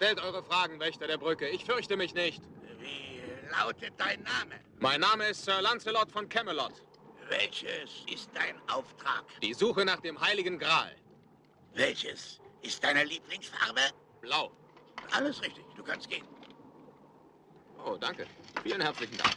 Stellt eure Fragen, Wächter der Brücke. Ich fürchte mich nicht. Wie lautet dein Name? Mein Name ist Sir Lancelot von Camelot. Welches ist dein Auftrag? Die Suche nach dem Heiligen Gral. Welches ist deine Lieblingsfarbe? Blau. Alles richtig, du kannst gehen. Oh, danke. Vielen herzlichen Dank.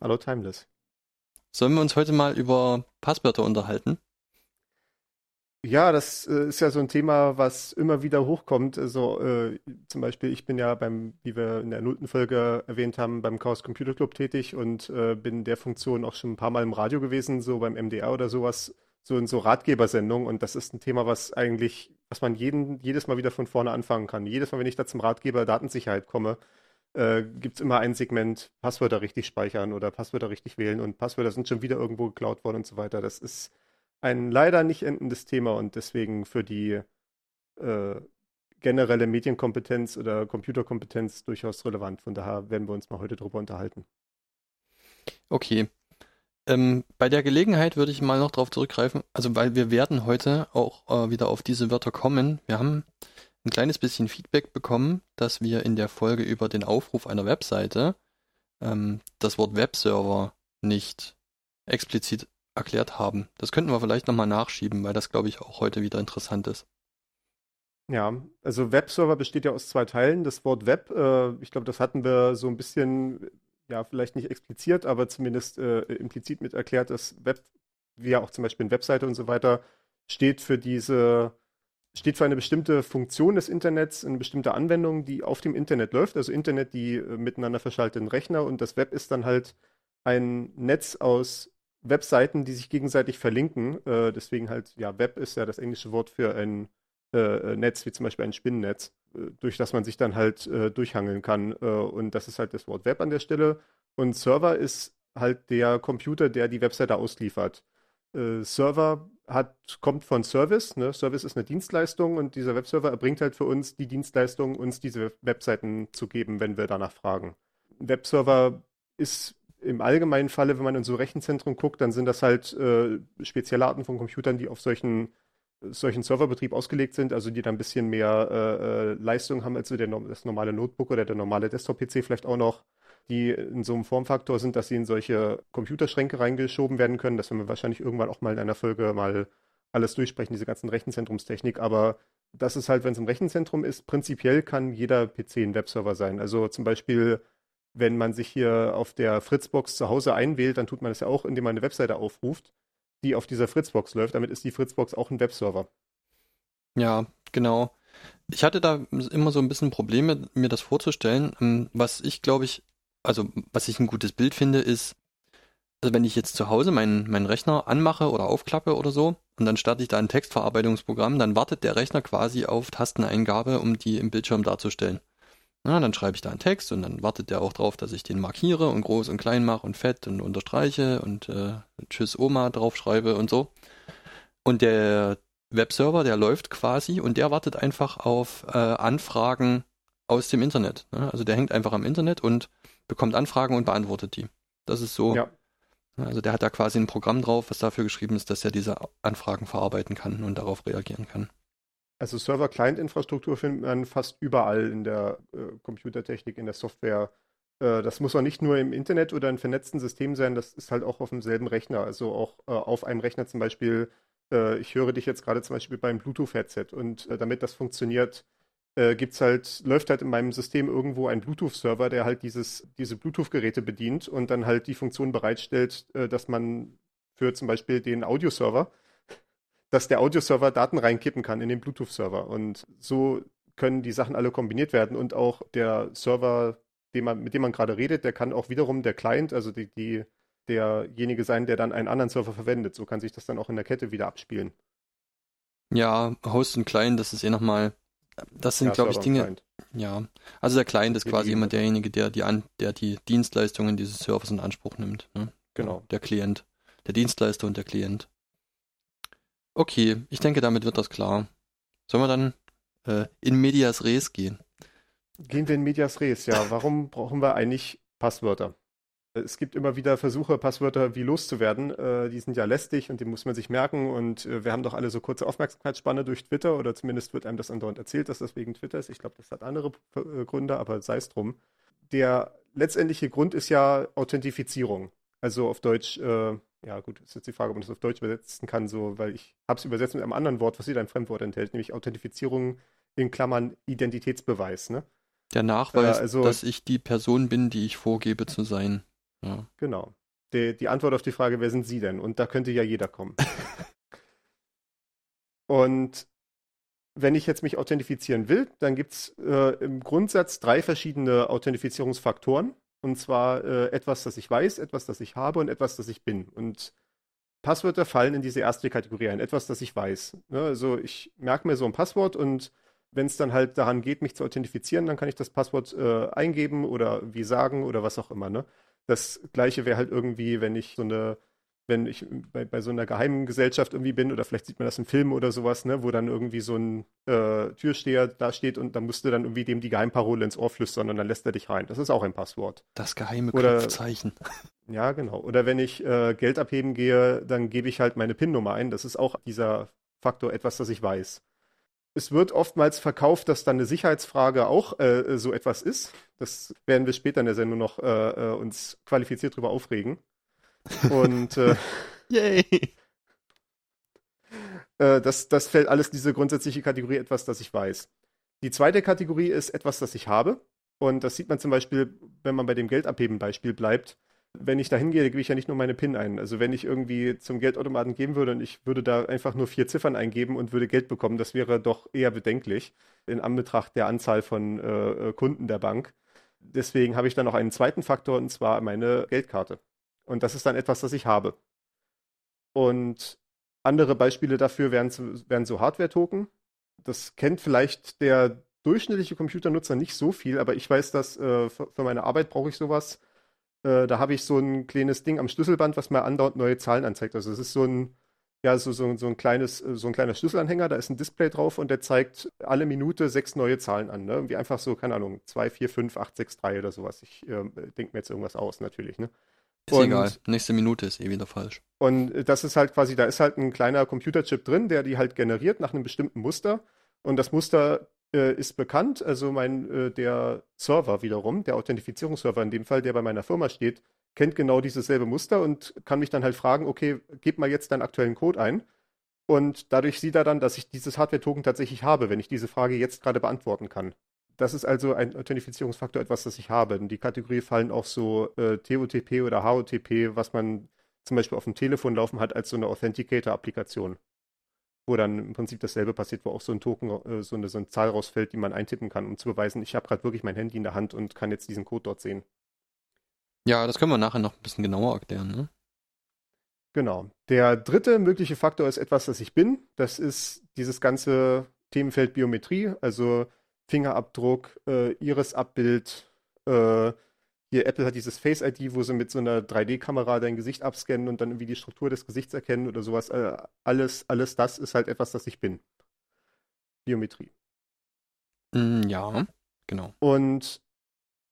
Hallo Timeless. Sollen wir uns heute mal über Passwörter unterhalten? Ja, das äh, ist ja so ein Thema, was immer wieder hochkommt. Also äh, zum Beispiel, ich bin ja beim, wie wir in der nullten Folge erwähnt haben, beim Chaos Computer Club tätig und äh, bin in der Funktion auch schon ein paar Mal im Radio gewesen, so beim MDR oder sowas, so in so Ratgebersendungen. Und das ist ein Thema, was eigentlich, was man jeden, jedes Mal wieder von vorne anfangen kann. Jedes Mal, wenn ich da zum Ratgeber Datensicherheit komme, äh, gibt es immer ein Segment Passwörter richtig speichern oder Passwörter richtig wählen und Passwörter sind schon wieder irgendwo geklaut worden und so weiter. Das ist ein leider nicht endendes Thema und deswegen für die äh, generelle Medienkompetenz oder Computerkompetenz durchaus relevant. Von daher werden wir uns mal heute drüber unterhalten. Okay. Ähm, bei der Gelegenheit würde ich mal noch darauf zurückgreifen, also weil wir werden heute auch äh, wieder auf diese Wörter kommen. Wir haben ein kleines bisschen Feedback bekommen, dass wir in der Folge über den Aufruf einer Webseite ähm, das Wort Webserver nicht explizit erklärt haben. Das könnten wir vielleicht nochmal nachschieben, weil das, glaube ich, auch heute wieder interessant ist. Ja, also Webserver besteht ja aus zwei Teilen. Das Wort Web, äh, ich glaube, das hatten wir so ein bisschen, ja, vielleicht nicht expliziert, aber zumindest äh, implizit mit erklärt, dass Web, wie ja auch zum Beispiel eine Webseite und so weiter, steht für diese, steht für eine bestimmte Funktion des Internets, eine bestimmte Anwendung, die auf dem Internet läuft, also Internet, die äh, miteinander verschalteten Rechner und das Web ist dann halt ein Netz aus Webseiten, die sich gegenseitig verlinken. Äh, deswegen halt, ja, Web ist ja das englische Wort für ein äh, Netz, wie zum Beispiel ein Spinnennetz, äh, durch das man sich dann halt äh, durchhangeln kann. Äh, und das ist halt das Wort Web an der Stelle. Und Server ist halt der Computer, der die Webseite ausliefert. Äh, Server hat, kommt von Service. Ne? Service ist eine Dienstleistung und dieser Webserver erbringt halt für uns die Dienstleistung, uns diese Webseiten zu geben, wenn wir danach fragen. Webserver ist im allgemeinen Falle, wenn man in so Rechenzentren guckt, dann sind das halt äh, spezielle Arten von Computern, die auf solchen, solchen Serverbetrieb ausgelegt sind, also die dann ein bisschen mehr äh, äh Leistung haben als so der, das normale Notebook oder der normale Desktop-PC vielleicht auch noch, die in so einem Formfaktor sind, dass sie in solche Computerschränke reingeschoben werden können. Das werden wir wahrscheinlich irgendwann auch mal in einer Folge mal alles durchsprechen, diese ganzen Rechenzentrumstechnik. Aber das ist halt, wenn es im Rechenzentrum ist, prinzipiell kann jeder PC ein Webserver sein. Also zum Beispiel wenn man sich hier auf der Fritzbox zu Hause einwählt, dann tut man das ja auch, indem man eine Webseite aufruft, die auf dieser Fritzbox läuft. Damit ist die Fritzbox auch ein Webserver. Ja, genau. Ich hatte da immer so ein bisschen Probleme, mir das vorzustellen. Ähm, was ich glaube ich, also was ich ein gutes Bild finde, ist, also wenn ich jetzt zu Hause meinen, meinen Rechner anmache oder aufklappe oder so und dann starte ich da ein Textverarbeitungsprogramm, dann wartet der Rechner quasi auf Tasteneingabe, um die im Bildschirm darzustellen. Na, dann schreibe ich da einen Text und dann wartet der auch drauf, dass ich den markiere und groß und klein mache und fett und unterstreiche und äh, Tschüss Oma draufschreibe und so. Und der Webserver, der läuft quasi und der wartet einfach auf äh, Anfragen aus dem Internet. Ne? Also der hängt einfach am Internet und bekommt Anfragen und beantwortet die. Das ist so. Ja. Also der hat da quasi ein Programm drauf, was dafür geschrieben ist, dass er diese Anfragen verarbeiten kann und darauf reagieren kann. Also Server-Client-Infrastruktur findet man fast überall in der äh, Computertechnik, in der Software. Äh, das muss auch nicht nur im Internet oder in vernetzten Systemen sein, das ist halt auch auf demselben Rechner. Also auch äh, auf einem Rechner zum Beispiel, äh, ich höre dich jetzt gerade zum Beispiel beim Bluetooth-Headset und äh, damit das funktioniert, äh, gibt's halt, läuft halt in meinem System irgendwo ein Bluetooth-Server, der halt dieses, diese Bluetooth-Geräte bedient und dann halt die Funktion bereitstellt, dass man für zum Beispiel den Audioserver dass der Audioserver Daten reinkippen kann in den Bluetooth-Server. Und so können die Sachen alle kombiniert werden und auch der Server, den man, mit dem man gerade redet, der kann auch wiederum der Client, also die, die, derjenige sein, der dann einen anderen Server verwendet. So kann sich das dann auch in der Kette wieder abspielen. Ja, Host und Client, das ist eh nochmal, das sind, Ja, glaube ich, Dinge, Client. ja. Also der Client ist quasi immer das. derjenige, der die, an, der die Dienstleistungen dieses Servers in Anspruch nimmt. Ne? Genau. Der Klient. Der Dienstleister und der Klient. Okay, ich denke, damit wird das klar. Sollen wir dann äh, in Medias Res gehen? Gehen wir in Medias Res, ja. Warum brauchen wir eigentlich Passwörter? Es gibt immer wieder Versuche, Passwörter wie loszuwerden. Äh, die sind ja lästig und die muss man sich merken. Und äh, wir haben doch alle so kurze Aufmerksamkeitsspanne durch Twitter oder zumindest wird einem das andauernd erzählt, dass das wegen Twitter ist. Ich glaube, das hat andere äh, Gründe, aber sei es drum. Der letztendliche Grund ist ja Authentifizierung. Also auf Deutsch, äh, ja gut, ist jetzt die Frage, ob man das auf Deutsch übersetzen kann, so, weil ich habe es übersetzt mit einem anderen Wort, was wieder ein Fremdwort enthält, nämlich Authentifizierung in Klammern Identitätsbeweis, ne? Der Nachweis, Äh, also- dass ich die Person bin, die ich vorgebe zu sein. Ja. Genau. Die, die Antwort auf die Frage, wer sind Sie denn? Und da könnte ja jeder kommen. Und wenn ich jetzt mich authentifizieren will, dann gibt es äh, im Grundsatz drei verschiedene Authentifizierungsfaktoren. Und zwar äh, etwas, das ich weiß, etwas, das ich habe und etwas, das ich bin. Und Passwörter fallen in diese erste Kategorie ein, etwas, das ich weiß. Ne? Also ich merke mir so ein Passwort und wenn es dann halt daran geht, mich zu authentifizieren, dann kann ich das Passwort äh, eingeben oder wie sagen oder was auch immer. Ne? Das gleiche wäre halt irgendwie, wenn ich so eine, wenn ich bei, bei so einer geheimen Gesellschaft irgendwie bin, oder vielleicht sieht man das im Film oder sowas, ne, wo dann irgendwie so ein äh, Türsteher da steht und dann musst du dann irgendwie dem die Geheimparole ins Ohr flüstern und dann lässt er dich rein. Das ist auch ein Passwort. Das geheime Oder- Knopfzeichen. Ja, genau. Oder wenn ich äh, Geld abheben gehe, dann gebe ich halt meine PIN-Nummer ein. Das ist auch dieser Faktor etwas, das ich weiß. Es wird oftmals verkauft, dass dann eine Sicherheitsfrage auch äh, so etwas ist. Das werden wir später in der Sendung noch äh, äh, uns qualifiziert drüber aufregen. Und äh, Yay! äh, das, das fällt alles in diese grundsätzliche Kategorie etwas, das ich weiß. Die zweite Kategorie ist etwas, das ich habe. Und das sieht man zum Beispiel, wenn man bei dem Geldabheben-Beispiel bleibt. Wenn ich da hingehe, gebe ich ja nicht nur meine PIN ein. Also wenn ich irgendwie zum Geldautomaten gehen würde und ich würde da einfach nur vier Ziffern eingeben und würde Geld bekommen, das wäre doch eher bedenklich in Anbetracht der Anzahl von äh, äh, Kunden der Bank. Deswegen habe ich dann noch einen zweiten Faktor und zwar meine Geldkarte. Und das ist dann etwas, das ich habe. Und andere Beispiele dafür wären, so- wären so Hardware-Token. Das kennt vielleicht der durchschnittliche Computernutzer nicht so viel, aber ich weiß, dass äh, für meine Arbeit brauche ich sowas. Äh, da habe ich so ein kleines Ding am Schlüsselband, was mir andauernd neue Zahlen anzeigt. Also es ist so ein, ja, so, so, so ein kleines, äh, so ein kleiner Schlüsselanhänger, da ist ein Display drauf und der zeigt alle Minute sechs neue Zahlen an. Ne? Wie einfach so, keine Ahnung, 2, 4, 5, 8, 6, 3 oder sowas. Ich äh, denke mir jetzt irgendwas aus, natürlich. Ne? Ist Und- egal. Nächste Minute ist eh wieder falsch. Und äh, das ist halt quasi, da ist halt ein kleiner Computerchip drin, der die halt generiert nach einem bestimmten Muster. Und das Muster äh, ist bekannt. Also mein, äh, der Server wiederum, der Authentifizierungsserver in dem Fall, der bei meiner Firma steht, kennt genau dieses selbe Muster und kann mich dann halt fragen, okay, gib mal jetzt deinen aktuellen Code ein. Und dadurch sieht er dann, dass ich dieses Hardware-Token tatsächlich habe, wenn ich diese Frage jetzt gerade beantworten kann. Das ist also ein Authentifizierungsfaktor, etwas, das ich habe. In die Kategorie fallen auch so äh, TOTP oder HOTP, was man zum Beispiel auf dem Telefon laufen hat als so eine Authenticator-Applikation, wo dann im Prinzip dasselbe passiert, wo auch so ein Token, äh, so, eine, so eine Zahl rausfällt, die man eintippen kann, um zu beweisen, ich habe gerade wirklich mein Handy in der Hand und kann jetzt diesen Code dort sehen. Ja, das können wir nachher noch ein bisschen genauer erklären. Ne? Genau. Der dritte mögliche Faktor ist etwas, das ich bin. Das ist dieses ganze Themenfeld Biometrie, also Fingerabdruck, äh, Iris-Abbild. Äh, hier Apple hat dieses Face ID, wo sie mit so einer 3D-Kamera dein Gesicht abscannen und dann irgendwie die Struktur des Gesichts erkennen oder sowas. Äh, alles, alles das ist halt etwas, das ich bin. Biometrie. Mm, ja, genau. Und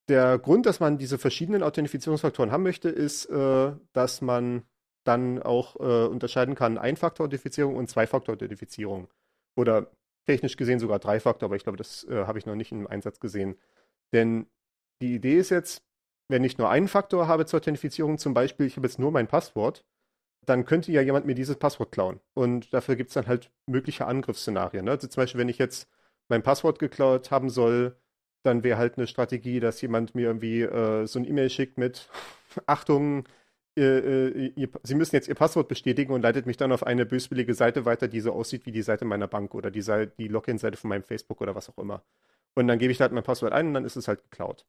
der Grund, dass man diese verschiedenen Authentifizierungsfaktoren haben möchte, ist, äh, dass man dann auch äh, unterscheiden kann, Ein-Faktor-Authentifizierung und Zwei-Faktor-Authentifizierung. Oder technisch gesehen sogar Drei-Faktor, aber ich glaube, das habe ich noch nicht im Einsatz gesehen. Denn die Idee ist jetzt, wenn ich nur einen Faktor habe zur Authentifizierung, zum Beispiel, ich habe jetzt nur mein Passwort, dann könnte ja jemand mir dieses Passwort klauen. Und dafür gibt es dann halt mögliche Angriffsszenarien. Ne? Also zum Beispiel, wenn ich jetzt mein Passwort geklaut haben soll, dann wäre halt eine Strategie, dass jemand mir irgendwie äh, so ein E-Mail schickt mit Achtung, äh, äh, ihr, Sie müssen jetzt Ihr Passwort bestätigen und leitet mich dann auf eine böswillige Seite weiter, die so aussieht wie die Seite meiner Bank oder die, die Login-Seite von meinem Facebook oder was auch immer. Und dann gebe ich da halt mein Passwort ein und dann ist es halt geklaut.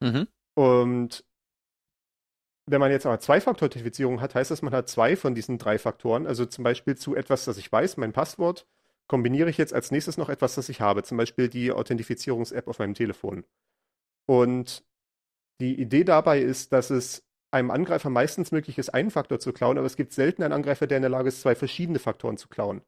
Mhm. Und wenn man jetzt aber Zwei-Faktor-Authentifizierung hat, heißt das, man hat zwei von diesen drei Faktoren. Also zum Beispiel zu etwas, das ich weiß, mein Passwort, kombiniere ich jetzt als nächstes noch etwas, das ich habe. Zum Beispiel die Authentifizierungs-App auf meinem Telefon. Und die Idee dabei ist, dass es einem Angreifer meistens möglich ist, einen Faktor zu klauen, aber es gibt selten einen Angreifer, der in der Lage ist, zwei verschiedene Faktoren zu klauen.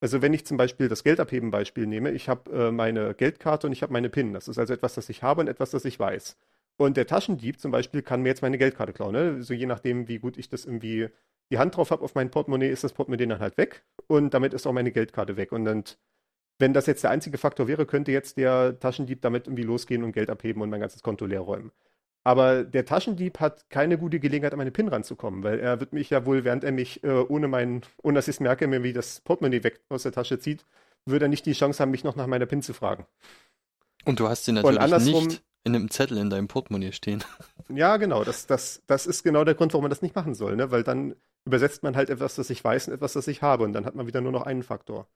Also wenn ich zum Beispiel das Geldabheben-Beispiel nehme, ich habe äh, meine Geldkarte und ich habe meine PIN. Das ist also etwas, das ich habe und etwas, das ich weiß. Und der Taschendieb zum Beispiel kann mir jetzt meine Geldkarte klauen. Ne? So je nachdem, wie gut ich das irgendwie die Hand drauf habe auf mein Portemonnaie, ist das Portemonnaie dann halt weg und damit ist auch meine Geldkarte weg. Und dann, wenn das jetzt der einzige Faktor wäre, könnte jetzt der Taschendieb damit irgendwie losgehen und Geld abheben und mein ganzes Konto leer räumen. Aber der Taschendieb hat keine gute Gelegenheit, an meine PIN ranzukommen, weil er wird mich ja wohl, während er mich äh, ohne mein, ohne dass ich es merke, mir wie das Portemonnaie weg aus der Tasche zieht, würde er nicht die Chance haben, mich noch nach meiner PIN zu fragen. Und du hast sie natürlich nicht in einem Zettel in deinem Portemonnaie stehen. Ja, genau. Das, das, das ist genau der Grund, warum man das nicht machen soll, ne? Weil dann übersetzt man halt etwas, das ich weiß, und etwas, das ich habe. Und dann hat man wieder nur noch einen Faktor.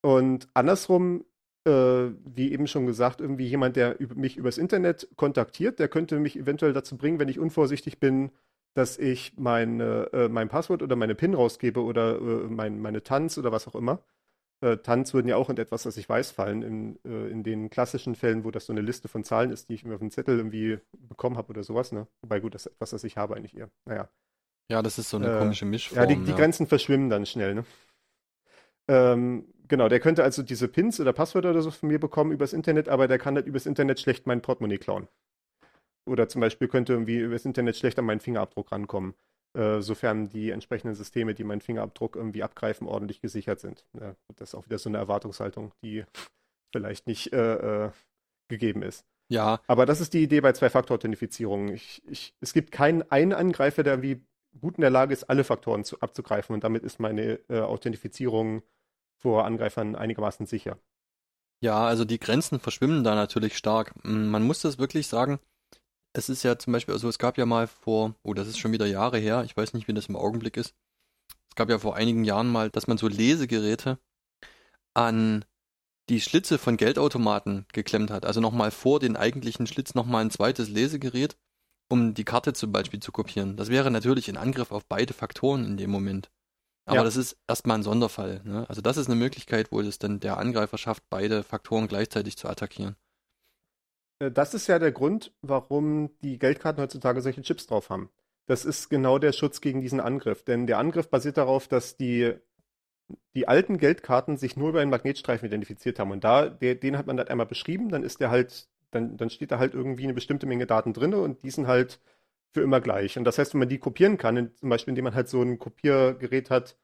Und andersrum äh, wie eben schon gesagt, irgendwie jemand, der mich übers Internet kontaktiert, der könnte mich eventuell dazu bringen, wenn ich unvorsichtig bin, dass ich meine, äh, mein Passwort oder meine PIN rausgebe oder äh, mein, meine Tanz oder was auch immer. Äh, Tanz würden ja auch in etwas, das ich weiß, fallen. In, äh, in den klassischen Fällen, wo das so eine Liste von Zahlen ist, die ich mir auf dem Zettel irgendwie bekommen habe oder sowas. Ne? Wobei gut, das ist etwas, das ich habe eigentlich eher. Naja. Ja, das ist so eine äh, komische Mischform. Ja, die, die ja. Grenzen verschwimmen dann schnell. Ne? Ähm, genau, der könnte also diese Pins oder Passwörter oder so von mir bekommen übers Internet, aber der kann halt übers Internet schlecht mein Portemonnaie klauen. Oder zum Beispiel könnte irgendwie übers Internet schlecht an meinen Fingerabdruck rankommen, äh, sofern die entsprechenden Systeme, die meinen Fingerabdruck irgendwie abgreifen, ordentlich gesichert sind. Ja, das ist auch wieder so eine Erwartungshaltung, die vielleicht nicht äh, äh, gegeben ist. Ja. Aber das ist die Idee bei Zwei-Faktor-Authentifizierung. Ich, ich, es gibt keinen einen Angreifer, der irgendwie gut in der Lage ist, alle Faktoren zu, abzugreifen und damit ist meine äh, Authentifizierung vor Angreifern einigermaßen sicher. Ja, also die Grenzen verschwimmen da natürlich stark. Mm, man muss das wirklich sagen. Es ist ja zum Beispiel, also es gab ja mal vor, oh, das ist schon wieder Jahre her, ich weiß nicht, wie das im Augenblick ist. Es gab ja vor einigen Jahren mal, dass man so Lesegeräte an die Schlitze von Geldautomaten geklemmt hat. Also nochmal vor den eigentlichen Schlitz nochmal ein zweites Lesegerät, um die Karte zum Beispiel zu kopieren. Das wäre natürlich ein Angriff auf beide Faktoren in dem Moment. Aber ja. das ist erstmal ein Sonderfall. Ne? Also das ist eine Möglichkeit, wo es dann der Angreifer schafft, beide Faktoren gleichzeitig zu attackieren. Äh, das ist ja der Grund, warum die Geldkarten heutzutage solche Chips drauf haben. Das ist genau der Schutz gegen diesen Angriff. Denn der Angriff basiert darauf, dass die, die alten Geldkarten sich nur über einen Magnetstreifen identifiziert haben. Und da, der, den hat man dann einmal beschrieben, dann ist der halt, dann, dann steht da halt irgendwie eine bestimmte Menge Daten drin und die sind halt für immer gleich. Und das heißt, wenn man die kopieren kann, zum Beispiel indem man halt so ein Kopiergerät hat,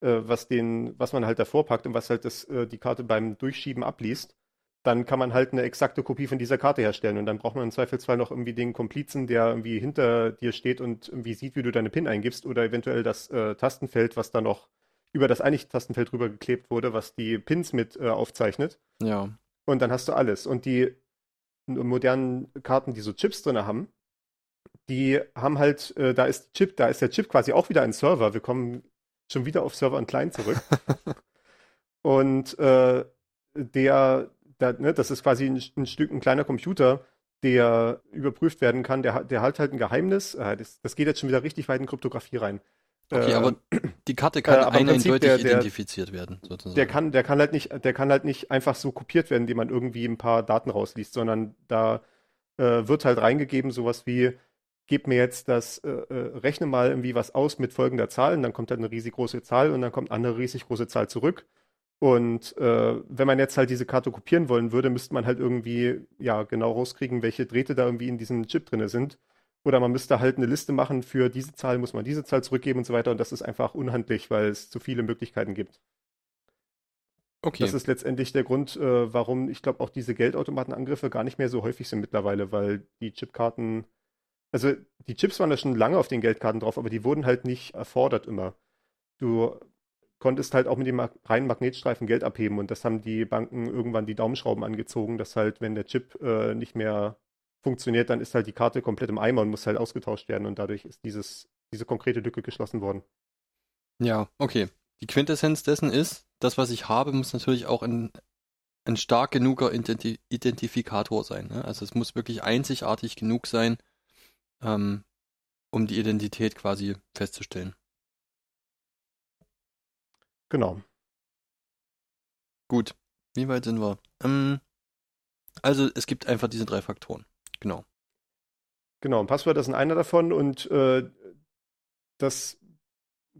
äh, was den, was man halt davor packt und was halt das, äh, die Karte beim Durchschieben abliest, dann kann man halt eine exakte Kopie von dieser Karte herstellen. Und dann braucht man im Zweifelsfall noch irgendwie den Komplizen, der irgendwie hinter dir steht und irgendwie sieht, wie du deine PIN eingibst oder eventuell das äh, Tastenfeld, was da noch über das eigentliche Tastenfeld drüber geklebt wurde, was die Pins mit äh, aufzeichnet. Ja. Und dann hast du alles. Und die modernen Karten, die so Chips drin haben, die haben halt, äh, da ist Chip, da ist der Chip quasi auch wieder ein Server. Wir kommen schon wieder auf Server und Client zurück. und äh, der, da, ne, das ist quasi ein, ein, Stück, ein kleiner Computer, der überprüft werden kann. Der, der hat halt ein Geheimnis. Äh, das, das, geht jetzt schon wieder richtig weit in Kryptographie rein. Okay, äh, aber die Karte kann äh, eindeutig der, der, identifiziert werden, sozusagen. Der kann, der kann halt nicht, der kann halt nicht einfach so kopiert werden, indem man irgendwie ein paar Daten rausliest, sondern da äh, wird halt reingegeben sowas wie gib mir jetzt das, äh, äh, rechne mal irgendwie was aus mit folgender Zahl und dann kommt halt eine riesig große Zahl und dann kommt eine andere riesig große Zahl zurück. Und äh, wenn man jetzt halt diese Karte kopieren wollen würde, müsste man halt irgendwie ja genau rauskriegen, welche Drähte da irgendwie in diesem Chip drin sind. Oder man müsste halt eine Liste machen, für diese Zahl muss man diese Zahl zurückgeben und so weiter. Und das ist einfach unhandlich, weil es zu viele Möglichkeiten gibt. Okay. Das ist letztendlich der Grund, äh, warum ich glaube auch diese Geldautomatenangriffe gar nicht mehr so häufig sind mittlerweile, weil die Chipkarten also die Chips waren da schon lange auf den Geldkarten drauf, aber die wurden halt nicht erfordert immer. Du konntest halt auch mit dem reinen Magnetstreifen Geld abheben und das haben die Banken irgendwann die Daumenschrauben angezogen, dass halt, wenn der Chip äh, nicht mehr funktioniert, dann ist halt die Karte komplett im Eimer und muss halt ausgetauscht werden und dadurch ist dieses, diese konkrete Lücke geschlossen worden. Ja, okay. Die Quintessenz dessen ist, das, was ich habe, muss natürlich auch ein, ein stark genuger Identi Identifikator sein. Ne? Also es muss wirklich einzigartig genug sein, ähm, um die Identität quasi festzustellen. Genau. Gut, wie weit sind wir? Ähm, also es gibt einfach diese drei Faktoren. Genau. Genau, ein Passwörter sind einer davon und äh, das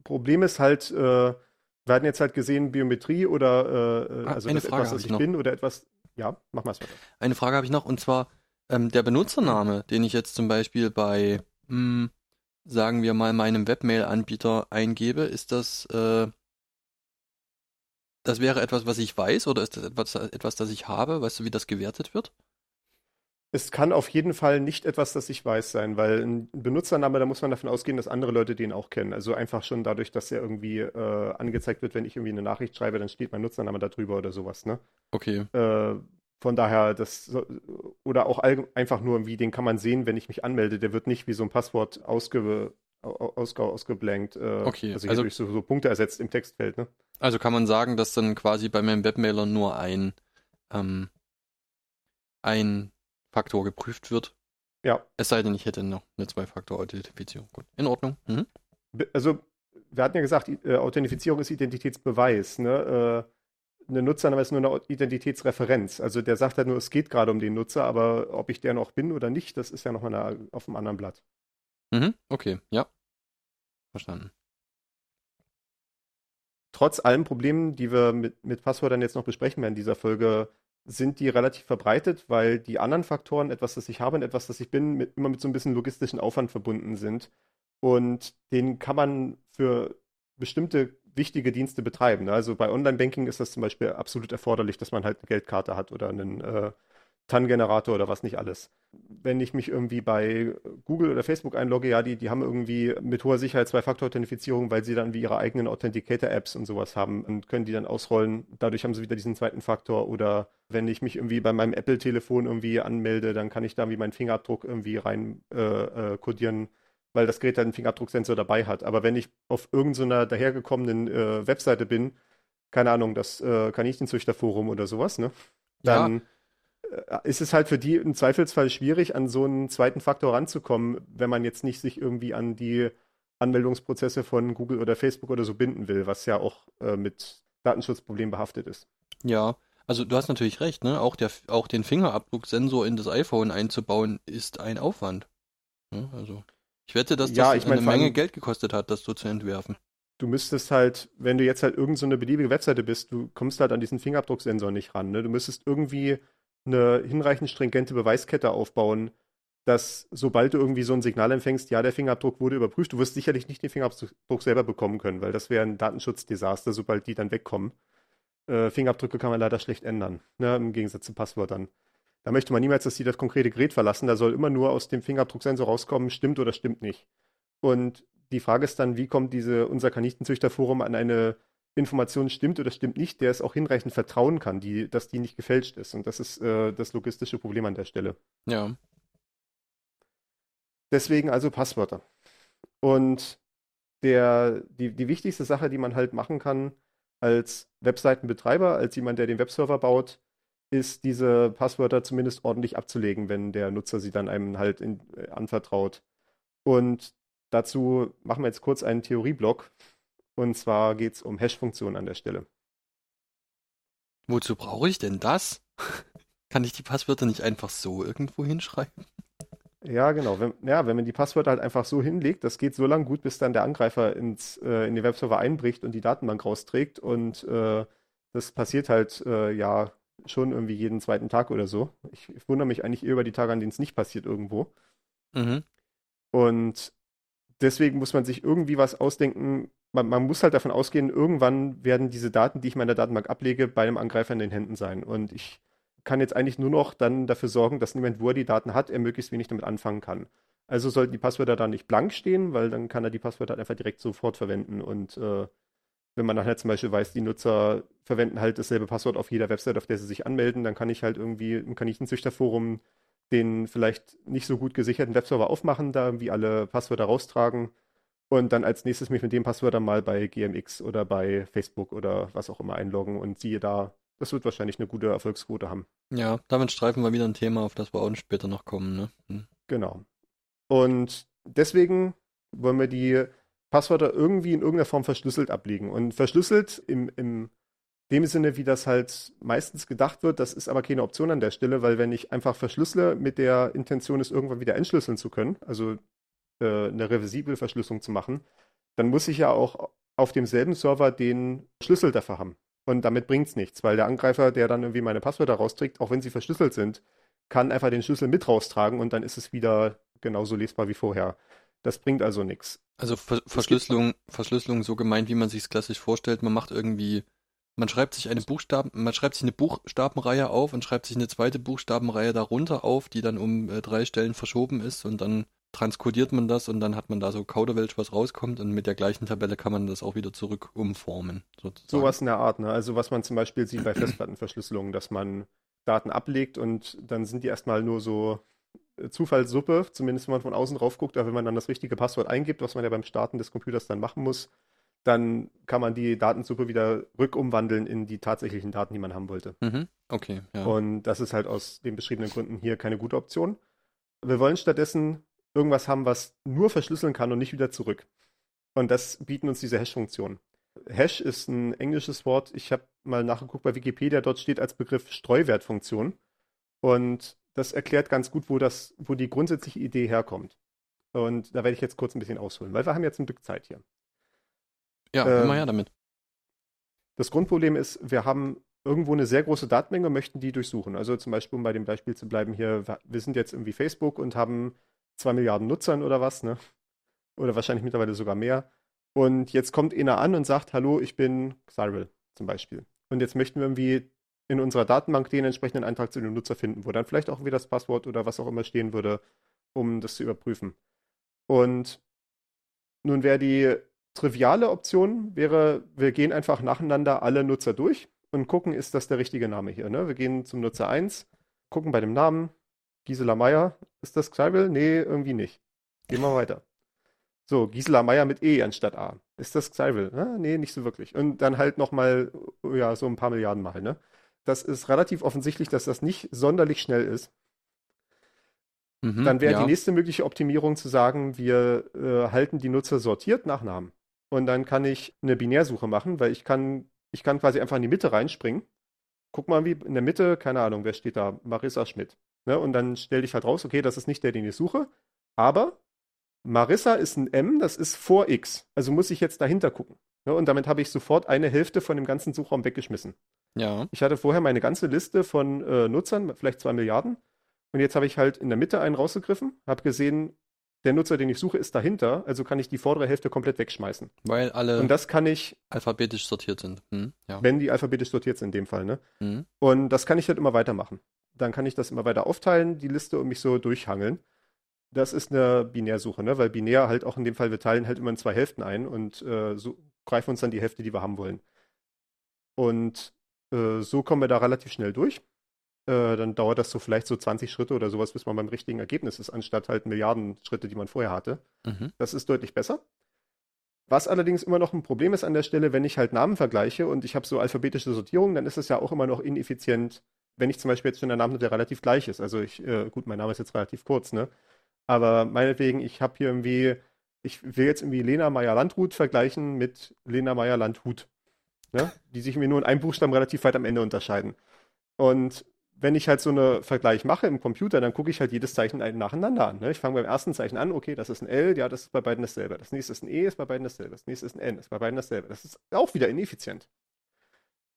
Problem ist halt, äh, wir hatten jetzt halt gesehen, Biometrie oder äh, Ah, also eine das Frage etwas, was ich ich bin oder etwas. Ja, mach mal weiter. Eine Frage habe ich noch und zwar ähm, der Benutzername, den ich jetzt zum Beispiel bei, mh, sagen wir mal, meinem Webmail-Anbieter eingebe, ist das, äh, das wäre etwas, was ich weiß oder ist das etwas, etwas, das ich habe? Weißt du, wie das gewertet wird? Es kann auf jeden Fall nicht etwas, das ich weiß sein, weil ein Benutzername, da muss man davon ausgehen, dass andere Leute den auch kennen. Also einfach schon dadurch, dass er irgendwie äh, angezeigt wird, wenn ich irgendwie eine Nachricht schreibe, dann steht mein Nutzername da drüber oder sowas, ne? Okay. Äh, von daher, das oder auch einfach nur irgendwie, den kann man sehen, wenn ich mich anmelde. Der wird nicht wie so ein Passwort ausge, au- ausge, ausgeblankt, äh, Okay, also also- durch so, so Punkte ersetzt im Textfeld, ne? Also kann man sagen, dass dann quasi bei meinem Webmailer nur ein, ähm, ein Faktor geprüft wird. Ja. Es sei denn, ich hätte noch eine Zwei-Faktor-Authentifizierung. Gut. In Ordnung. Mhm. Also, wir hatten ja gesagt, äh, Authentifizierung ist Identitätsbeweis, ne? Äh, eine Nutzername ist nur eine Identitätsreferenz. Also der sagt halt nur, es geht gerade um den Nutzer, aber ob ich der noch bin oder nicht, das ist ja nochmal auf einem anderen Blatt. Mhm. Okay, ja. Verstanden. Trotz allen Problemen, die wir mit, mit Passwörtern jetzt noch besprechen werden in dieser Folge, sind die relativ verbreitet, weil die anderen Faktoren, etwas, das ich habe und etwas, das ich bin, mit, immer mit so ein bisschen logistischen Aufwand verbunden sind. Und den kann man für bestimmte wichtige Dienste betreiben. ne? Also bei Online-Banking ist das zum Beispiel absolut erforderlich, dass man halt eine Geldkarte hat oder einen äh, TAN-Generator oder was nicht alles. Wenn ich mich irgendwie bei Google oder Facebook einlogge, ja, die, die haben irgendwie mit hoher Sicherheit Zwei-Faktor-Authentifizierung, weil sie dann wie ihre eigenen Authenticator-Apps und sowas haben und können die dann ausrollen. Dadurch haben sie wieder diesen zweiten Faktor. Oder wenn ich mich irgendwie bei meinem Apple-Telefon irgendwie anmelde, dann kann ich da wie meinen Fingerabdruck irgendwie rein äh, äh, kodieren, weil das Gerät halt einen Fingerabdrucksensor dabei hat. Aber wenn ich auf irgendeiner dahergekommenen äh, Webseite bin, keine Ahnung, das äh, Kaninchenzüchterforum oder sowas, ne? Dann äh, ist es halt für die im Zweifelsfall schwierig, an so einen zweiten Faktor ranzukommen, wenn man jetzt nicht sich irgendwie an die Anmeldungsprozesse von Google oder Facebook oder so binden will, was ja auch äh, mit Datenschutzproblemen behaftet ist. Ja, also du hast natürlich recht, ne? Auch der, auch den Fingerabdrucksensor in das iPhone einzubauen, ist ein Aufwand. Ne? Also ich wette, dass das Ja, ich mein, eine Menge Geld gekostet hat, das so zu entwerfen. Du müsstest halt, wenn du jetzt halt irgend so eine beliebige Webseite bist, du kommst halt an diesen Fingerabdrucksensor nicht ran. Ne? Du müsstest irgendwie eine hinreichend stringente Beweiskette aufbauen, dass sobald du irgendwie so ein Signal empfängst, ja, der Fingerabdruck wurde überprüft, du wirst sicherlich nicht den Fingerabdruck selber bekommen können, weil das wäre ein Datenschutzdesaster, sobald die dann wegkommen. Äh, Fingerabdrücke kann man leider schlecht ändern, ne? im Gegensatz zu Passwörtern. Da möchte man niemals, dass die das konkrete Gerät verlassen. Da soll immer nur aus dem Fingerabdrucksensor rauskommen, stimmt oder stimmt nicht. Und die Frage ist dann, wie kommt diese, unser Kaninchenzüchterforum an eine Information stimmt oder stimmt nicht, der es auch hinreichend vertrauen kann, die, dass die nicht gefälscht ist. Und das ist äh, das logistische Problem an der Stelle. Ja. Deswegen also Passwörter. Und der, die, die wichtigste Sache, die man halt machen kann als Webseitenbetreiber, als jemand, der den Webserver baut, ist, diese Passwörter zumindest ordentlich abzulegen, wenn der Nutzer sie dann einem halt in, äh, anvertraut. Und dazu machen wir jetzt kurz einen Theorieblock. Und zwar geht es um Hash-Funktionen an der Stelle. Wozu brauche ich denn das? Kann ich die Passwörter nicht einfach so irgendwo hinschreiben? Ja, genau. Wenn, ja, wenn man die Passwörter halt einfach so hinlegt, das geht so lange gut, bis dann der Angreifer ins, äh, in den Webserver einbricht und die Datenbank rausträgt. Und äh, das passiert halt äh, ja schon irgendwie jeden zweiten Tag oder so. Ich, ich wundere mich eigentlich eher über die Tage, an denen es nicht passiert irgendwo. Mhm. Und deswegen muss man sich irgendwie was ausdenken. Man, man muss halt davon ausgehen, irgendwann werden diese Daten, die ich meiner Datenbank ablege, bei einem Angreifer in den Händen sein. Und ich kann jetzt eigentlich nur noch dann dafür sorgen, dass niemand, wo er die Daten hat, er möglichst wenig damit anfangen kann. Also sollten die Passwörter dann nicht blank stehen, weil dann kann er die Passwörter einfach direkt sofort verwenden. Und äh, wenn man dann halt zum Beispiel weiß, die Nutzer verwenden halt dasselbe Passwort auf jeder Website, auf der sie sich anmelden, dann kann ich halt irgendwie im Kaninchenzüchterforum den vielleicht nicht so gut gesicherten Webserver aufmachen, da irgendwie alle Passwörter raustragen und dann als nächstes mich mit dem Passwort dann mal bei GMX oder bei Facebook oder was auch immer einloggen und siehe da, das wird wahrscheinlich eine gute Erfolgsquote haben. Ja, damit streifen wir wieder ein Thema, auf das wir auch später noch kommen, ne? Hm. Genau. Und deswegen wollen wir die Passwörter irgendwie in irgendeiner Form verschlüsselt ablegen. Und verschlüsselt im, im dem Sinne, wie das halt meistens gedacht wird, das ist aber keine Option an der Stelle, weil wenn ich einfach verschlüssele mit der Intention, es irgendwann wieder entschlüsseln zu können, also äh, eine reversible Verschlüsselung zu machen, dann muss ich ja auch auf demselben Server den Schlüssel dafür haben. Und damit bringt es nichts, weil der Angreifer, der dann irgendwie meine Passwörter rausträgt, auch wenn sie verschlüsselt sind, kann einfach den Schlüssel mit raustragen und dann ist es wieder genauso lesbar wie vorher. Das bringt also nichts. Also Ver Verschlüsselung, Verschlüsselung so gemeint, wie man sich es klassisch vorstellt. Man macht irgendwie, man schreibt sich eine Buchstaben, man schreibt sich eine Buchstabenreihe auf und schreibt sich eine zweite Buchstabenreihe darunter auf, die dann um äh, drei Stellen verschoben ist und dann transkodiert man das und dann hat man da so Kauderwelsch, was rauskommt und mit der gleichen Tabelle kann man das auch wieder zurück umformen. Sozusagen. Sowas in der Art, ne? Also was man zum Beispiel sieht bei Festplattenverschlüsselungen, dass man Daten ablegt und dann sind die erstmal nur so äh, Zufallssuppe, zumindest wenn man von außen drauf guckt, aber wenn man dann das richtige Passwort eingibt, was man ja beim Starten des Computers dann machen muss, dann kann man die Datensuppe wieder rückumwandeln in die tatsächlichen Daten, die man haben wollte. Mhm. Okay, ja. Und das ist halt aus den beschriebenen Gründen hier keine gute Option. Wir wollen stattdessen irgendwas haben, was nur verschlüsseln kann und nicht wieder zurück. Und das bieten uns diese Hash-Funktionen. Hash ist ein englisches Wort. Ich habe mal nachgeguckt bei Wikipedia. Dort steht als Begriff Streuwertfunktion. Und das erklärt ganz gut, wo, das, wo die grundsätzliche Idee herkommt. Und da werde ich jetzt kurz ein bisschen ausholen, weil wir haben jetzt ein Stück Zeit hier. Ja, ähm, immer her damit. Das Grundproblem ist, wir haben irgendwo eine sehr große Datenmenge und möchten die durchsuchen. Also zum Beispiel, um bei dem Beispiel zu bleiben hier, wir sind jetzt irgendwie Facebook und haben zwei Milliarden Nutzern oder was, ne? Oder wahrscheinlich mittlerweile sogar mehr. Und jetzt kommt einer an und sagt, hallo, ich bin Cyril zum Beispiel. Und jetzt möchten wir irgendwie in unserer Datenbank den entsprechenden Eintrag zu dem Nutzer finden, wo dann vielleicht auch wieder das Passwort oder was auch immer stehen würde, um das zu überprüfen. Und nun wäre die triviale Option, wäre, wir gehen einfach nacheinander alle Nutzer durch und gucken, ist das der richtige Name hier. Ne? Wir gehen zum Nutzer 1, gucken bei dem Namen, Gisela Meier, ist das Xybel? Nee, irgendwie nicht. Gehen wir weiter. So, Gisela Meier mit E anstatt A. Ist das Xybel? Ah, nee, nicht so wirklich. Und dann halt nochmal, ja, so ein paar Milliarden Mal, ne? Das ist relativ offensichtlich, dass das nicht sonderlich schnell ist. Mhm, dann wäre ja. die nächste mögliche Optimierung zu sagen, wir äh, halten die Nutzer sortiert nach Namen. Und dann kann ich eine Binärsuche machen, weil ich kann, ich kann quasi einfach in die Mitte reinspringen. Guck mal, wie in der Mitte, keine Ahnung, wer steht da? Marissa Schmidt. Ne? Und dann stelle ich halt raus, okay, das ist nicht der, den ich suche. Aber Marissa ist ein M, das ist vor X. Also muss ich jetzt dahinter gucken. Ne? Und damit habe ich sofort eine Hälfte von dem ganzen Suchraum weggeschmissen. Ja. Ich hatte vorher meine ganze Liste von äh, Nutzern, vielleicht zwei Milliarden. Und jetzt habe ich halt in der Mitte einen rausgegriffen, habe gesehen, der Nutzer, den ich suche, ist dahinter, also kann ich die vordere Hälfte komplett wegschmeißen. Weil alle und das kann ich alphabetisch sortiert sind. Hm, ja. Wenn die alphabetisch sortiert sind in dem Fall, ne? Hm. Und das kann ich halt immer weitermachen dann kann ich das immer weiter aufteilen, die Liste, und mich so durchhangeln. Das ist eine Binärsuche, ne? weil binär halt auch in dem Fall, wir teilen halt immer in zwei Hälften ein und äh, so greifen uns dann die Hälfte, die wir haben wollen. Und äh, so kommen wir da relativ schnell durch. Äh, dann dauert das so vielleicht so 20 Schritte oder sowas, bis man beim richtigen Ergebnis ist, anstatt halt Milliarden Schritte, die man vorher hatte. Mhm. Das ist deutlich besser. Was allerdings immer noch ein Problem ist an der Stelle, wenn ich halt Namen vergleiche und ich habe so alphabetische Sortierung, dann ist es ja auch immer noch ineffizient, wenn ich zum Beispiel jetzt schon der Name, der relativ gleich ist. Also ich, äh, gut, mein Name ist jetzt relativ kurz, ne? Aber meinetwegen, ich habe hier irgendwie, ich will jetzt irgendwie Lena Meyer-Landrut vergleichen mit Lena Meyer-Landhut. Ne? Die sich mir nur in einem Buchstaben relativ weit am Ende unterscheiden. Und wenn ich halt so einen Vergleich mache im Computer, dann gucke ich halt jedes Zeichen nacheinander an. Ne? Ich fange beim ersten Zeichen an, okay, das ist ein L, ja, das ist bei beiden dasselbe. Das nächste ist ein E, ist bei beiden dasselbe. Das nächste ist ein N, ist bei beiden dasselbe. Das ist auch wieder ineffizient.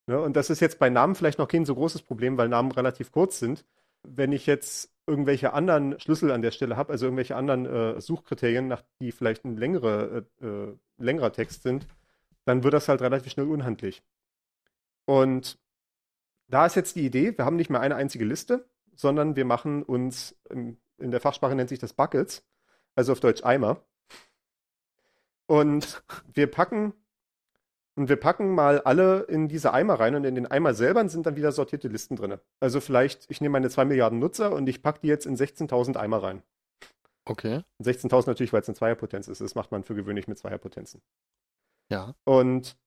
Ne? Und das ist jetzt bei Namen vielleicht noch kein so großes Problem, weil Namen relativ kurz sind. Wenn ich jetzt irgendwelche anderen Schlüssel an der Stelle habe, also irgendwelche anderen äh, Suchkriterien, nach die vielleicht ein längere, äh, äh, längerer Text sind, dann wird das halt relativ schnell unhandlich. Und da ist jetzt die Idee, wir haben nicht mehr eine einzige Liste, sondern wir machen uns, in, in der Fachsprache nennt sich das Buckets, also auf Deutsch Eimer. Und wir packen und wir packen mal alle in diese Eimer rein und in den Eimer selber sind dann wieder sortierte Listen drin. Also vielleicht, ich nehme meine 2 Milliarden Nutzer und ich packe die jetzt in 16.000 Eimer rein. Okay. 16.000 natürlich, weil es eine Zweierpotenz ist. Das macht man für gewöhnlich mit Zweierpotenzen. Ja. Und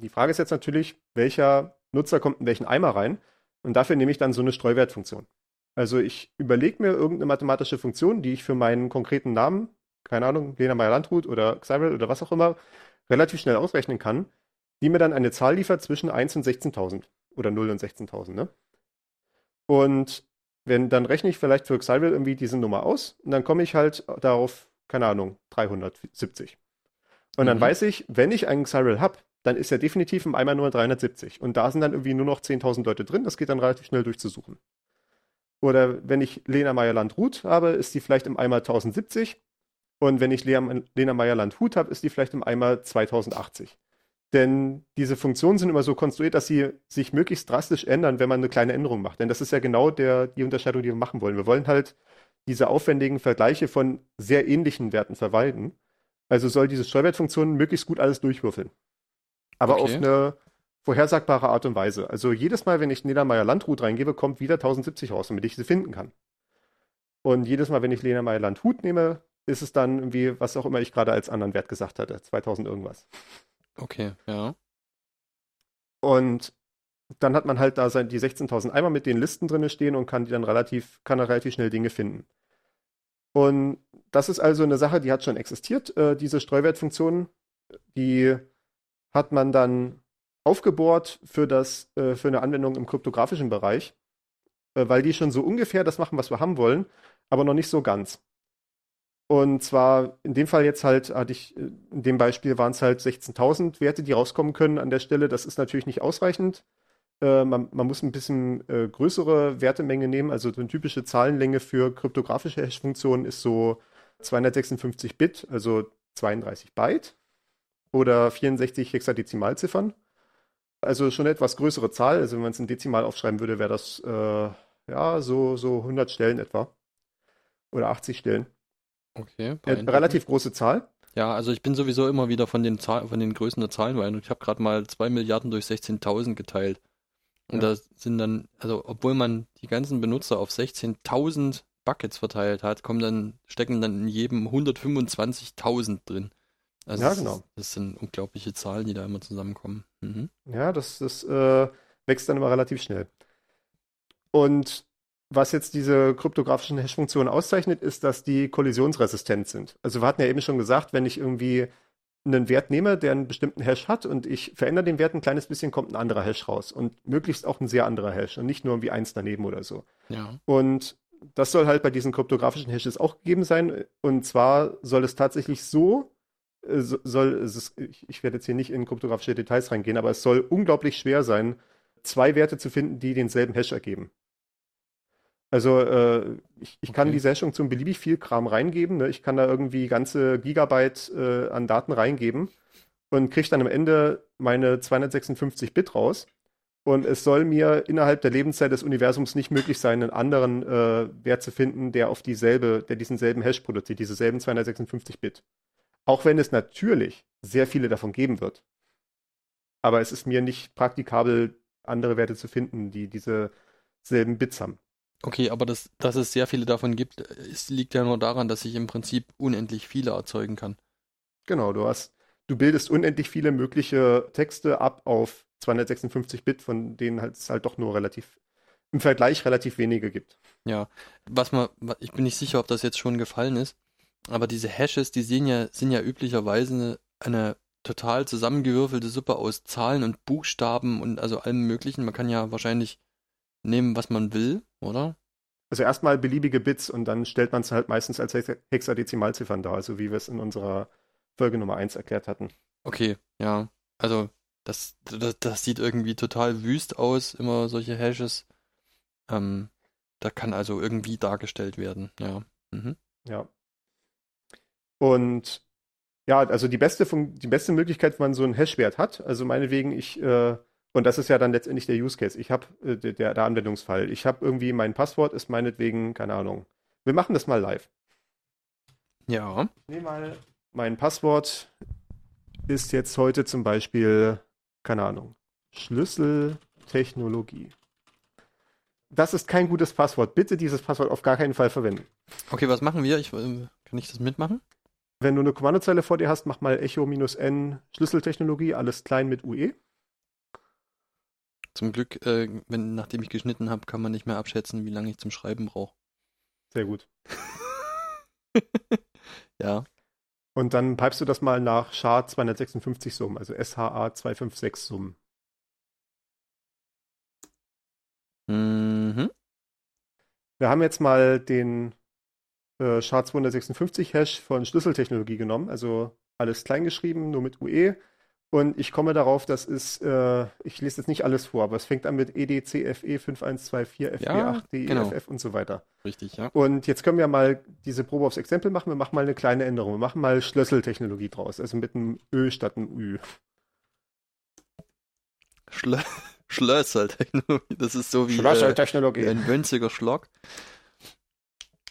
die Frage ist jetzt natürlich, welcher Nutzer kommt in welchen Eimer rein? Und dafür nehme ich dann so eine Streuwertfunktion. Also ich überlege mir irgendeine mathematische Funktion, die ich für meinen konkreten Namen keine Ahnung, Lena Meyer-Landrut oder Xyrel oder was auch immer, relativ schnell ausrechnen kann, die mir dann eine Zahl liefert zwischen 1 und 16.000 oder 0 und 16.000, ne? Und wenn, dann rechne ich vielleicht für Xyrel irgendwie diese Nummer aus und dann komme ich halt darauf, keine Ahnung, 370. Und dann Mhm. weiß ich, wenn ich einen Xyrel habe, dann ist er definitiv im Eimer nur 370. Und da sind dann irgendwie nur noch 10.000 Leute drin. Das geht dann relativ schnell durchzusuchen. Oder wenn ich Lena Meyer-Land-Ruth habe, ist die vielleicht im Eimer 1070. Und wenn ich Lea- Lena Meyer-Land-Hut habe, ist die vielleicht im Eimer 2080. Denn diese Funktionen sind immer so konstruiert, dass sie sich möglichst drastisch ändern, wenn man eine kleine Änderung macht. Denn das ist ja genau der, die Unterscheidung, die wir machen wollen. Wir wollen halt diese aufwendigen Vergleiche von sehr ähnlichen Werten vermeiden. Also soll diese Steuerwertfunktion möglichst gut alles durchwürfeln. Aber Okay. auf eine vorhersagbare Art und Weise. Also jedes Mal, wenn ich Lena Meyer Landrut reingebe, kommt wieder 1070 raus, damit ich sie finden kann. Und jedes Mal, wenn ich Lena Meyer Landhut nehme, ist es dann irgendwie, was auch immer ich gerade als anderen Wert gesagt hatte, 2000 irgendwas. Okay, ja. Und dann hat man halt da sein, die 16.000 Eimer mit den Listen drin stehen und kann die dann relativ, kann dann relativ schnell Dinge finden. Und das ist also eine Sache, die hat schon existiert. Äh, diese Streuwertfunktion, die hat man dann aufgebohrt für das, äh, für eine Anwendung im kryptografischen Bereich, äh, weil die schon so ungefähr das machen, was wir haben wollen, aber noch nicht so ganz. Und zwar in dem Fall jetzt halt, hatte ich, äh, in dem Beispiel waren es halt 16.000 Werte, die rauskommen können an der Stelle. Das ist natürlich nicht ausreichend. Äh, man, man muss ein bisschen äh, größere Wertemenge nehmen. Also so eine typische Zahlenlänge für kryptografische Hash-Funktionen ist so 256 Bit, also 32 Byte oder 64 Hexadezimalziffern. Also schon eine etwas größere Zahl. Also wenn man es in Dezimal aufschreiben würde, wäre das äh, ja so, so 100 Stellen etwa. Oder 80 Stellen. Okay. Eine beeindruckend. relativ große Zahl. Ja, also ich bin sowieso immer wieder von den Zahl von den Größen der Zahlen beeindruckt. Ich habe gerade mal 2 Milliarden durch 16.000 geteilt. Und Ja. da sind dann, also obwohl man die ganzen Benutzer auf 16.000 Buckets verteilt hat, kommen dann, stecken dann in jedem 125.000 drin. Also Ja, das, genau. das sind unglaubliche Zahlen, die da immer zusammenkommen. Mhm. Ja, das, das äh, wächst dann immer relativ schnell. Und was jetzt diese kryptografischen Hash-Funktionen auszeichnet, ist, dass die kollisionsresistent sind. Also wir hatten ja eben schon gesagt, wenn ich irgendwie einen Wert nehme, der einen bestimmten Hash hat und ich verändere den Wert ein kleines bisschen, kommt ein anderer Hash raus. Und möglichst auch ein sehr anderer Hash und nicht nur irgendwie eins daneben oder so. Ja. Und das soll halt bei diesen kryptografischen Hashes auch gegeben sein. Und zwar soll es tatsächlich so, äh, so- soll es, ich werde jetzt hier nicht in kryptografische Details reingehen, aber es soll unglaublich schwer sein, zwei Werte zu finden, die denselben Hash ergeben. Also äh, ich, ich kann Okay. diese Hashung zum beliebig viel Kram reingeben. Ne? Ich kann da irgendwie ganze Gigabyte äh, an Daten reingeben und kriege dann am Ende meine 256 Bit raus. Und es soll mir innerhalb der Lebenszeit des Universums nicht möglich sein, einen anderen äh, Wert zu finden, der auf dieselbe, der diesen selben Hash produziert, diese selben 256 Bit. Auch wenn es natürlich sehr viele davon geben wird. Aber es ist mir nicht praktikabel, andere Werte zu finden, die diese selben Bits haben. Okay, aber das, dass es sehr viele davon gibt, es liegt ja nur daran, dass ich im Prinzip unendlich viele erzeugen kann. Genau, du hast, du bildest unendlich viele mögliche Texte ab auf 256 Bit, von denen halt es halt doch nur relativ, im Vergleich relativ wenige gibt. Ja, was man, ich bin nicht sicher, ob das jetzt schon gefallen ist, aber diese Hashes, die sehen ja, sind ja üblicherweise eine total zusammengewürfelte Suppe aus Zahlen und Buchstaben und also allem Möglichen. Man kann ja wahrscheinlich nehmen, was man will, oder? Also erstmal beliebige Bits und dann stellt man es halt meistens als Hexa- Hexadezimalziffern dar, also wie wir es in unserer Folge Nummer 1 erklärt hatten. Okay, ja. Also, das, das, das sieht irgendwie total wüst aus, immer solche Hashes. Ähm, da kann also irgendwie dargestellt werden, ja. Mhm. Ja. Und ja, also die beste, Fun die beste Möglichkeit, wenn man so einen Hash-Wert hat, also meinetwegen, ich, äh, und das ist ja dann letztendlich der Use Case, ich habe, äh, der, der Anwendungsfall, ich habe irgendwie, mein Passwort ist meinetwegen, keine Ahnung, wir machen das mal live. Ja. Ich nehme mal, mein Passwort ist jetzt heute zum Beispiel, keine Ahnung, Schlüsseltechnologie. Das ist kein gutes Passwort. Bitte dieses Passwort auf gar keinen Fall verwenden. Okay, was machen wir? Ich, äh, kann ich das mitmachen? Wenn du eine Kommandozeile vor dir hast, mach mal Echo-N Schlüsseltechnologie, alles klein mit UE. Zum Glück, äh, wenn, nachdem ich geschnitten habe, kann man nicht mehr abschätzen, wie lange ich zum Schreiben brauche. Sehr gut. Ja. Und dann pipest du das mal nach SHA 256 Summen, also SHA 256 Summen. Mhm. Wir haben jetzt mal den äh, SHA 256 Hash von Schlüsseltechnologie genommen, also alles klein geschrieben, nur mit UE. Und ich komme darauf, das ist, äh, ich lese jetzt nicht alles vor, aber es fängt an mit E EDCFE 5124 Ja, FB8 genau. Und so weiter. Richtig, ja. Und jetzt können wir mal diese Probe aufs Exempel machen. Wir machen mal eine kleine Änderung. Wir machen mal Schlüsseltechnologie draus, also mit einem Ö statt einem Ü. Schlö Schlössertechnologie. Das ist so wie äh, ein winziger Schlock.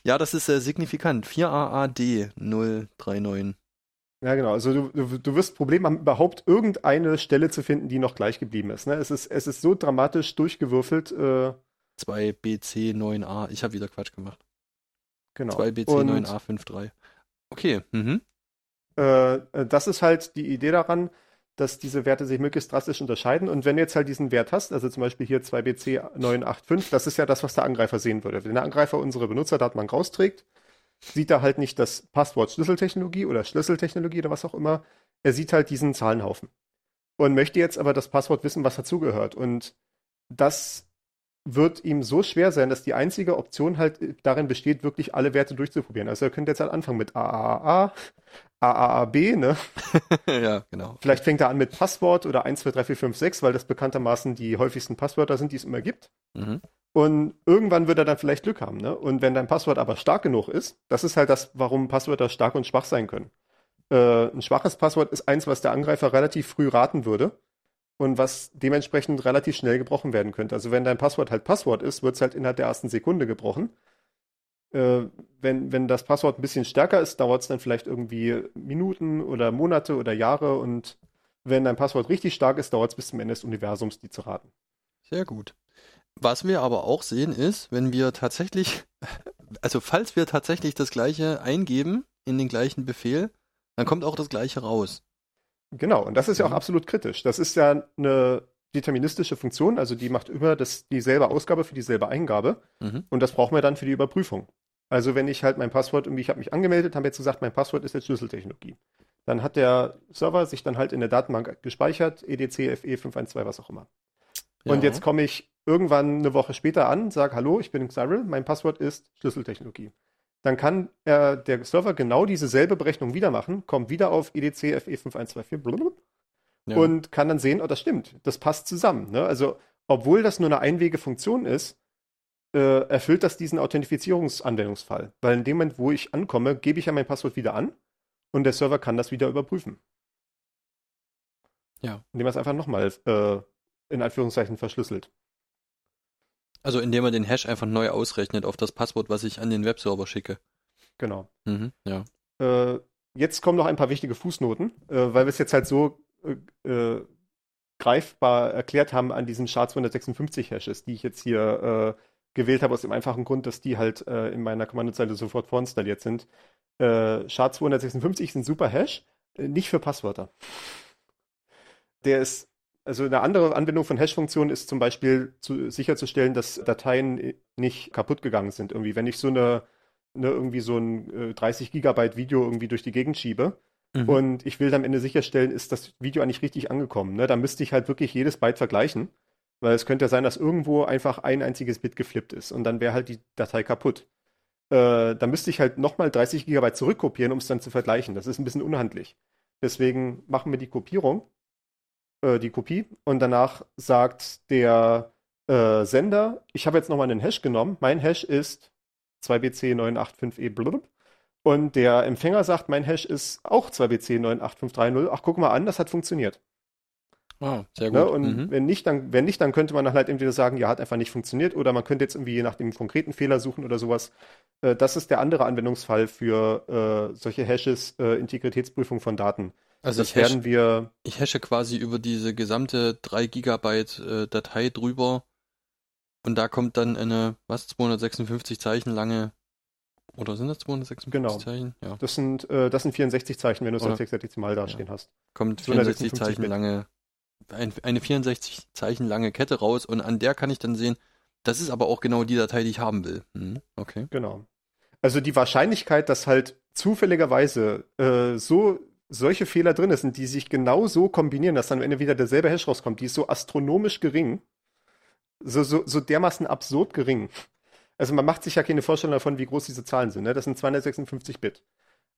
Ja, das ist sehr signifikant. 4AAD 039. Ja, genau. Also du, du, du wirst Probleme haben, überhaupt irgendeine Stelle zu finden, die noch gleich geblieben ist. Ne? Es ist. Es ist so dramatisch durchgewürfelt. Äh, 2BC9A. Ich habe wieder Quatsch gemacht. genau. 2BC9A53. Okay, mhm. äh, äh, das ist halt die Idee daran, dass diese Werte sich möglichst drastisch unterscheiden. Und wenn du jetzt halt diesen Wert hast, also zum Beispiel hier 2BC985, das ist ja das, was der Angreifer sehen würde. Wenn der Angreifer unsere Benutzerdatenbank rausträgt, sieht er halt nicht das Passwort Schlüsseltechnologie oder Schlüsseltechnologie oder was auch immer. Er sieht halt diesen Zahlenhaufen. Und möchte jetzt aber das Passwort wissen, was dazugehört. Und das wird ihm so schwer sein, dass die einzige Option halt darin besteht, wirklich alle Werte durchzuprobieren. Also er könnte jetzt halt anfangen mit AAA, AAAB, ne? ja, genau. Vielleicht fängt er an mit Passwort oder 1, 2, 3, 4, 5, 6, weil das bekanntermaßen die häufigsten Passwörter sind, die es immer gibt. Mhm. Und irgendwann wird er dann vielleicht Glück haben, ne? Und wenn dein Passwort aber stark genug ist, das ist halt das, warum Passwörter stark und schwach sein können. Äh, ein schwaches Passwort ist eins, was der Angreifer relativ früh raten würde und was dementsprechend relativ schnell gebrochen werden könnte. Also wenn dein Passwort halt Passwort ist, wird es halt innerhalb der ersten Sekunde gebrochen. Äh, wenn, wenn das Passwort ein bisschen stärker ist, dauert es dann vielleicht irgendwie Minuten oder Monate oder Jahre und wenn dein Passwort richtig stark ist, dauert es bis zum Ende des Universums, die zu raten. Sehr gut. Was wir aber auch sehen ist, wenn wir tatsächlich, also falls wir tatsächlich das gleiche eingeben in den gleichen Befehl, dann kommt auch das gleiche raus. Genau, und das ist ja auch Mhm. absolut kritisch. Das ist ja eine deterministische Funktion, also die macht immer das, dieselbe Ausgabe für dieselbe Eingabe Mhm. und das brauchen wir dann für die Überprüfung. Also wenn ich halt mein Passwort irgendwie, ich habe mich angemeldet, habe jetzt gesagt, mein Passwort ist jetzt Schlüsseltechnologie. Dann hat der Server sich dann halt in der Datenbank gespeichert, EDC, FE 512, was auch immer. Und jetzt komme ich irgendwann eine Woche später an, sage, hallo, ich bin Cyril, mein Passwort ist Schlüsseltechnologie. Dann kann äh, der Server genau dieselbe Berechnung wieder machen, kommt wieder auf EDC FE 5124 blablabla, Ja. und kann dann sehen, oh, das stimmt, das passt zusammen. Ne? Also, obwohl das nur eine Einwege-Funktion ist, äh, erfüllt das diesen Authentifizierungsanwendungsfall. Weil in dem Moment, wo ich ankomme, gebe ich ja mein Passwort wieder an und der Server kann das wieder überprüfen. Ja. Indem er es einfach nochmal äh, in Anführungszeichen verschlüsselt. Also indem man den Hash einfach neu ausrechnet auf das Passwort, was ich an den Webserver schicke. Genau. Mhm. Ja. Äh, jetzt kommen noch ein paar wichtige Fußnoten, äh, weil wir es jetzt halt so äh, äh, greifbar erklärt haben an diesen SHA-256-Hashes, die ich jetzt hier äh, gewählt habe, aus dem einfachen Grund, dass die halt äh, in meiner Kommandozeile sofort vorinstalliert sind. Äh, SHA-256 ist ein super Hash, nicht für Passwörter. Der ist, also eine andere Anwendung von Hash-Funktionen ist zum Beispiel zu, sicherzustellen, dass Dateien äh, nicht kaputt gegangen sind. Irgendwie, wenn ich so eine, eine irgendwie so ein äh, 30 Gigabyte Video irgendwie durch die Gegend schiebe, Mhm. und ich will am Ende sicherstellen, ist das Video eigentlich richtig angekommen. Ne? Da müsste ich halt wirklich jedes Byte vergleichen, weil es könnte ja sein, dass irgendwo einfach ein einziges Bit geflippt ist und dann wäre halt die Datei kaputt. Äh, da müsste ich halt nochmal 30 Gigabyte zurückkopieren, um es dann zu vergleichen. Das ist ein bisschen unhandlich. Deswegen machen wir die Kopierung, äh, die Kopie, und danach sagt der äh, Sender, ich habe jetzt nochmal einen Hash genommen. Mein Hash ist 2BC985E blub. Und der Empfänger sagt, mein Hash ist auch 2BC98530. Ach, guck mal an, das hat funktioniert. Ah, sehr gut. Ne? Und mhm. wenn nicht, dann, wenn nicht, dann könnte man halt entweder sagen, ja, hat einfach nicht funktioniert, oder man könnte jetzt irgendwie je nach dem konkreten Fehler suchen oder sowas. Äh, das ist der andere Anwendungsfall für äh, solche Hashes, äh, Integritätsprüfung von Daten. Also das ich, hash, werden wir, ich hashe quasi über diese gesamte 3 Gigabyte äh, Datei drüber und da kommt dann eine, was, 256 Zeichen lange, oder sind das 256 Genau. Zeichen? Ja, das sind, äh, das sind 64 Zeichen, wenn du es als Hexadezimal dastehen hast. kommt 256 64 Zeichen Bit. lange, ein, eine 64 Zeichen lange Kette raus und an der kann ich dann sehen, das ist aber auch genau die Datei, die ich haben will. Mhm. Okay. Genau. Also die Wahrscheinlichkeit, dass halt zufälligerweise äh, so solche Fehler drin sind, die sich genau so kombinieren, dass dann am Ende wieder derselbe Hash rauskommt, die ist so astronomisch gering, so, so, so dermaßen absurd gering. Also man macht sich ja keine Vorstellung davon, wie groß diese Zahlen sind. Ne? Das sind 256 Bit.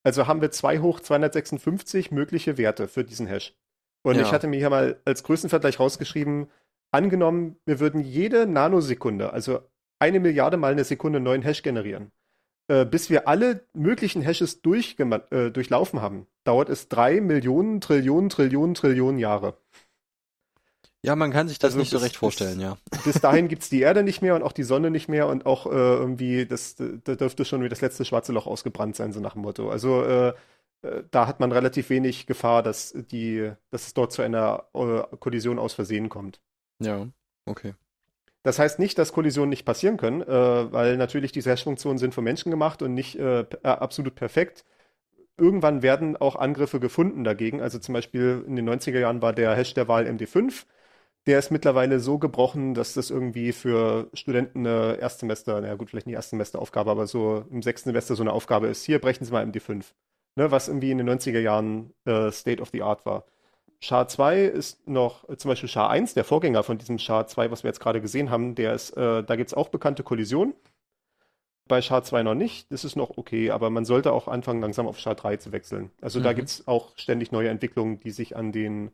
Also haben wir 2 hoch 256 mögliche Werte für diesen Hash. Und Ja. ich hatte mir hier mal als Größenvergleich rausgeschrieben, angenommen, wir würden jede Nanosekunde, also eine Milliarde mal eine Sekunde neuen Hash generieren. Äh, bis wir alle möglichen Hashes äh, durchlaufen haben, dauert es drei Millionen, Trillionen, Trillionen, Trillionen Jahre. Ja, man kann sich das Also nicht so bis- recht vorstellen, bis- ja. Bis dahin gibt es die Erde nicht mehr und auch die Sonne nicht mehr und auch äh, irgendwie, das, da dürfte schon wie das letzte schwarze Loch ausgebrannt sein, so nach dem Motto. Also äh, äh, da hat man relativ wenig Gefahr, dass die, dass es dort zu einer äh, Kollision aus Versehen kommt. Ja, okay. Das heißt nicht, dass Kollisionen nicht passieren können, äh, weil natürlich diese Hash-Funktionen sind von Menschen gemacht und nicht äh, äh, absolut perfekt. Irgendwann werden auch Angriffe gefunden dagegen. Also zum Beispiel in den 90er Jahren war der Hash der Wahl MD5. Der ist mittlerweile so gebrochen, dass das irgendwie für Studenten eine Erstsemester, naja gut, vielleicht nicht Erstsemesteraufgabe, aber so im sechsten Semester so eine Aufgabe ist. Hier brechen Sie mal MD5. Ne, was irgendwie in den 90er Jahren äh, State of the Art war. SHA-2 ist noch, äh, zum Beispiel SHA-1, der Vorgänger von diesem SHA-2, was wir jetzt gerade gesehen haben, der ist, äh, da gibt es auch bekannte Kollisionen. Bei SHA-2 noch nicht, das ist noch okay, aber man sollte auch anfangen, langsam auf SHA-3 zu wechseln. Also da Mhm. gibt es auch ständig neue Entwicklungen, die sich an den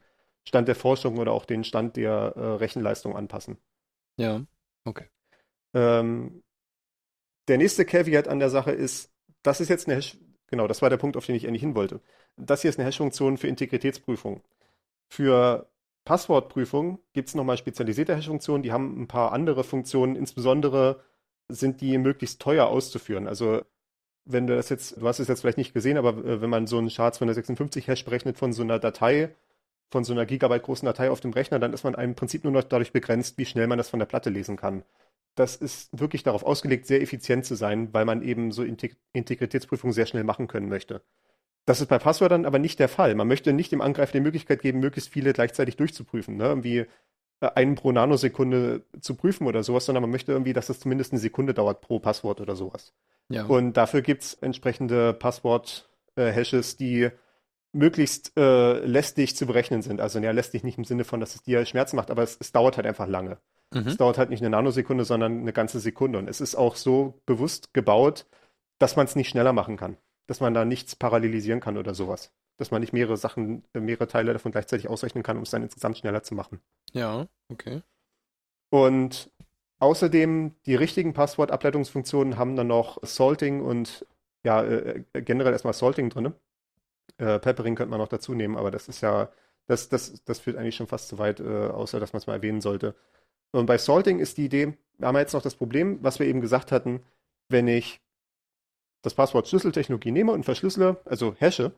Stand der Forschung oder auch den Stand der äh, Rechenleistung anpassen. Ja, okay. Ähm, der nächste Caveat an der Sache ist, das ist jetzt eine Hash, genau, das war der Punkt, auf den ich eigentlich hin wollte. Das hier ist eine Hash-Funktion für Integritätsprüfung. Für Passwortprüfung gibt es nochmal spezialisierte Hash-Funktionen, die haben ein paar andere Funktionen, insbesondere sind die möglichst teuer auszuführen. Also wenn du das jetzt, du hast es jetzt vielleicht nicht gesehen, aber äh, wenn man so einen SHA-256-Hash berechnet von so einer Datei, von so einer Gigabyte großen Datei auf dem Rechner, dann ist man im Prinzip nur noch dadurch begrenzt, wie schnell man das von der Platte lesen kann. Das ist wirklich darauf ausgelegt, sehr effizient zu sein, weil man eben so Integ Integritätsprüfungen sehr schnell machen können möchte. Das ist bei Passwörtern aber nicht der Fall. Man möchte nicht dem Angreifer die Möglichkeit geben, möglichst viele gleichzeitig durchzuprüfen. Ne? Irgendwie äh, einen pro Nanosekunde zu prüfen oder sowas, sondern man möchte irgendwie, dass das zumindest eine Sekunde dauert pro Passwort oder sowas. Ja. Und dafür gibt es entsprechende Passwort-Hashes, die möglichst äh, lästig zu berechnen sind. Also ja, lästig nicht im Sinne von, dass es dir Schmerzen macht, aber es, es dauert halt einfach lange. Es mhm. dauert halt nicht eine Nanosekunde, sondern eine ganze Sekunde. Und es ist auch so bewusst gebaut, dass man es nicht schneller machen kann. Dass man da nichts parallelisieren kann oder sowas. Dass man nicht mehrere Sachen, äh, mehrere Teile davon gleichzeitig ausrechnen kann, um es dann insgesamt schneller zu machen. Ja, okay. Und außerdem, die richtigen Passwortableitungsfunktionen haben dann noch Salting und ja, äh, äh, generell erstmal Salting drin. Äh, Peppering könnte man noch dazu nehmen, aber das ist ja, das, das, das führt eigentlich schon fast zu weit, äh, außer dass man es mal erwähnen sollte. Und bei Salting ist die Idee, wir haben jetzt noch das Problem, was wir eben gesagt hatten, wenn ich das Passwort Schlüsseltechnologie nehme und verschlüssele, also hashe,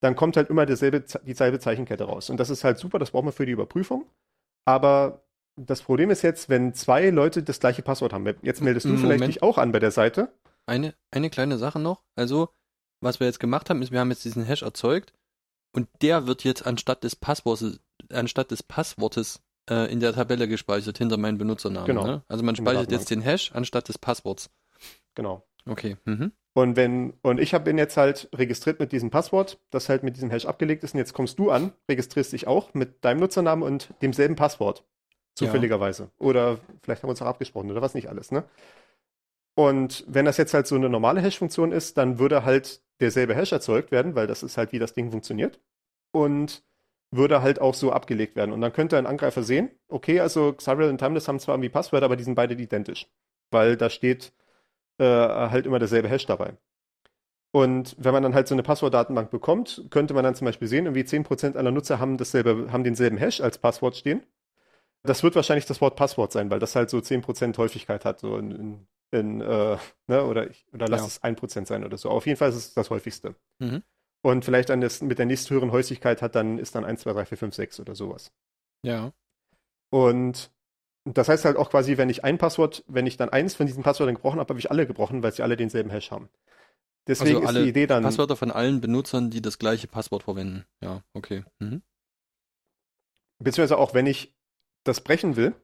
dann kommt halt immer derselbe, Ze- dieselbe Zeichenkette raus. Und das ist halt super, das braucht man für die Überprüfung. Aber das Problem ist jetzt, wenn zwei Leute das gleiche Passwort haben. Jetzt meldest du vielleicht Moment. dich auch an bei der Seite. Eine, eine kleine Sache noch. Also, was wir jetzt gemacht haben, ist, wir haben jetzt diesen Hash erzeugt und der wird jetzt anstatt des Passwortes, anstatt des Passwortes äh, in der Tabelle gespeichert hinter meinem Benutzernamen. Genau. Ne? Also man speichert jetzt den Hash anstatt des Passworts. Genau. Okay. Mhm. Und wenn, und ich habe ihn jetzt halt registriert mit diesem Passwort, das halt mit diesem Hash abgelegt ist. Und jetzt kommst du an, registrierst dich auch mit deinem Nutzernamen und demselben Passwort. Zufälligerweise. Oder vielleicht haben wir uns auch abgesprochen oder was nicht alles, ne? Und wenn das jetzt halt so eine normale Hash-Funktion ist, dann würde halt derselbe Hash erzeugt werden, weil das ist halt, wie das Ding funktioniert. Und würde halt auch so abgelegt werden. Und dann könnte ein Angreifer sehen, okay, also Xariel und Timeless haben zwar irgendwie Passwörter, aber die sind beide identisch. Weil da steht äh, halt immer derselbe Hash dabei. Und wenn man dann halt so eine Passwortdatenbank bekommt, könnte man dann zum Beispiel sehen, irgendwie 10% aller Nutzer haben dasselbe, haben denselben Hash als Passwort stehen. Das wird wahrscheinlich das Wort Passwort sein, weil das halt so 10% Häufigkeit hat, so in, in, in äh, ne, oder, ich, oder lass Ja. es 1% sein oder so. Auf jeden Fall ist es das häufigste. Mhm. Und vielleicht an das, mit der nächsthöheren Häufigkeit hat dann, ist dann 1, 2, 3, 4, 5, 6 oder sowas. Ja. Und das heißt halt auch quasi, wenn ich ein Passwort, wenn ich dann eins von diesen Passwörtern gebrochen habe, habe ich alle gebrochen, weil sie alle denselben Hash haben. Deswegen Also ist die Idee dann, Passwörter von allen Benutzern, die das gleiche Passwort verwenden. Ja, okay. Mhm. beziehungsweise auch wenn ich das brechen will,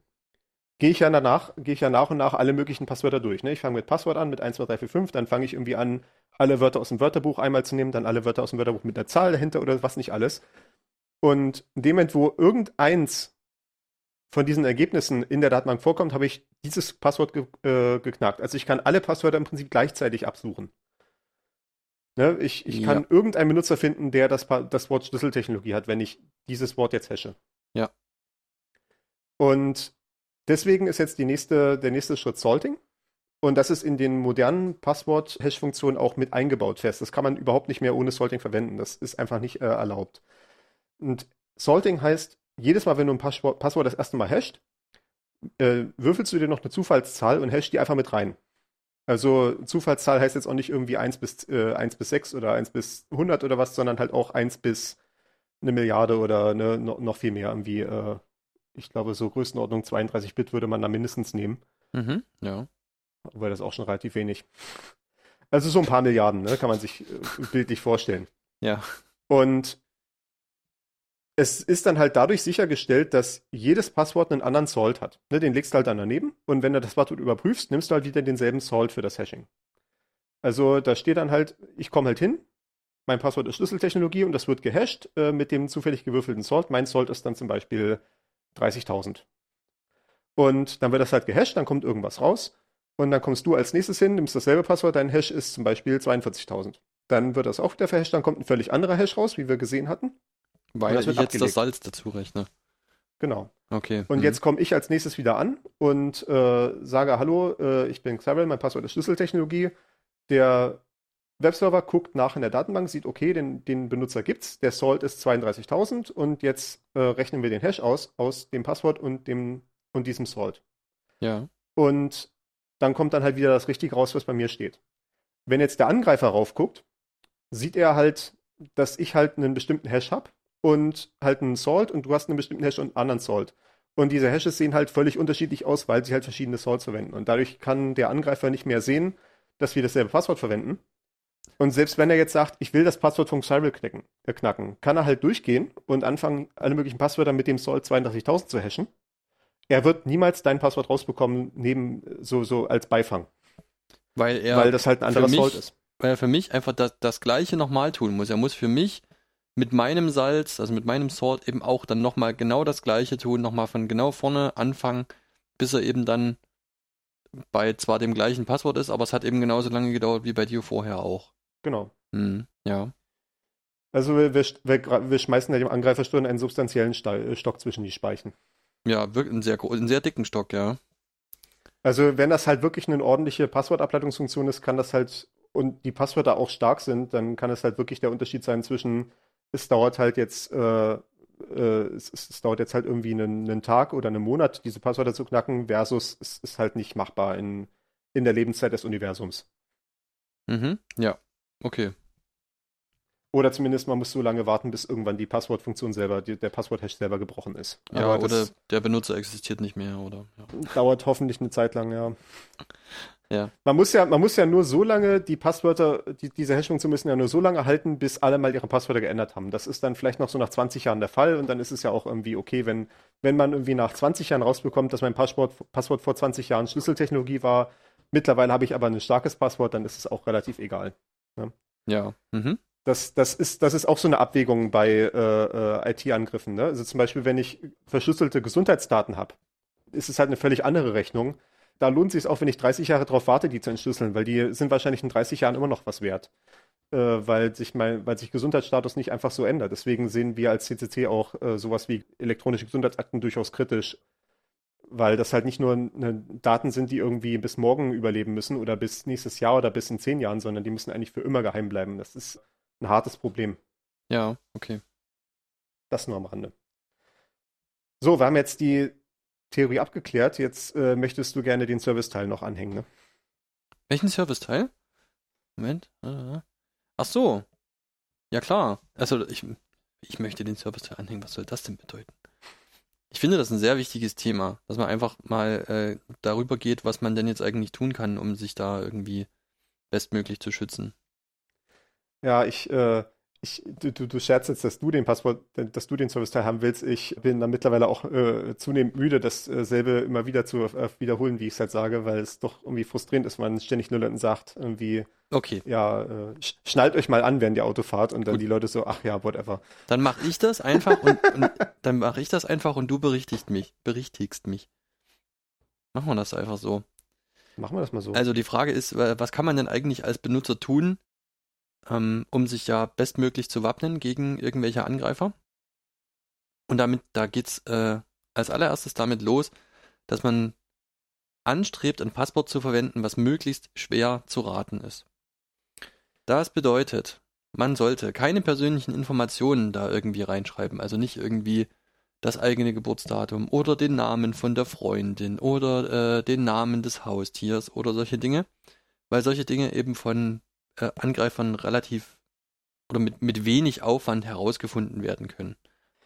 gehe ich ja danach, gehe ich ja nach und nach alle möglichen Passwörter durch. Ne? Ich fange mit Passwort an, mit 1, 2, 3, 4, 5, dann fange ich irgendwie an, alle Wörter aus dem Wörterbuch einmal zu nehmen, dann alle Wörter aus dem Wörterbuch mit einer Zahl dahinter oder was nicht alles. Und in dem Moment, wo irgendeins von diesen Ergebnissen in der Datenbank vorkommt, habe ich dieses Passwort ge äh, geknackt. Also ich kann alle Passwörter im Prinzip gleichzeitig absuchen. Ne? Ich, ich Ja. kann irgendeinen Benutzer finden, der das, Pa- das Wort Schlüsseltechnologie hat, wenn ich dieses Wort jetzt hashe. Ja. Und deswegen ist jetzt nächste, der nächste Schritt Salting. Und das ist in den modernen Passwort-Hash-Funktionen auch mit eingebaut fest. Das kann man überhaupt nicht mehr ohne Salting verwenden. Das ist einfach nicht äh, erlaubt. Und Salting heißt, jedes Mal, wenn du ein Passwort, Passwort das erste Mal hasht, äh, würfelst du dir noch eine Zufallszahl und hash die einfach mit rein. Also Zufallszahl heißt jetzt auch nicht irgendwie 1 bis, äh, 1 bis 6 oder 1 bis 100 oder was, sondern halt auch 1 bis eine Milliarde oder ne, no, noch viel mehr. Irgendwie, äh, ich glaube, so Größenordnung 32 Bit würde man da mindestens nehmen. Mhm. Ja. Wobei das auch schon relativ wenig. Also so ein paar Milliarden, ne, kann man sich äh, bildlich vorstellen. Ja. Und es ist dann halt dadurch sichergestellt, dass jedes Passwort einen anderen Salt hat. Ne, den legst du halt dann daneben und wenn du das Passwort überprüfst, nimmst du halt wieder denselben Salt für das Hashing. Also da steht dann halt, ich komme halt hin, mein Passwort ist Schlüsseltechnologie und das wird gehasht äh, mit dem zufällig gewürfelten Salt. Mein Salt ist dann zum Beispiel 30.000. Und dann wird das halt gehasht, dann kommt irgendwas raus und dann kommst du als nächstes hin, nimmst dasselbe Passwort, dein Hash ist zum Beispiel 42.000. Dann wird das auch wieder verhasht, dann kommt ein völlig anderer Hash raus, wie wir gesehen hatten. Weil das ich jetzt das. Salz dazu rechne. Genau. Okay. Und mhm. jetzt komme ich als nächstes wieder an und äh, sage, hallo, äh, ich bin Xyrel, mein Passwort ist Schlüsseltechnologie. Der Webserver guckt nach in der Datenbank, sieht, okay, den, den Benutzer gibt's, der Salt ist 32.000 und jetzt äh, rechnen wir den Hash aus, aus dem Passwort und, dem, und diesem Salt. Ja. Und dann kommt dann halt wieder das Richtige raus, was bei mir steht. Wenn jetzt der Angreifer raufguckt, sieht er halt, dass ich halt einen bestimmten Hash habe und halt einen Salt und du hast einen bestimmten Hash und einen anderen Salt. Und diese Hashes sehen halt völlig unterschiedlich aus, weil sie halt verschiedene Salts verwenden. Und dadurch kann der Angreifer nicht mehr sehen, dass wir dasselbe Passwort verwenden. Und selbst wenn er jetzt sagt, ich will das Passwort von Cyril knacken, äh, knacken, kann er halt durchgehen und anfangen, alle möglichen Passwörter mit dem Salt 32.000 zu hashen. Er wird niemals dein Passwort rausbekommen, neben so, so als Beifang. Weil er, weil das halt ein anderer mich- Salt ist. weil er für mich einfach das, das Gleiche nochmal tun muss. Er muss für mich mit meinem Salz, also mit meinem Salt eben auch dann nochmal genau das Gleiche tun, nochmal von genau vorne anfangen, bis er eben dann bei zwar dem gleichen Passwort ist, aber es hat eben genauso lange gedauert wie bei dir vorher auch. Genau. Hm, ja. Also wir, wir, wir, wir schmeißen ja dem Angreiferstirn einen substanziellen Sta- äh, Stock zwischen die Speichen. Ja, wirklich einen sehr, einen sehr dicken Stock, ja. Also wenn das halt wirklich eine ordentliche Passwortableitungsfunktion ist, kann das halt und die Passwörter auch stark sind, dann kann es halt wirklich der Unterschied sein zwischen es dauert halt jetzt äh, äh, es, es dauert jetzt halt irgendwie einen, einen Tag oder einen Monat, diese Passwörter zu knacken, versus es ist halt nicht machbar in, in der Lebenszeit des Universums. Mhm, ja. Okay. Oder zumindest man muss so lange warten, bis irgendwann die Passwortfunktion selber, die, der Passworthash selber gebrochen ist. Ja, Aber oder der Benutzer existiert nicht mehr, oder? Ja. dauert hoffentlich eine Zeit lang, ja. Ja. Man muss ja, man muss ja nur so lange die Passwörter, die, diese Hash-Funktion müssen ja nur so lange halten, bis alle mal ihre Passwörter geändert haben. Das ist dann vielleicht noch so nach 20 Jahren der Fall und dann ist es ja auch irgendwie okay, wenn, wenn man irgendwie nach 20 Jahren rausbekommt, dass mein Passwort, Passwort vor 20 Jahren Schlüsseltechnologie war. Mittlerweile habe ich aber ein starkes Passwort, dann ist es auch relativ egal. Ja. Mhm. Das, das, ist, das ist auch so eine Abwägung bei äh, äh, IT-Angriffen. Ne? Also zum Beispiel, wenn ich verschlüsselte Gesundheitsdaten habe, ist es halt eine völlig andere Rechnung. Da lohnt es sich auch, wenn ich 30 Jahre darauf warte, die zu entschlüsseln, weil die sind wahrscheinlich in 30 Jahren immer noch was wert. Äh, weil, sich mein, weil sich Gesundheitsstatus nicht einfach so ändert. Deswegen sehen wir als CCC auch äh, sowas wie elektronische Gesundheitsakten durchaus kritisch, weil das halt nicht nur ne, Daten sind, die irgendwie bis morgen überleben müssen oder bis nächstes Jahr oder bis in zehn Jahren, sondern die müssen eigentlich für immer geheim bleiben. Das ist ein hartes Problem. Ja, okay. Das nur am Rande. So, wir haben jetzt die Theorie abgeklärt. Jetzt äh, möchtest du gerne den Serviceteil noch anhängen, ne? Welchen Serviceteil? Moment. äh, Ach so. Ja klar. Also ich, ich möchte den Serviceteil anhängen. Was soll das denn bedeuten? Ich finde das ein sehr wichtiges Thema, dass man einfach mal äh, darüber geht, was man denn jetzt eigentlich tun kann, um sich da irgendwie bestmöglich zu schützen. Ja, ich, äh, ich du, du, du scherzt jetzt, dass du den Passwort, dass du den Serviceteil haben willst. Ich bin dann mittlerweile auch äh, zunehmend müde, dasselbe immer wieder zu äh, wiederholen, wie ich es halt sage, weil es doch irgendwie frustrierend ist, wenn man ständig nur Leuten sagt, irgendwie, Okay, ja, äh, sch- schnallt euch mal an während ihr Auto fahrt und dann Gut. die Leute so, ach ja, whatever. dann mache ich das einfach und, und dann mache ich das einfach und du berichtigst mich, berichtigst mich. Machen wir das einfach so. Machen wir das mal so. Also die Frage ist, äh, was kann man denn eigentlich als Benutzer tun, ähm, um sich ja bestmöglich zu wappnen gegen irgendwelche Angreifer? Und damit, da geht's äh, als allererstes damit los, dass man anstrebt, ein Passwort zu verwenden, was möglichst schwer zu raten ist. Das bedeutet, man sollte keine persönlichen Informationen da irgendwie reinschreiben, also nicht irgendwie das eigene Geburtsdatum oder den Namen von der Freundin oder äh, den Namen des Haustiers oder solche Dinge, weil solche Dinge eben von äh, Angreifern relativ oder mit, mit wenig Aufwand herausgefunden werden können.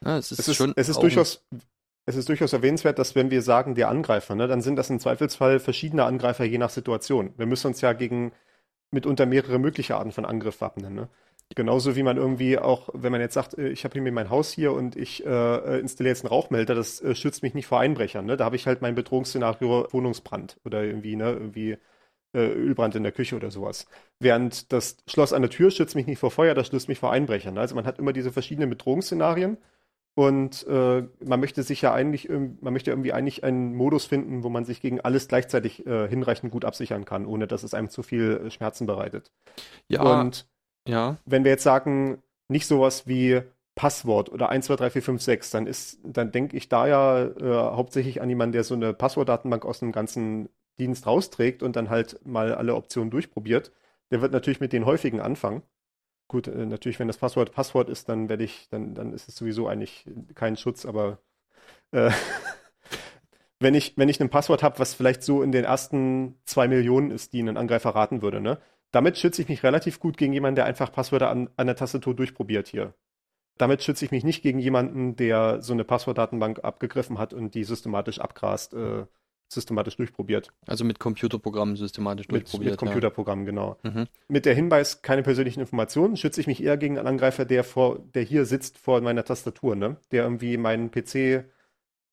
Ja, es ist, es ist, schon es ist durchaus, es ist durchaus erwähnenswert, dass wenn wir sagen, der Angreifer, ne, dann sind das im Zweifelsfall verschiedene Angreifer je nach Situation. Wir müssen uns ja gegen mitunter mehrere mögliche Arten von Angriff wappnen. Ne? Genauso wie man irgendwie auch, wenn man jetzt sagt, äh, ich habe hier mir mein Haus hier und ich äh, installiere jetzt einen Rauchmelder, das äh, schützt mich nicht vor Einbrechern. Ne? Da habe ich halt mein Bedrohungsszenario Wohnungsbrand oder irgendwie, ne, irgendwie äh, Ölbrand in der Küche oder sowas. Während das Schloss an der Tür schützt mich nicht vor Feuer, das schützt mich vor Einbrechern. Also man hat immer diese verschiedenen Bedrohungsszenarien und äh, man möchte sich ja eigentlich, man möchte irgendwie eigentlich einen Modus finden, wo man sich gegen alles gleichzeitig äh, hinreichend gut absichern kann, ohne dass es einem zu viel äh, Schmerzen bereitet. ja, Und ja, wenn wir jetzt sagen, nicht sowas wie Passwort oder 1, 2, 3, 4, 5, 6, dann ist, dann denke ich da ja äh, hauptsächlich an jemanden, der so eine Passwortdatenbank aus einem ganzen Dienst rausträgt und dann halt mal alle Optionen durchprobiert. Der wird natürlich mit den häufigen anfangen. Gut, äh, natürlich, wenn das Passwort Passwort ist, dann werde ich, dann, dann ist es sowieso eigentlich kein Schutz, aber äh, wenn ich, wenn ich ein Passwort habe, was vielleicht so in den ersten zwei Millionen ist, die ein Angreifer raten würde, ne? Damit schütze ich mich relativ gut gegen jemanden, der einfach Passwörter an, an der Tastatur durchprobiert hier. Damit schütze ich mich nicht gegen jemanden, der so eine Passwortdatenbank abgegriffen hat und die systematisch abgrast, äh, systematisch durchprobiert. also mit Computerprogrammen systematisch Mit, durchprobiert. mit Computerprogrammen, genau. Ja. Mhm. Mit der Hinweis, keine persönlichen Informationen, schütze ich mich eher gegen einen Angreifer, der vor, der hier sitzt vor meiner Tastatur, ne? Der irgendwie meinen PC, äh,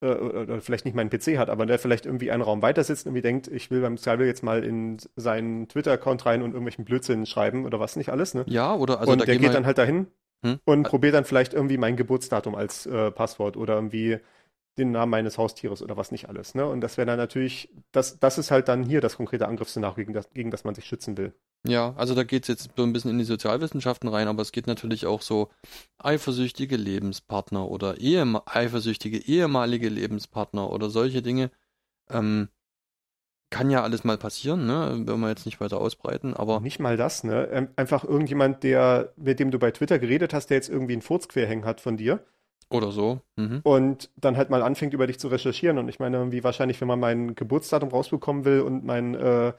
oder oder vielleicht nicht meinen PC hat, aber der vielleicht irgendwie einen Raum weiter sitzt und irgendwie denkt, ich will beim Skype jetzt mal in seinen Twitter-Account rein und irgendwelchen Blödsinn schreiben oder was nicht alles, ne? Ja, oder also und der geht dann halt dahin Hm? und probiert dann vielleicht irgendwie mein Geburtsdatum als äh, Passwort oder irgendwie den Namen meines Haustieres oder was nicht alles. Ne? Und das wäre dann natürlich, das, das ist halt dann hier das konkrete Angriffsszenario, gegen das, gegen das man sich schützen will. Ja, also da geht's jetzt so ein bisschen in die Sozialwissenschaften rein, aber es geht natürlich auch so eifersüchtige Lebenspartner oder ehema eifersüchtige ehemalige Lebenspartner oder solche Dinge. Ähm, kann ja alles mal passieren, ne? Wenn wir jetzt nicht weiter ausbreiten, aber Nicht mal das, ne? Ähm, Einfach irgendjemand, der, mit dem du bei Twitter geredet hast, der jetzt irgendwie einen Furz querhängen hat von dir oder so. Mhm. und dann halt mal anfängt, über dich zu recherchieren. Und ich meine, wie wahrscheinlich, wenn man mein Geburtsdatum rausbekommen will und mein, äh,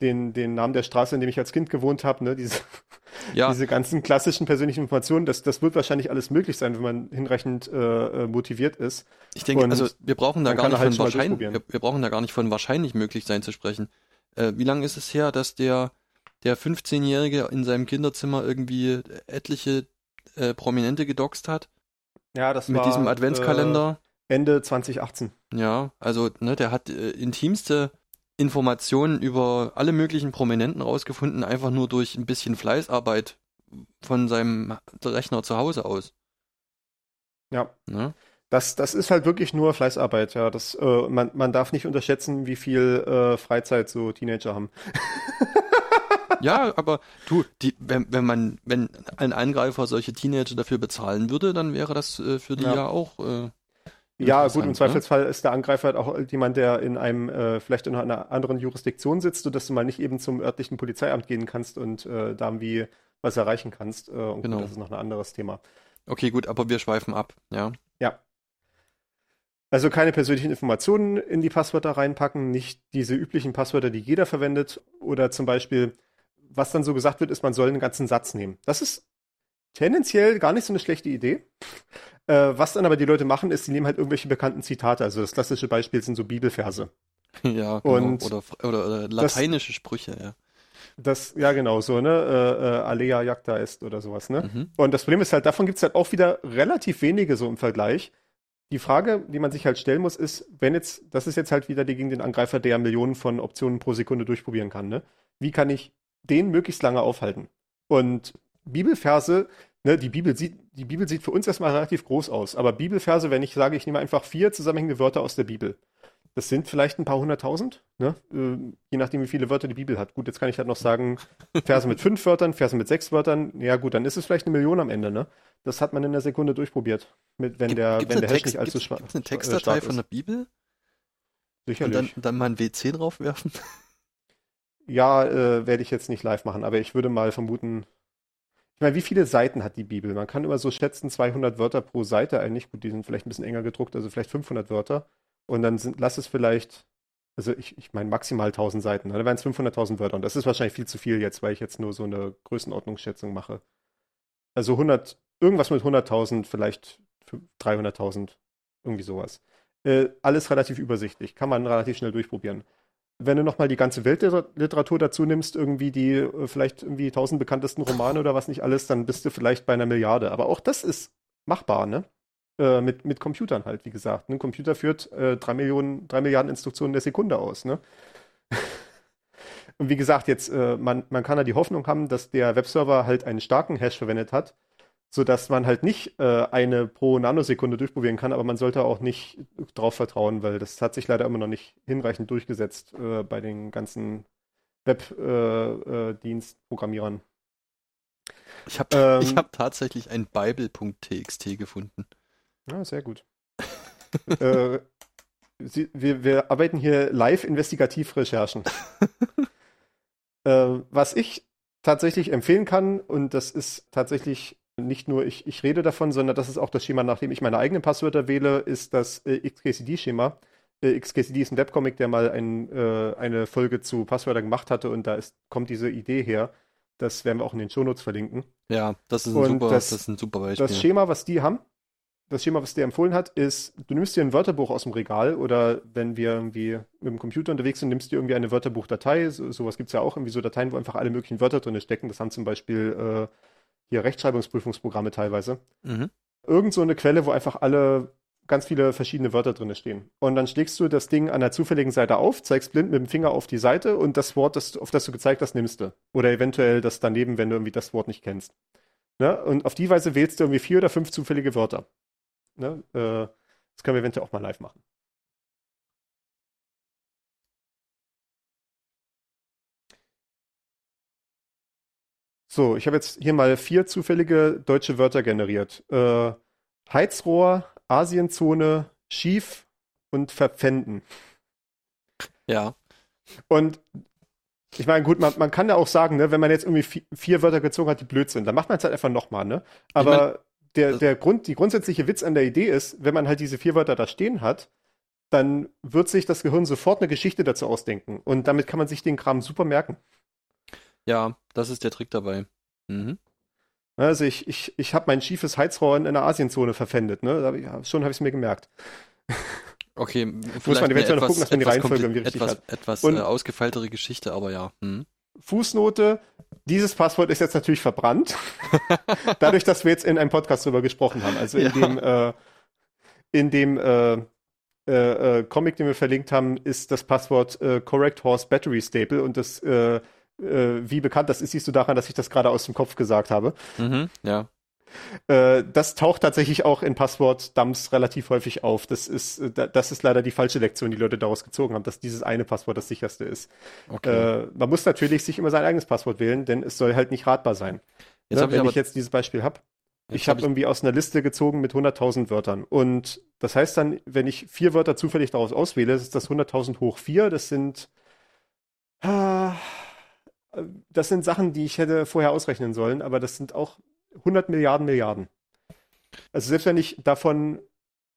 den, den Namen der Straße, in dem ich als Kind gewohnt habe, ne, diese, Ja, diese ganzen klassischen persönlichen Informationen, das, das wird wahrscheinlich alles möglich sein, wenn man hinreichend äh, äh, motiviert ist. ich denke, und also wir brauchen da gar nicht halt von wahrscheinlich, wir, wir brauchen da gar nicht von wahrscheinlich möglich sein zu sprechen. Äh, wie lange ist es her, dass der der 15-Jährige in seinem Kinderzimmer irgendwie etliche äh, Prominente gedoxt hat Ja, das mit war diesem Adventskalender? Äh, Ende 2018. Ja, also ne, der hat äh, intimste Informationen über alle möglichen Prominenten rausgefunden, einfach nur durch ein bisschen Fleißarbeit von seinem Rechner zu Hause aus. Ja. Ne? Das, das ist halt wirklich nur Fleißarbeit, ja. Das, äh, man, man darf nicht unterschätzen, wie viel äh, Freizeit so Teenager haben. Ja, aber du, die, wenn, wenn man, wenn ein Angreifer solche Teenager dafür bezahlen würde, dann wäre das äh, für die ja, Ja. auch. Äh, Ja, gut, im ne? Zweifelsfall ist der Angreifer halt auch jemand, der in einem, äh, vielleicht in einer anderen Jurisdiktion sitzt, sodass du mal nicht eben zum örtlichen Polizeiamt gehen kannst und äh, da irgendwie was erreichen kannst. Äh, und Genau. gut, das ist noch ein anderes Thema. Okay, gut, aber wir schweifen ab, ja. Also keine persönlichen Informationen in die Passwörter reinpacken, nicht diese üblichen Passwörter, die jeder verwendet. Oder zum Beispiel, was dann so gesagt wird, ist, man soll einen ganzen Satz nehmen. Das ist tendenziell gar nicht so eine schlechte Idee. Äh, was dann aber die Leute machen, ist, sie nehmen halt irgendwelche bekannten Zitate. Also das klassische Beispiel sind so Bibelverse. Ja, genau. Und oder, oder, oder lateinische Sprüche, ja. Das, ja, genau, so, ne? Äh, äh, Alea jacta est oder sowas, ne? Mhm. Und das Problem ist halt, davon gibt es halt auch wieder relativ wenige so im Vergleich. Die Frage, die man sich halt stellen muss, ist, wenn jetzt, das ist jetzt halt wieder die gegen den Angreifer, der Millionen von Optionen pro Sekunde durchprobieren kann, ne? Wie kann ich den möglichst lange aufhalten? Und Bibelverse, ne, die Bibel sieht, die Bibel sieht für uns erstmal relativ groß aus, aber Bibelverse, wenn ich sage, ich nehme einfach vier zusammenhängende Wörter aus der Bibel, das sind vielleicht ein paar hunderttausend, ne? Äh, je nachdem, wie viele Wörter die Bibel hat. Gut, jetzt kann ich halt noch sagen, Verse mit fünf Wörtern, Verse mit sechs Wörtern. Ja, gut, dann ist es vielleicht eine Million am Ende, ne? Das hat man in einer Sekunde durchprobiert. Mit, wenn der, Gibt's wenn der Hash Text, nicht allzu schwach gibt's eine äh, Textdatei von der ist. Bibel? Und Sicherlich. dann, dann mal ein WC draufwerfen? Ja, äh, werde ich jetzt nicht live machen, aber ich würde mal vermuten. Ich meine, wie viele Seiten hat die Bibel? Man kann immer so schätzen, 200 Wörter pro Seite eigentlich. Gut, die sind vielleicht ein bisschen enger gedruckt, also vielleicht 500 Wörter. Und dann sind, lass es vielleicht, also ich, ich meine maximal 1000 Seiten. Dann wären es 500.000 Wörter. Und das ist wahrscheinlich viel zu viel jetzt, weil ich jetzt nur so eine Größenordnungsschätzung mache. Also 100, irgendwas mit 100.000, vielleicht 300.000, irgendwie sowas. Äh, alles relativ übersichtlich, kann man relativ schnell durchprobieren wenn du nochmal die ganze Weltliteratur dazu nimmst, irgendwie die äh, vielleicht irgendwie tausend bekanntesten Romane oder was nicht alles, dann bist du vielleicht bei einer Milliarde. Aber auch das ist machbar, ne? Äh, mit, mit Computern halt, wie gesagt. Ein Computer führt äh, drei Millionen, drei Milliarden Instruktionen der Sekunde aus, ne? Und wie gesagt, jetzt, äh, man, man kann ja die Hoffnung haben, dass der Webserver halt einen starken Hash verwendet hat, sodass man halt nicht äh, eine pro Nanosekunde durchprobieren kann, aber man sollte auch nicht drauf vertrauen, weil das hat sich leider immer noch nicht hinreichend durchgesetzt äh, bei den ganzen Web-Dienstprogrammierern. Ich habe Ähm, ich hab tatsächlich ein Bible.txt gefunden. ja, sehr gut. äh, Sie, wir, wir arbeiten hier live investigativ Recherchen. äh, was ich tatsächlich empfehlen kann, und das ist tatsächlich nicht nur ich, ich rede davon, sondern das ist auch das Schema, nachdem ich meine eigenen Passwörter wähle, ist das äh, XKCD-Schema. Äh, XKCD ist ein Webcomic, der mal ein, äh, eine Folge zu Passwörtern gemacht hatte und da ist, kommt diese Idee her. Das werden wir auch in den Shownotes verlinken. Ja, das ist ein, Und super, das- das, ist ein super Beispiel. Das Schema, was die haben, das Schema, was der empfohlen hat, ist, du nimmst dir ein Wörterbuch aus dem Regal oder wenn wir irgendwie mit dem Computer unterwegs sind, nimmst du irgendwie eine Wörterbuchdatei. So, sowas gibt es ja auch, irgendwie so Dateien, wo einfach alle möglichen Wörter drin stecken. Das haben zum Beispiel äh, hier Rechtschreibungsprüfungsprogramme teilweise. mhm. Irgend so eine Quelle, wo einfach alle ganz viele verschiedene Wörter drin stehen. Und dann schlägst du das Ding an der zufälligen Seite auf, zeigst blind mit dem Finger auf die Seite und das Wort, das, auf das du gezeigt hast, nimmst du. Oder eventuell das daneben, wenn du irgendwie das Wort nicht kennst. Ne? Und auf die Weise wählst du irgendwie vier oder fünf zufällige Wörter. Ne? Äh, das können wir eventuell auch mal live machen. So, ich habe jetzt hier mal vier zufällige deutsche Wörter generiert. Äh, Heizrohr, Asienzone, schief und verpfänden. Ja, Und ich meine, gut, man, man kann ja auch sagen, ne, wenn man jetzt irgendwie vi- vier Wörter gezogen hat, die blöd sind, dann macht man es halt einfach nochmal, ne? Aber der, das- der Grund, die grundsätzliche Witz an der Idee ist, wenn man halt diese vier Wörter da stehen hat, dann wird sich das Gehirn sofort eine Geschichte dazu ausdenken. Und damit kann man sich den Kram super merken. Ja, das ist der Trick dabei. Mhm. Also ich, ich, ich habe mein schiefes Heizrohr in einer Asienzone verpfändet, ne? Hab ich, schon habe ich es mir gemerkt. Okay, man vielleicht eine eventuell noch gucken, dass man die Reihenfolge irgendwie richtig etwas, hat. etwas Und- äh, ausgefeiltere Geschichte, aber ja. Mhm. Fußnote, dieses Passwort ist jetzt natürlich verbrannt. Dadurch, dass wir jetzt in einem Podcast drüber gesprochen haben. Also in Ja. dem, äh, in dem äh, äh, äh, Comic, den wir verlinkt haben, ist das Passwort äh, Correct Horse Battery Staple und das, äh, äh, wie bekannt das ist, siehst du daran, dass ich das gerade aus dem Kopf gesagt habe. Mhm. Ja. Äh, das taucht tatsächlich auch in Passwort-Dumps relativ häufig auf. Das ist, äh, da- das ist leider die falsche Lektion, die Leute daraus gezogen haben, dass dieses eine Passwort das sicherste ist. Okay. Äh, man muss natürlich sich immer sein eigenes Passwort wählen, denn es soll halt nicht ratbar sein. jetzt ne, ich wenn ich jetzt dieses Beispiel habe. jetzt Ich habe hab irgendwie aus einer Liste gezogen mit 100.000 Wörtern. Und das heißt dann, wenn ich vier Wörter zufällig daraus auswähle, ist das 100.000 hoch vier. Das sind, ah, das sind Sachen, die ich hätte vorher ausrechnen sollen, aber das sind auch 100 Milliarden Milliarden. Also selbst wenn ich davon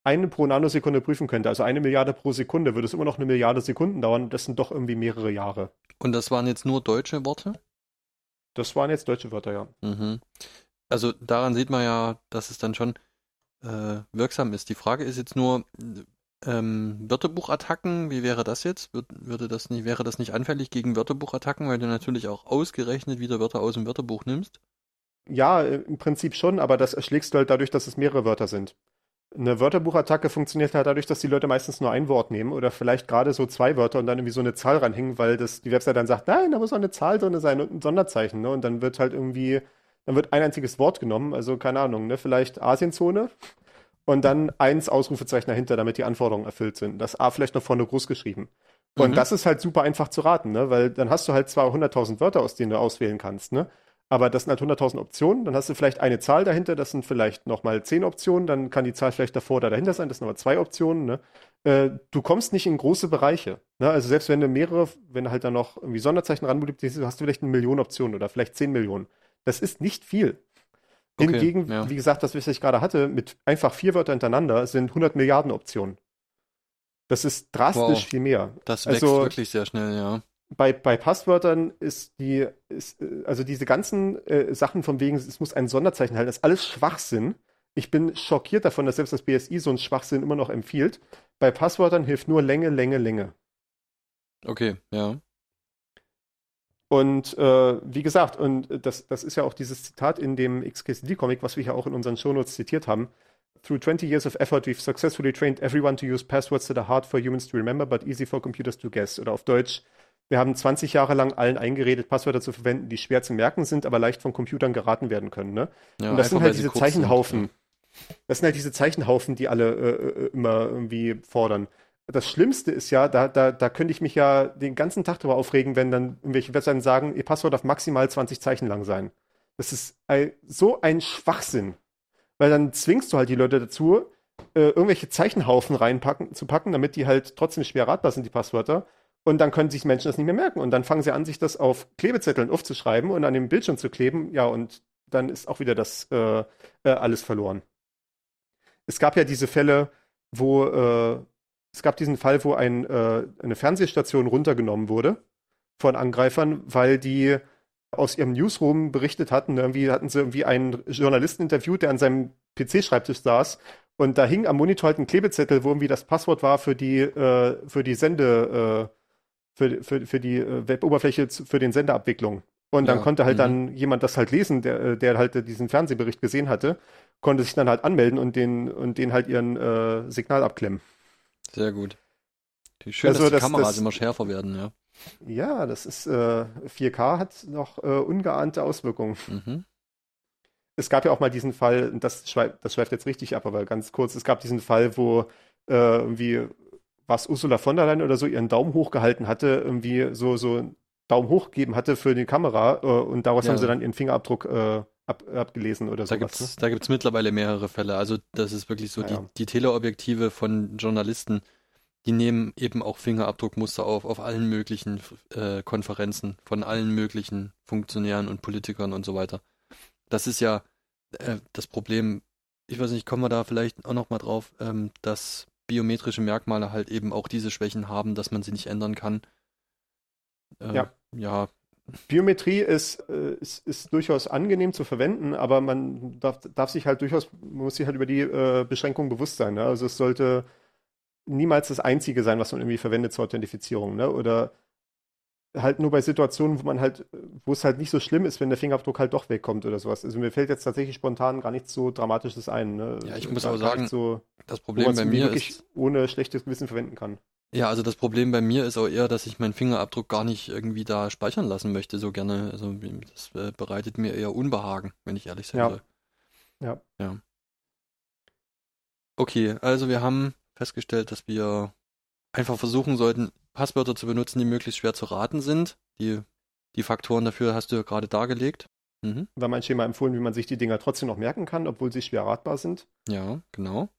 eine pro Nanosekunde prüfen könnte, also eine Milliarde pro Sekunde, würde es immer noch eine Milliarde Sekunden dauern. Das sind doch irgendwie mehrere Jahre. Und das waren jetzt nur deutsche Worte? Das waren jetzt deutsche Wörter, ja. Mhm. Also daran sieht man ja, dass es dann schon äh, wirksam ist. Die Frage ist jetzt nur, ähm, Wörterbuchattacken, wie wäre das jetzt? Würde, würde das nicht, wäre das nicht anfällig gegen Wörterbuchattacken, weil du natürlich auch ausgerechnet wieder Wörter aus dem Wörterbuch nimmst? Ja, äh, im Prinzip schon, aber das erschlägst du halt dadurch, dass es mehrere Wörter sind. Eine Wörterbuchattacke funktioniert halt dadurch, dass die Leute meistens nur ein Wort nehmen oder vielleicht gerade so zwei Wörter und dann irgendwie so eine Zahl ranhängen, weil das die Website dann sagt, nein, da muss auch eine Zahl drin sein und ein Sonderzeichen, ne? Und dann wird halt irgendwie, dann wird ein einziges Wort genommen, also keine Ahnung, ne? Vielleicht Asienzone und dann eins Ausrufezeichen dahinter, damit die Anforderungen erfüllt sind. Das A vielleicht noch vorne groß geschrieben. Und Mhm. das ist halt super einfach zu raten, ne? Weil dann hast du halt zwar 100.000 Wörter, aus denen du auswählen kannst, ne? Aber das sind halt 100.000 Optionen, dann hast du vielleicht eine Zahl dahinter, das sind vielleicht nochmal 10 Optionen, dann kann die Zahl vielleicht davor oder dahinter sein, das sind aber zwei Optionen, ne? Äh, du kommst nicht in große Bereiche, ne? Also selbst wenn du mehrere, wenn du halt dann noch irgendwie Sonderzeichen ranmultiplizierst, hast du vielleicht eine Million Optionen oder vielleicht 10 Millionen. Das ist nicht viel. Okay, Hingegen, ja. wie gesagt, das, was ich gerade hatte, mit einfach vier Wörtern hintereinander sind 100 Milliarden Optionen. Das ist drastisch Wow. viel mehr. Das wächst Also- wirklich sehr schnell, ja. Bei, bei Passwörtern ist die, ist, äh, also diese ganzen äh, Sachen von wegen, es muss ein Sonderzeichen halten, das ist alles Schwachsinn. Ich bin schockiert davon, dass selbst das BSI so einen Schwachsinn immer noch empfiehlt. Bei Passwörtern hilft nur Länge, Länge, Länge. Okay, ja. Und äh, wie gesagt, und das, das ist ja auch dieses Zitat in dem XKCD-Comic, was wir hier auch in unseren Shownotes zitiert haben. Through 20 years of effort, we've successfully trained everyone to use passwords that are hard for humans to remember, but easy for computers to guess. Oder auf Deutsch, wir haben 20 Jahre lang allen eingeredet, Passwörter zu verwenden, die schwer zu merken sind, aber leicht von Computern geraten werden können. Ne? ja und das sind halt diese Zeichenhaufen. Sind. Das sind halt diese Zeichenhaufen, die alle äh, äh, immer irgendwie fordern. Das Schlimmste ist ja, da, da, da könnte ich mich ja den ganzen Tag drüber aufregen, wenn dann irgendwelche Webseiten sagen, ihr Passwort darf maximal 20 Zeichen lang sein. Das ist ein, so ein Schwachsinn. Weil dann zwingst du halt die Leute dazu, äh, irgendwelche Zeichenhaufen reinpacken, zu packen, damit die halt trotzdem schwer ratbar sind, die Passwörter. Und dann können sich Menschen das nicht mehr merken. Und dann fangen sie an, sich das auf Klebezetteln aufzuschreiben und an dem Bildschirm zu kleben. Ja, und dann ist auch wieder das äh, äh, alles verloren. Es gab ja diese Fälle, wo äh, es gab diesen Fall, wo ein, äh, eine Fernsehstation runtergenommen wurde von Angreifern, weil die aus ihrem Newsroom berichtet hatten. Irgendwie hatten sie irgendwie einen Journalisten interviewt, der an seinem PC-Schreibtisch saß. Und da hing am Monitor halt ein Klebezettel, wo irgendwie das Passwort war für die, äh, für die Sende, äh, für, für, für die äh, Web-Oberfläche für den Sendeabwicklung. Und dann Ja, konnte halt mhm. dann jemand das halt lesen, der, äh, der halt diesen Fernsehbericht gesehen hatte, konnte sich dann halt anmelden und den, und den halt ihren äh, Signal abklemmen. Sehr gut. Schön, Also dass die das- Kameras das- immer schärfer werden, ja. Ja, das ist äh, 4K hat noch äh, ungeahnte Auswirkungen. Mhm. Es gab ja auch mal diesen Fall, und das schweift, das schweift jetzt richtig ab, aber ganz kurz, es gab diesen Fall, wo äh, irgendwie was Ursula von der Leyen oder so ihren Daumen hochgehalten hatte, irgendwie so, so einen Daumen hoch gegeben hatte für die Kamera äh, und daraus Ja. haben sie dann ihren Fingerabdruck äh, ab, abgelesen oder Da sowas. gibt's, Ne? da mittlerweile mehrere Fälle. Also das ist wirklich so, Ja, die, ja. die Teleobjektive von Journalisten, die nehmen eben auch Fingerabdruckmuster auf, auf allen möglichen äh, Konferenzen von allen möglichen Funktionären und Politikern und so weiter. Das ist ja äh, das Problem, ich weiß nicht, kommen wir da vielleicht auch noch mal drauf, ähm, dass biometrische Merkmale halt eben auch diese Schwächen haben, dass man sie nicht ändern kann. Äh, Ja. Ja, Biometrie ist, äh, ist, ist durchaus angenehm zu verwenden, aber man darf, darf sich halt durchaus, man muss sich halt über die äh, Beschränkungen bewusst sein. Ne? Also es sollte niemals das Einzige sein, was man irgendwie verwendet zur Authentifizierung. Ne? Oder halt nur bei Situationen, wo man halt, wo es halt nicht so schlimm ist, wenn der Fingerabdruck halt doch wegkommt oder sowas. Also mir fällt jetzt tatsächlich spontan gar nichts so Dramatisches ein. Ne? Ja, ich muss aber sagen, so, das Problem bei mir wirklich ist, ohne schlechtes Gewissen verwenden kann. Ja, also das Problem bei mir ist auch eher, dass ich meinen Fingerabdruck gar nicht irgendwie da speichern lassen möchte, so gerne. Also das äh, bereitet mir eher Unbehagen, wenn ich ehrlich sein Ja. soll. Ja. Ja. Okay, also wir haben festgestellt, dass wir einfach versuchen sollten, Passwörter zu benutzen, die möglichst schwer zu raten sind. Die, die Faktoren dafür hast du ja gerade dargelegt. Mhm. Wir haben ein Schema empfohlen, wie man sich die Dinger trotzdem noch merken kann, obwohl sie schwer ratbar sind. Ja, genau.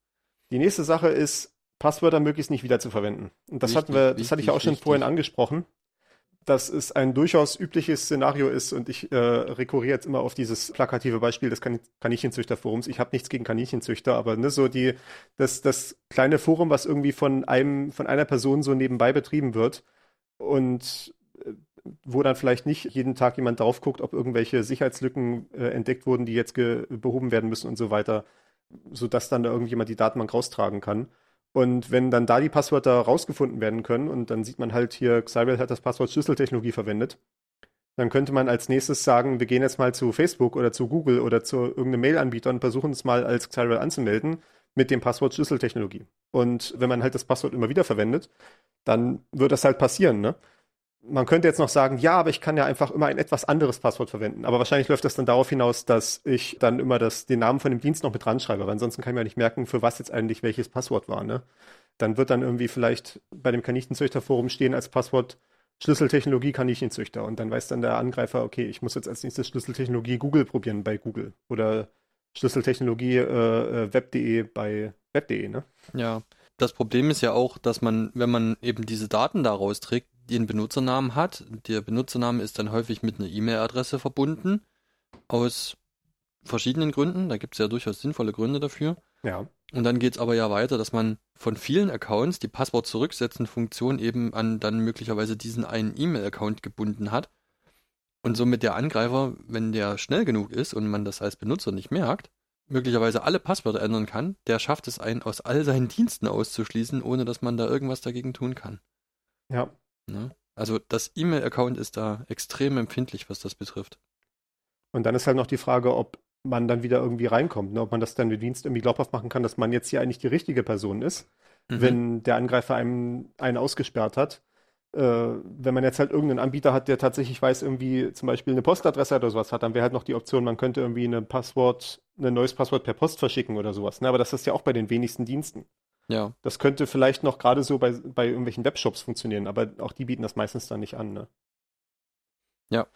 Die nächste Sache ist, Passwörter möglichst nicht wieder zu verwenden. Und das hatten Wichtig, wir, das hatte ich ja auch schon wichtig, vorhin angesprochen, dass es ein durchaus übliches Szenario ist und ich äh, rekurriere jetzt immer auf dieses plakative Beispiel des kan Kaninchenzüchterforums. Ich habe nichts gegen Kaninchenzüchter, aber ne, so die, das, das kleine Forum, was irgendwie von einem, von einer Person so nebenbei betrieben wird und äh, wo dann vielleicht nicht jeden Tag jemand drauf guckt, ob irgendwelche Sicherheitslücken äh, entdeckt wurden, die jetzt behoben werden müssen und so weiter, sodass dann da irgendjemand die Datenbank raustragen kann. Und wenn dann da die Passwörter rausgefunden werden können und dann sieht man halt hier, Xyrel hat das Passwort Schlüsseltechnologie verwendet, dann könnte man als nächstes sagen, wir gehen jetzt mal zu Facebook oder zu Google oder zu irgendeinem Mail-Anbieter und versuchen es mal als Xyrel anzumelden mit dem Passwort Schlüsseltechnologie. Und wenn man halt das Passwort immer wieder verwendet, dann wird das halt passieren, ne? Man könnte jetzt noch sagen, ja, aber ich kann ja einfach immer ein etwas anderes Passwort verwenden. Aber wahrscheinlich läuft das dann darauf hinaus, dass ich dann immer das, den Namen von dem Dienst noch mit dran schreibe. Weil ansonsten kann ich mir nicht merken, für was jetzt eigentlich welches Passwort war. Ne? Dann wird dann irgendwie vielleicht bei dem Kaninchenzüchterforum stehen als Passwort Schlüsseltechnologie Kaninchenzüchter. Und dann weiß dann der Angreifer, okay, ich muss jetzt als nächstes Schlüsseltechnologie Google probieren bei Google. Oder Schlüsseltechnologie äh, äh web.de bei web.de, ne? Ja. Das Problem ist ja auch, dass man, wenn man eben diese Daten daraus trägt, den Benutzernamen hat. Der Benutzername ist dann häufig mit einer E-Mail-Adresse verbunden. Aus verschiedenen Gründen. Da gibt es ja durchaus sinnvolle Gründe dafür. Ja. Und dann geht es aber ja weiter, dass man von vielen Accounts die Passwort-Zurücksetzen-Funktion eben an dann möglicherweise diesen einen E-Mail-Account gebunden hat. Und somit der Angreifer, wenn der schnell genug ist und man das als Benutzer nicht merkt, möglicherweise alle Passwörter ändern kann, der schafft es einen aus all seinen Diensten auszuschließen, ohne dass man da irgendwas dagegen tun kann. Ja. Ne? Also das E-Mail-Account ist da extrem empfindlich, was das betrifft. Und dann ist halt noch die Frage, ob man dann wieder irgendwie reinkommt, ne? ob man das dann mit Dienst irgendwie glaubhaft machen kann, dass man jetzt hier eigentlich die richtige Person ist, mhm. wenn der Angreifer einem einen ausgesperrt hat. Äh, wenn man jetzt halt irgendeinen Anbieter hat, der tatsächlich weiß, irgendwie zum Beispiel eine Postadresse oder sowas hat, dann wäre halt noch die Option, man könnte irgendwie ein Passwort, ein neues Passwort per Post verschicken oder sowas. Ne? Aber das ist ja auch bei den wenigsten Diensten. Ja. Das könnte vielleicht noch gerade so bei, bei irgendwelchen Webshops funktionieren, aber auch die bieten das meistens dann nicht an. Ne? Ja.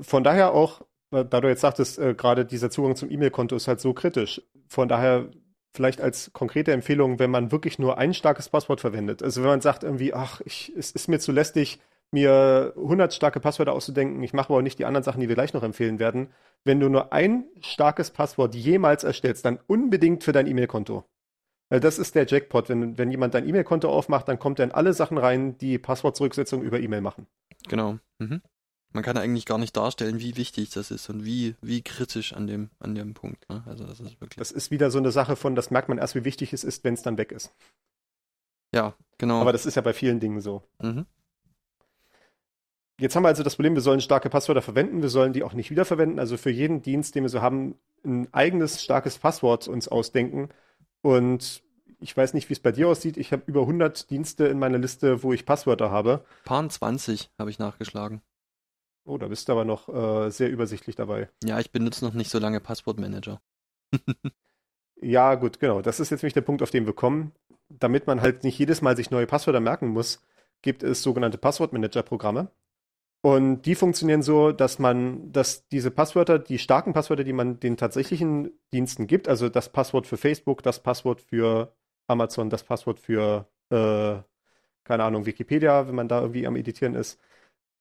Von daher auch, da du jetzt sagtest, äh, gerade dieser Zugang zum E-Mail-Konto ist halt so kritisch. Von daher vielleicht als konkrete Empfehlung, wenn man wirklich nur ein starkes Passwort verwendet. Also wenn man sagt irgendwie, ach, ich, es ist mir zu lästig, mir 100 starke Passwörter auszudenken, ich mache aber auch nicht die anderen Sachen, die wir gleich noch empfehlen werden. Wenn du nur ein starkes Passwort jemals erstellst, dann unbedingt für dein E-Mail-Konto. Weil das ist der Jackpot. Wenn, wenn jemand dein E-Mail-Konto aufmacht, dann kommt er in alle Sachen rein, die Passwortzurücksetzung über E-Mail machen. Genau. Mhm. Man kann eigentlich gar nicht darstellen, wie wichtig das ist und wie, wie kritisch an dem, an dem Punkt. Ne? Also das ist wirklich. Das ist wieder so eine Sache von, das merkt man erst, wie wichtig es ist, wenn es dann weg ist. Ja, genau. Aber das ist ja bei vielen Dingen so. Mhm. Jetzt haben wir also das Problem, wir sollen starke Passwörter verwenden, wir sollen die auch nicht wiederverwenden. Also für jeden Dienst, den wir so haben, ein eigenes starkes Passwort uns ausdenken und ich weiß nicht, wie es bei dir aussieht. Ich habe über 100 Dienste in meiner Liste, wo ich Passwörter habe. Paar 20 habe ich nachgeschlagen. Oh, da bist du aber noch äh, sehr übersichtlich dabei. Ja, ich benutze noch nicht so lange Passwortmanager. ja, gut, genau. Das ist jetzt nämlich der Punkt, auf den wir kommen. Damit man halt nicht jedes Mal sich neue Passwörter merken muss, gibt es sogenannte Passwortmanager-Programme. Und die funktionieren so, dass man, dass diese Passwörter, die starken Passwörter, die man den tatsächlichen Diensten gibt, also das Passwort für Facebook, das Passwort für Amazon, das Passwort für, äh, keine Ahnung, Wikipedia, wenn man da irgendwie am Editieren ist,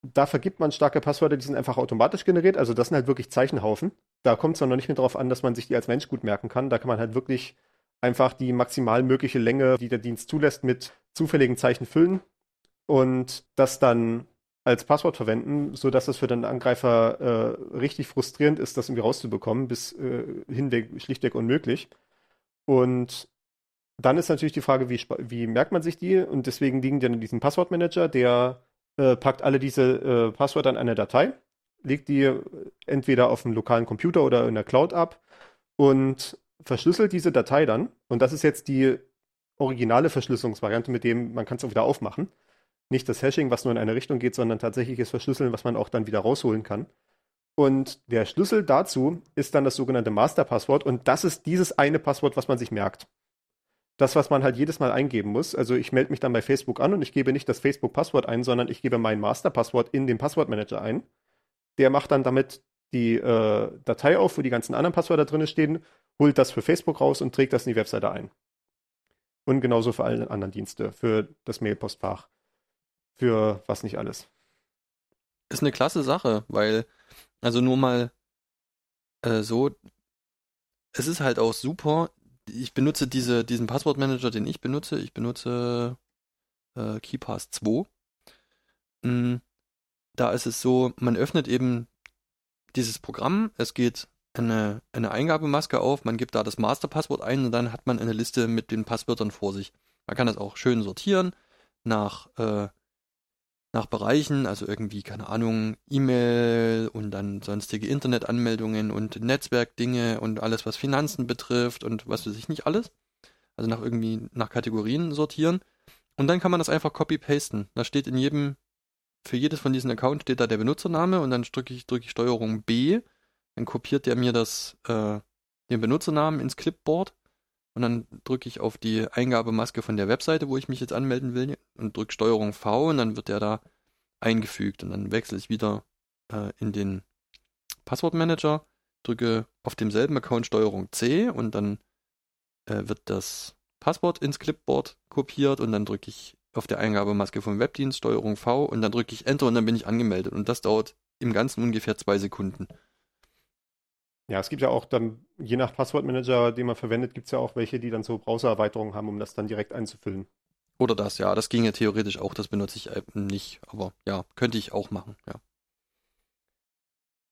da vergibt man starke Passwörter, die sind einfach automatisch generiert, also das sind halt wirklich Zeichenhaufen. Da kommt es noch nicht mehr darauf an, dass man sich die als Mensch gut merken kann. Da kann man halt wirklich einfach die maximal mögliche Länge, die der Dienst zulässt, mit zufälligen Zeichen füllen und das dann als Passwort verwenden, sodass es für den Angreifer äh, richtig frustrierend ist, das irgendwie rauszubekommen, bis äh, hinweg schlichtweg unmöglich. Und dann ist natürlich die Frage, wie, wie merkt man sich die? Und deswegen liegen die in diesem Passwortmanager, der äh, packt alle diese äh, Passwörter in eine Datei, legt die entweder auf dem lokalen Computer oder in der Cloud ab und verschlüsselt diese Datei dann. Und das ist jetzt die originale Verschlüsselungsvariante, mit dem man kann es auch wieder aufmachen nicht das Hashing, was nur in eine Richtung geht, sondern tatsächliches Verschlüsseln, was man auch dann wieder rausholen kann. Und der Schlüssel dazu ist dann das sogenannte Masterpasswort und das ist dieses eine Passwort, was man sich merkt. Das, was man halt jedes Mal eingeben muss. Also ich melde mich dann bei Facebook an und ich gebe nicht das Facebook-Passwort ein, sondern ich gebe mein Masterpasswort in den Passwortmanager ein. Der macht dann damit die äh, Datei auf, wo die ganzen anderen Passwörter drin stehen, holt das für Facebook raus und trägt das in die Webseite ein. Und genauso für alle anderen Dienste, für das Mailpostfach für was nicht alles. Ist eine klasse Sache, weil, also nur mal äh, so, es ist halt auch super. Ich benutze diese, diesen Passwortmanager, den ich benutze. Ich benutze äh, KeyPass 2. Mhm. Da ist es so, man öffnet eben dieses Programm. Es geht eine, eine Eingabemaske auf, man gibt da das Masterpasswort ein und dann hat man eine Liste mit den Passwörtern vor sich. Man kann das auch schön sortieren nach, äh, nach Bereichen, also irgendwie, keine Ahnung, E-Mail und dann sonstige Internetanmeldungen und Netzwerkdinge und alles, was Finanzen betrifft und was weiß ich nicht alles. Also nach irgendwie, nach Kategorien sortieren. Und dann kann man das einfach copy-pasten. Da steht in jedem, für jedes von diesen Accounts steht da der Benutzername und dann drücke ich, drücke ich Steuerung B, dann kopiert der mir das, äh, den Benutzernamen ins Clipboard und dann drücke ich auf die Eingabemaske von der Webseite, wo ich mich jetzt anmelden will und drücke Steuerung V und dann wird der da eingefügt und dann wechsle ich wieder äh, in den Passwortmanager, drücke auf demselben Account Steuerung C und dann äh, wird das Passwort ins Clipboard kopiert und dann drücke ich auf der Eingabemaske vom Webdienst Steuerung V und dann drücke ich Enter und dann bin ich angemeldet und das dauert im Ganzen ungefähr zwei Sekunden. Ja, es gibt ja auch dann, je nach Passwortmanager, den man verwendet, gibt es ja auch welche, die dann so Browser-Erweiterungen haben, um das dann direkt einzufüllen. Oder das, ja, das ginge theoretisch auch, das benutze ich nicht, aber ja, könnte ich auch machen, ja.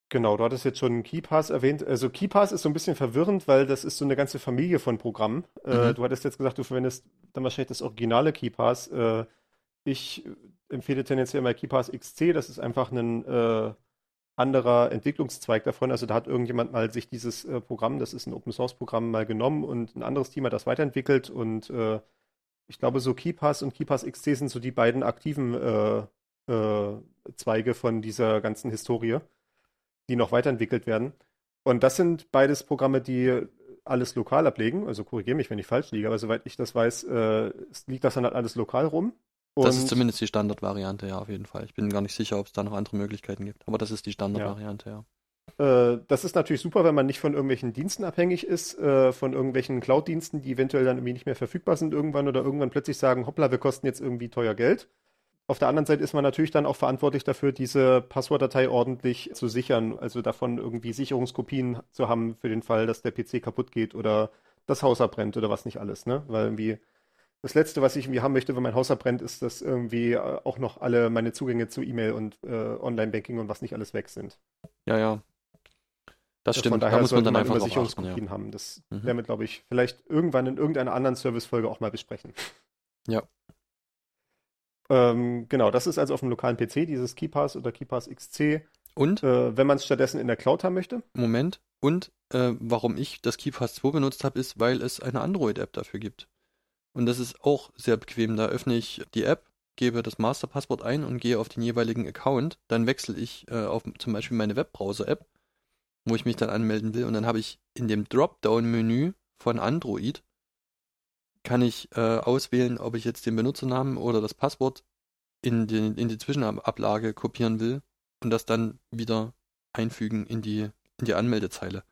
Genau, du hattest jetzt schon KeyPass erwähnt. Also KeyPass ist so ein bisschen verwirrend, weil das ist so eine ganze Familie von Programmen. Äh, mhm. Äh, du hattest jetzt gesagt, du verwendest dann wahrscheinlich das originale KeyPass. Äh, ich empfehle tendenziell mal KeyPass XC. Das ist einfach ein äh, anderer Entwicklungszweig davon. Also da hat irgendjemand mal sich dieses äh, Programm, das ist ein Open Source Programm, mal genommen und ein anderes Team hat das weiterentwickelt und äh, ich glaube, so KeyPass und KeyPass XC sind so die beiden aktiven äh, äh, Zweige von dieser ganzen Historie, die noch weiterentwickelt werden. Und das sind beides Programme, die alles lokal ablegen. Also korrigiere mich, wenn ich falsch liege, aber soweit ich das weiß, äh, liegt das dann halt alles lokal rum. Und das ist zumindest die Standardvariante, ja, auf jeden Fall. Ich bin gar nicht sicher, ob es da noch andere Möglichkeiten gibt. Aber das ist die Standardvariante, ja. ja. Äh, das ist natürlich super, wenn man nicht von irgendwelchen Diensten abhängig ist, äh, von irgendwelchen Cloud-Diensten, die eventuell dann irgendwie nicht mehr verfügbar sind irgendwann oder irgendwann plötzlich sagen, hoppla, wir kosten jetzt irgendwie teuer Geld. Auf der anderen Seite ist man natürlich dann auch verantwortlich dafür, diese Passwortdatei ordentlich zu sichern, also davon irgendwie Sicherungskopien zu haben für den Fall, dass der PC kaputt geht oder das Haus abbrennt oder was nicht alles, ne? Weil irgendwie das Letzte, was ich irgendwie haben möchte, wenn mein Haus abbrennt, ist, dass irgendwie äh, auch noch alle meine Zugänge zu E-Mail und äh, Online-Banking und was nicht alles weg sind. Ja, ja. Das ja, stimmt. Von daher da muss man dann man einfach Sicherungskopien ja. haben. Das mhm. werden wir, glaube ich, vielleicht irgendwann in irgendeiner anderen Servicefolge auch mal besprechen. Ja. Ähm, genau, das ist also auf dem lokalen PC, dieses KeyPass oder KeyPass XC. Und? Äh, wenn man es stattdessen in der Cloud haben möchte. Moment. Und äh, warum ich das KeyPass 2 benutzt habe, ist, weil es eine Android-App dafür gibt. Und das ist auch sehr bequem. Da öffne ich die App, gebe das Masterpasswort ein und gehe auf den jeweiligen Account. Dann wechsle ich äh, auf zum Beispiel meine Webbrowser-App, wo ich mich dann anmelden will. Und dann habe ich in dem Dropdown-Menü von Android kann ich äh, auswählen, ob ich jetzt den Benutzernamen oder das Passwort in, den, in die Zwischenablage kopieren will und das dann wieder einfügen in die, in die Anmeldezeile.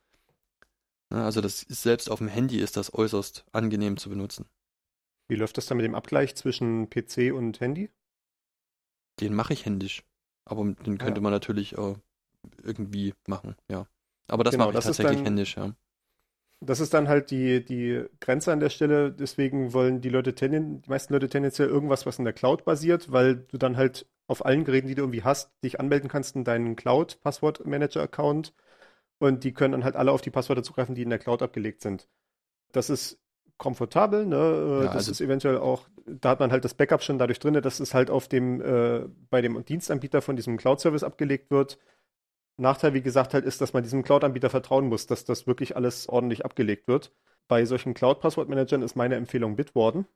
Also das ist, selbst auf dem Handy ist das äußerst angenehm zu benutzen. Wie läuft das dann mit dem Abgleich zwischen PC und Handy? Den mache ich händisch. Aber den könnte ja. man natürlich äh, irgendwie machen, ja. Aber das genau, mache ich tatsächlich dann, händisch, ja. Das ist dann halt die, die Grenze an der Stelle. Deswegen wollen die Leute tenden, die meisten Leute tendenziell irgendwas, was in der Cloud basiert, weil du dann halt auf allen Geräten, die du irgendwie hast, dich anmelden kannst in deinen Cloud-Passwort-Manager-Account. Und die können dann halt alle auf die Passwörter zugreifen, die in der Cloud abgelegt sind. Das ist komfortabel. Ne? Äh, ja, das also ist eventuell auch, da hat man halt das Backup schon dadurch drin, dass es halt auf dem, äh, bei dem Dienstanbieter von diesem Cloud-Service abgelegt wird. Nachteil, wie gesagt, halt ist, dass man diesem Cloud-Anbieter vertrauen muss, dass das wirklich alles ordentlich abgelegt wird. Bei solchen Cloud-Passwort-Managern ist meine Empfehlung Bitwarden.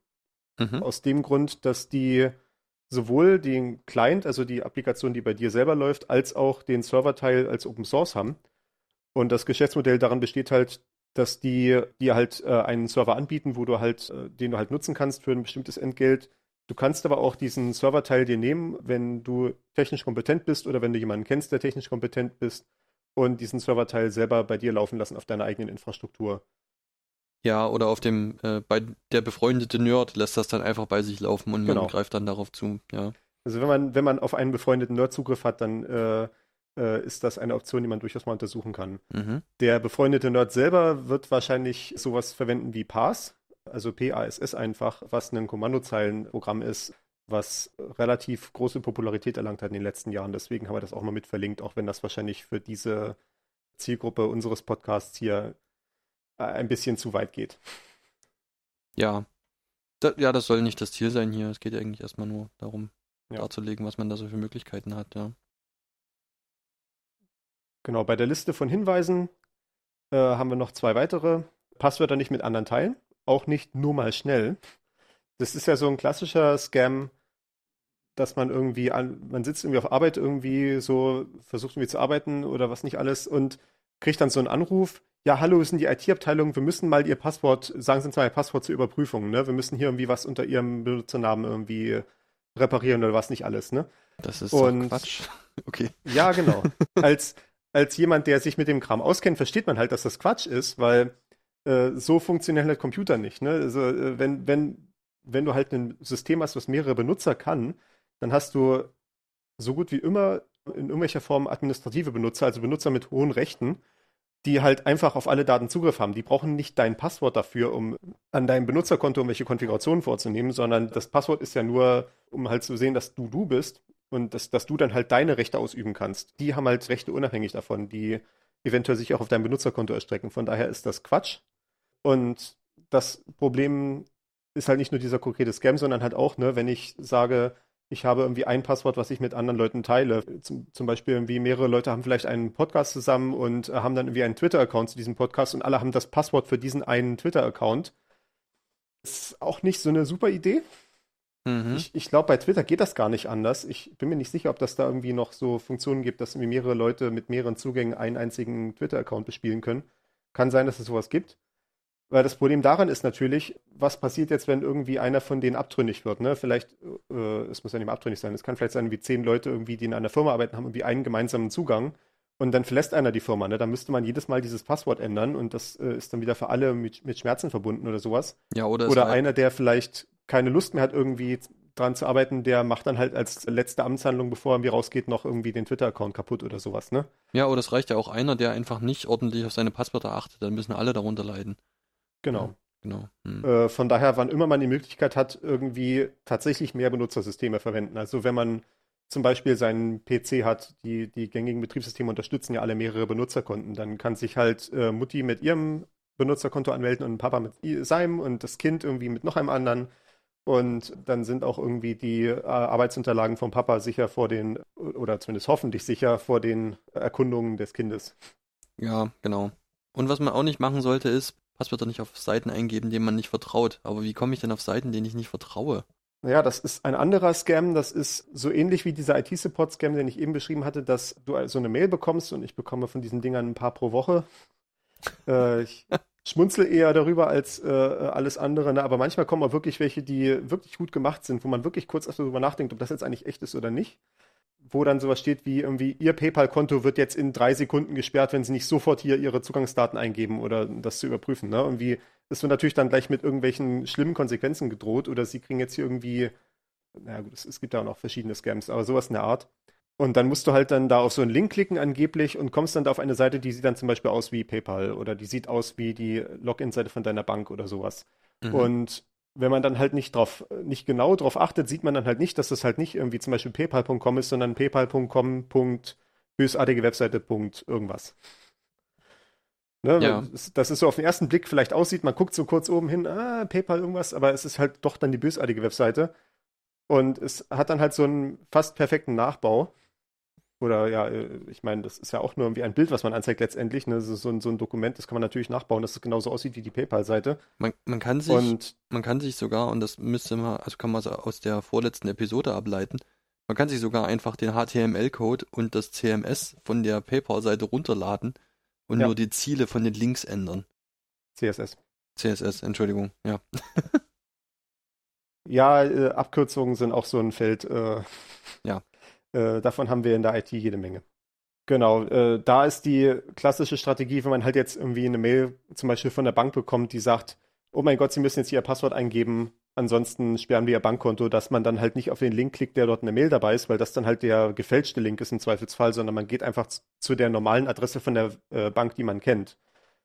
Mhm. Aus dem Grund, dass die sowohl den Client, also die Applikation, die bei dir selber läuft, als auch den Serverteil als Open Source haben. Und das Geschäftsmodell daran besteht halt, dass die dir halt äh, einen Server anbieten, wo du halt, äh, den du halt nutzen kannst für ein bestimmtes Entgelt. Du kannst aber auch diesen Serverteil dir nehmen, wenn du technisch kompetent bist oder wenn du jemanden kennst, der technisch kompetent bist und diesen Serverteil selber bei dir laufen lassen auf deiner eigenen Infrastruktur. Ja, oder auf dem, äh, bei der befreundete Nerd lässt das dann einfach bei sich laufen und genau. man greift dann darauf zu, ja. Also wenn man, wenn man auf einen befreundeten Nerd Zugriff hat, dann äh, ist das eine Option, die man durchaus mal untersuchen kann. Mhm. Der befreundete Nerd selber wird wahrscheinlich sowas verwenden wie PASS, also PASS einfach, was ein Kommandozeilenprogramm ist, was relativ große Popularität erlangt hat in den letzten Jahren. Deswegen haben wir das auch mal mit verlinkt, auch wenn das wahrscheinlich für diese Zielgruppe unseres Podcasts hier äh, ein bisschen zu weit geht. Ja. Da, ja, das soll nicht das Ziel sein hier. Es geht ja eigentlich erstmal nur darum, Ja. darzulegen, was man da so für Möglichkeiten hat, ja. Genau, bei der Liste von Hinweisen äh, haben wir noch zwei weitere. Passwörter nicht mit anderen teilen, auch nicht nur mal schnell. Das ist ja so ein klassischer Scam, dass man irgendwie an, man sitzt irgendwie auf Arbeit irgendwie so, versucht irgendwie zu arbeiten oder was nicht alles und kriegt dann so einen Anruf. Ja, hallo, wir sind die IT-Abteilung, wir müssen mal Ihr Passwort, sagen Sie uns mal Ihr Passwort zur Überprüfung, ne? Wir müssen hier irgendwie was unter Ihrem Benutzernamen irgendwie reparieren oder was nicht alles, ne? Das ist Und- Quatsch. Okay. Ja, genau. als, als jemand, der sich mit dem Kram auskennt, versteht man halt, dass das Quatsch ist, weil äh, so funktionieren halt Computer nicht. Ne? Also, äh, wenn, wenn, wenn du halt ein System hast, was mehrere Benutzer kann, dann hast du so gut wie immer in irgendwelcher Form administrative Benutzer, also Benutzer mit hohen Rechten, die halt einfach auf alle Daten Zugriff haben. Die brauchen nicht dein Passwort dafür, um an deinem Benutzerkonto irgendwelche Konfigurationen vorzunehmen, sondern das Passwort ist ja nur, um halt zu sehen, dass du du bist und dass, dass du dann halt deine Rechte ausüben kannst. Die haben halt Rechte unabhängig davon, die eventuell sich auch auf dein Benutzerkonto erstrecken. Von daher ist das Quatsch. Und das Problem ist halt nicht nur dieser konkrete Scam, sondern halt auch, ne, wenn ich sage, ich habe irgendwie ein Passwort, was ich mit anderen Leuten teile. Zum, zum Beispiel irgendwie mehrere Leute haben vielleicht einen Podcast zusammen und äh, haben dann irgendwie einen Twitter-Account zu diesem Podcast und alle haben das Passwort für diesen einen Twitter-Account. Ist auch nicht so eine super Idee. Mhm. Ich, ich glaube, bei Twitter geht das gar nicht anders. Ich bin mir nicht sicher, ob das da irgendwie noch so Funktionen gibt, dass irgendwie mehrere Leute mit mehreren Zugängen einen einzigen Twitter-Account bespielen können. Kann sein, dass es sowas gibt. Weil das Problem daran ist natürlich, was passiert jetzt, wenn irgendwie einer von denen abtrünnig wird, ne? Vielleicht, äh, es muss ja nicht mehr abtrünnig sein, es kann vielleicht sein, wie zehn Leute irgendwie, die in einer Firma arbeiten, haben irgendwie einen gemeinsamen Zugang und dann verlässt einer die Firma, ne? Dann müsste man jedes Mal dieses Passwort ändern und das äh, ist dann wieder für alle mit, mit Schmerzen verbunden oder sowas. Ja, oder, Oder einer, der vielleicht keine Lust mehr hat, irgendwie dran zu arbeiten, der macht dann halt als letzte Amtshandlung, bevor er irgendwie rausgeht, noch irgendwie den Twitter-Account kaputt oder sowas, ne? Ja, oder es reicht ja auch einer, der einfach nicht ordentlich auf seine Passwörter achtet. Dann müssen alle darunter leiden. Genau. Genau. Hm. Äh, von daher, wann immer man die Möglichkeit hat, irgendwie tatsächlich mehr Benutzersysteme verwenden. Also wenn man zum Beispiel seinen PC hat, die, die gängigen Betriebssysteme unterstützen ja alle mehrere Benutzerkonten, dann kann sich halt äh, Mutti mit ihrem Benutzerkonto anmelden und Papa mit seinem und das Kind irgendwie mit noch einem anderen. Und dann sind auch irgendwie die äh, Arbeitsunterlagen vom Papa sicher vor den, oder zumindest hoffentlich sicher vor den Erkundungen des Kindes. Ja, genau. Und was man auch nicht machen sollte, ist Passwörter nicht auf Seiten eingeben, denen man nicht vertraut. Aber wie komme ich denn auf Seiten, denen ich nicht vertraue? Naja, das ist ein anderer Scam. Das ist so ähnlich wie dieser IT-Support-Scam, den ich eben beschrieben hatte, dass du so eine Mail bekommst und ich bekomme von diesen Dingern ein paar pro Woche. Äh, ich schmunzel eher darüber als äh, alles andere, ne? aber manchmal kommen auch wirklich welche, die wirklich gut gemacht sind, wo man wirklich kurz darüber nachdenkt, ob das jetzt eigentlich echt ist oder nicht. Wo dann sowas steht wie irgendwie, Ihr PayPal-Konto wird jetzt in drei Sekunden gesperrt, wenn Sie nicht sofort hier Ihre Zugangsdaten eingeben oder das zu überprüfen. Ne? Irgendwie ist natürlich dann gleich mit irgendwelchen schlimmen Konsequenzen gedroht oder Sie kriegen jetzt hier irgendwie, na gut, es, es gibt ja auch noch verschiedene Scams, aber sowas in der Art. Und dann musst du halt dann da auf so einen Link klicken angeblich und kommst dann da auf eine Seite, die sieht dann zum Beispiel aus wie PayPal oder die sieht aus wie die Login-Seite von deiner Bank oder sowas. Mhm. Und wenn man dann halt nicht drauf, nicht genau drauf achtet, sieht man dann halt nicht, dass das halt nicht irgendwie zum Beispiel paypal.com ist, sondern paypal.com. bösartige Webseite. Irgendwas. Ne, Ja. das- Dass es so auf den ersten Blick vielleicht aussieht, man guckt so kurz oben hin, ah, PayPal irgendwas, aber es ist halt doch dann die bösartige Webseite. Und es hat dann halt so einen fast perfekten Nachbau. Oder ja, äh, ich meine, das ist ja auch nur irgendwie ein Bild, was man anzeigt letztendlich. Ne? So ein, so ein Dokument, das kann man natürlich nachbauen, dass es genauso aussieht wie die PayPal-Seite. Man, man kann sich, Und man kann sich sogar, und das müsste man, also kann man so aus der vorletzten Episode ableiten, man kann sich sogar einfach den HTML-Code und das CMS von der PayPal-Seite runterladen und Ja. nur die Ziele von den Links ändern. CSS. CSS, Entschuldigung, ja. Ja, äh, Abkürzungen sind auch so ein Feld. Äh, Ja. Äh, davon haben wir in der IT jede Menge. Genau, äh, da ist die klassische Strategie, wenn man halt jetzt irgendwie eine Mail zum Beispiel von der Bank bekommt, die sagt, oh mein Gott, Sie müssen jetzt Ihr Passwort eingeben, ansonsten sperren wir Ihr Bankkonto, dass man dann halt nicht auf den Link klickt, der dort eine Mail dabei ist, weil das dann halt der gefälschte Link ist im Zweifelsfall, sondern man geht einfach zu der normalen Adresse von der äh, Bank, die man kennt.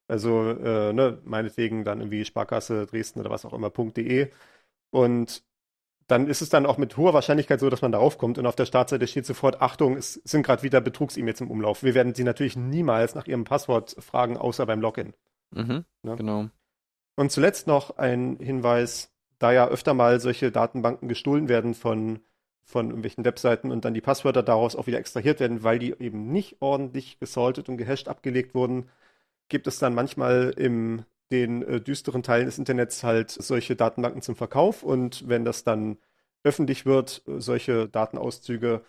Also, äh, ne, meinetwegen dann irgendwie Sparkasse Dresden oder was auch immer, .de. Und dann ist es dann auch mit hoher Wahrscheinlichkeit so, dass man darauf kommt und auf der Startseite steht sofort, Achtung, es sind gerade wieder Betrugs-E-Mails im Umlauf. Wir werden Sie natürlich niemals nach Ihrem Passwort fragen, außer beim Login. Mhm, Ne? Genau. Und zuletzt noch ein Hinweis, da ja öfter mal solche Datenbanken gestohlen werden von, von irgendwelchen Webseiten und dann die Passwörter daraus auch wieder extrahiert werden, weil die eben nicht ordentlich gesaltet und gehasht abgelegt wurden, gibt es dann manchmal im den äh, düsteren Teilen des Internets halt solche Datenbanken zum Verkauf und wenn das dann öffentlich wird, äh, solche Datenauszüge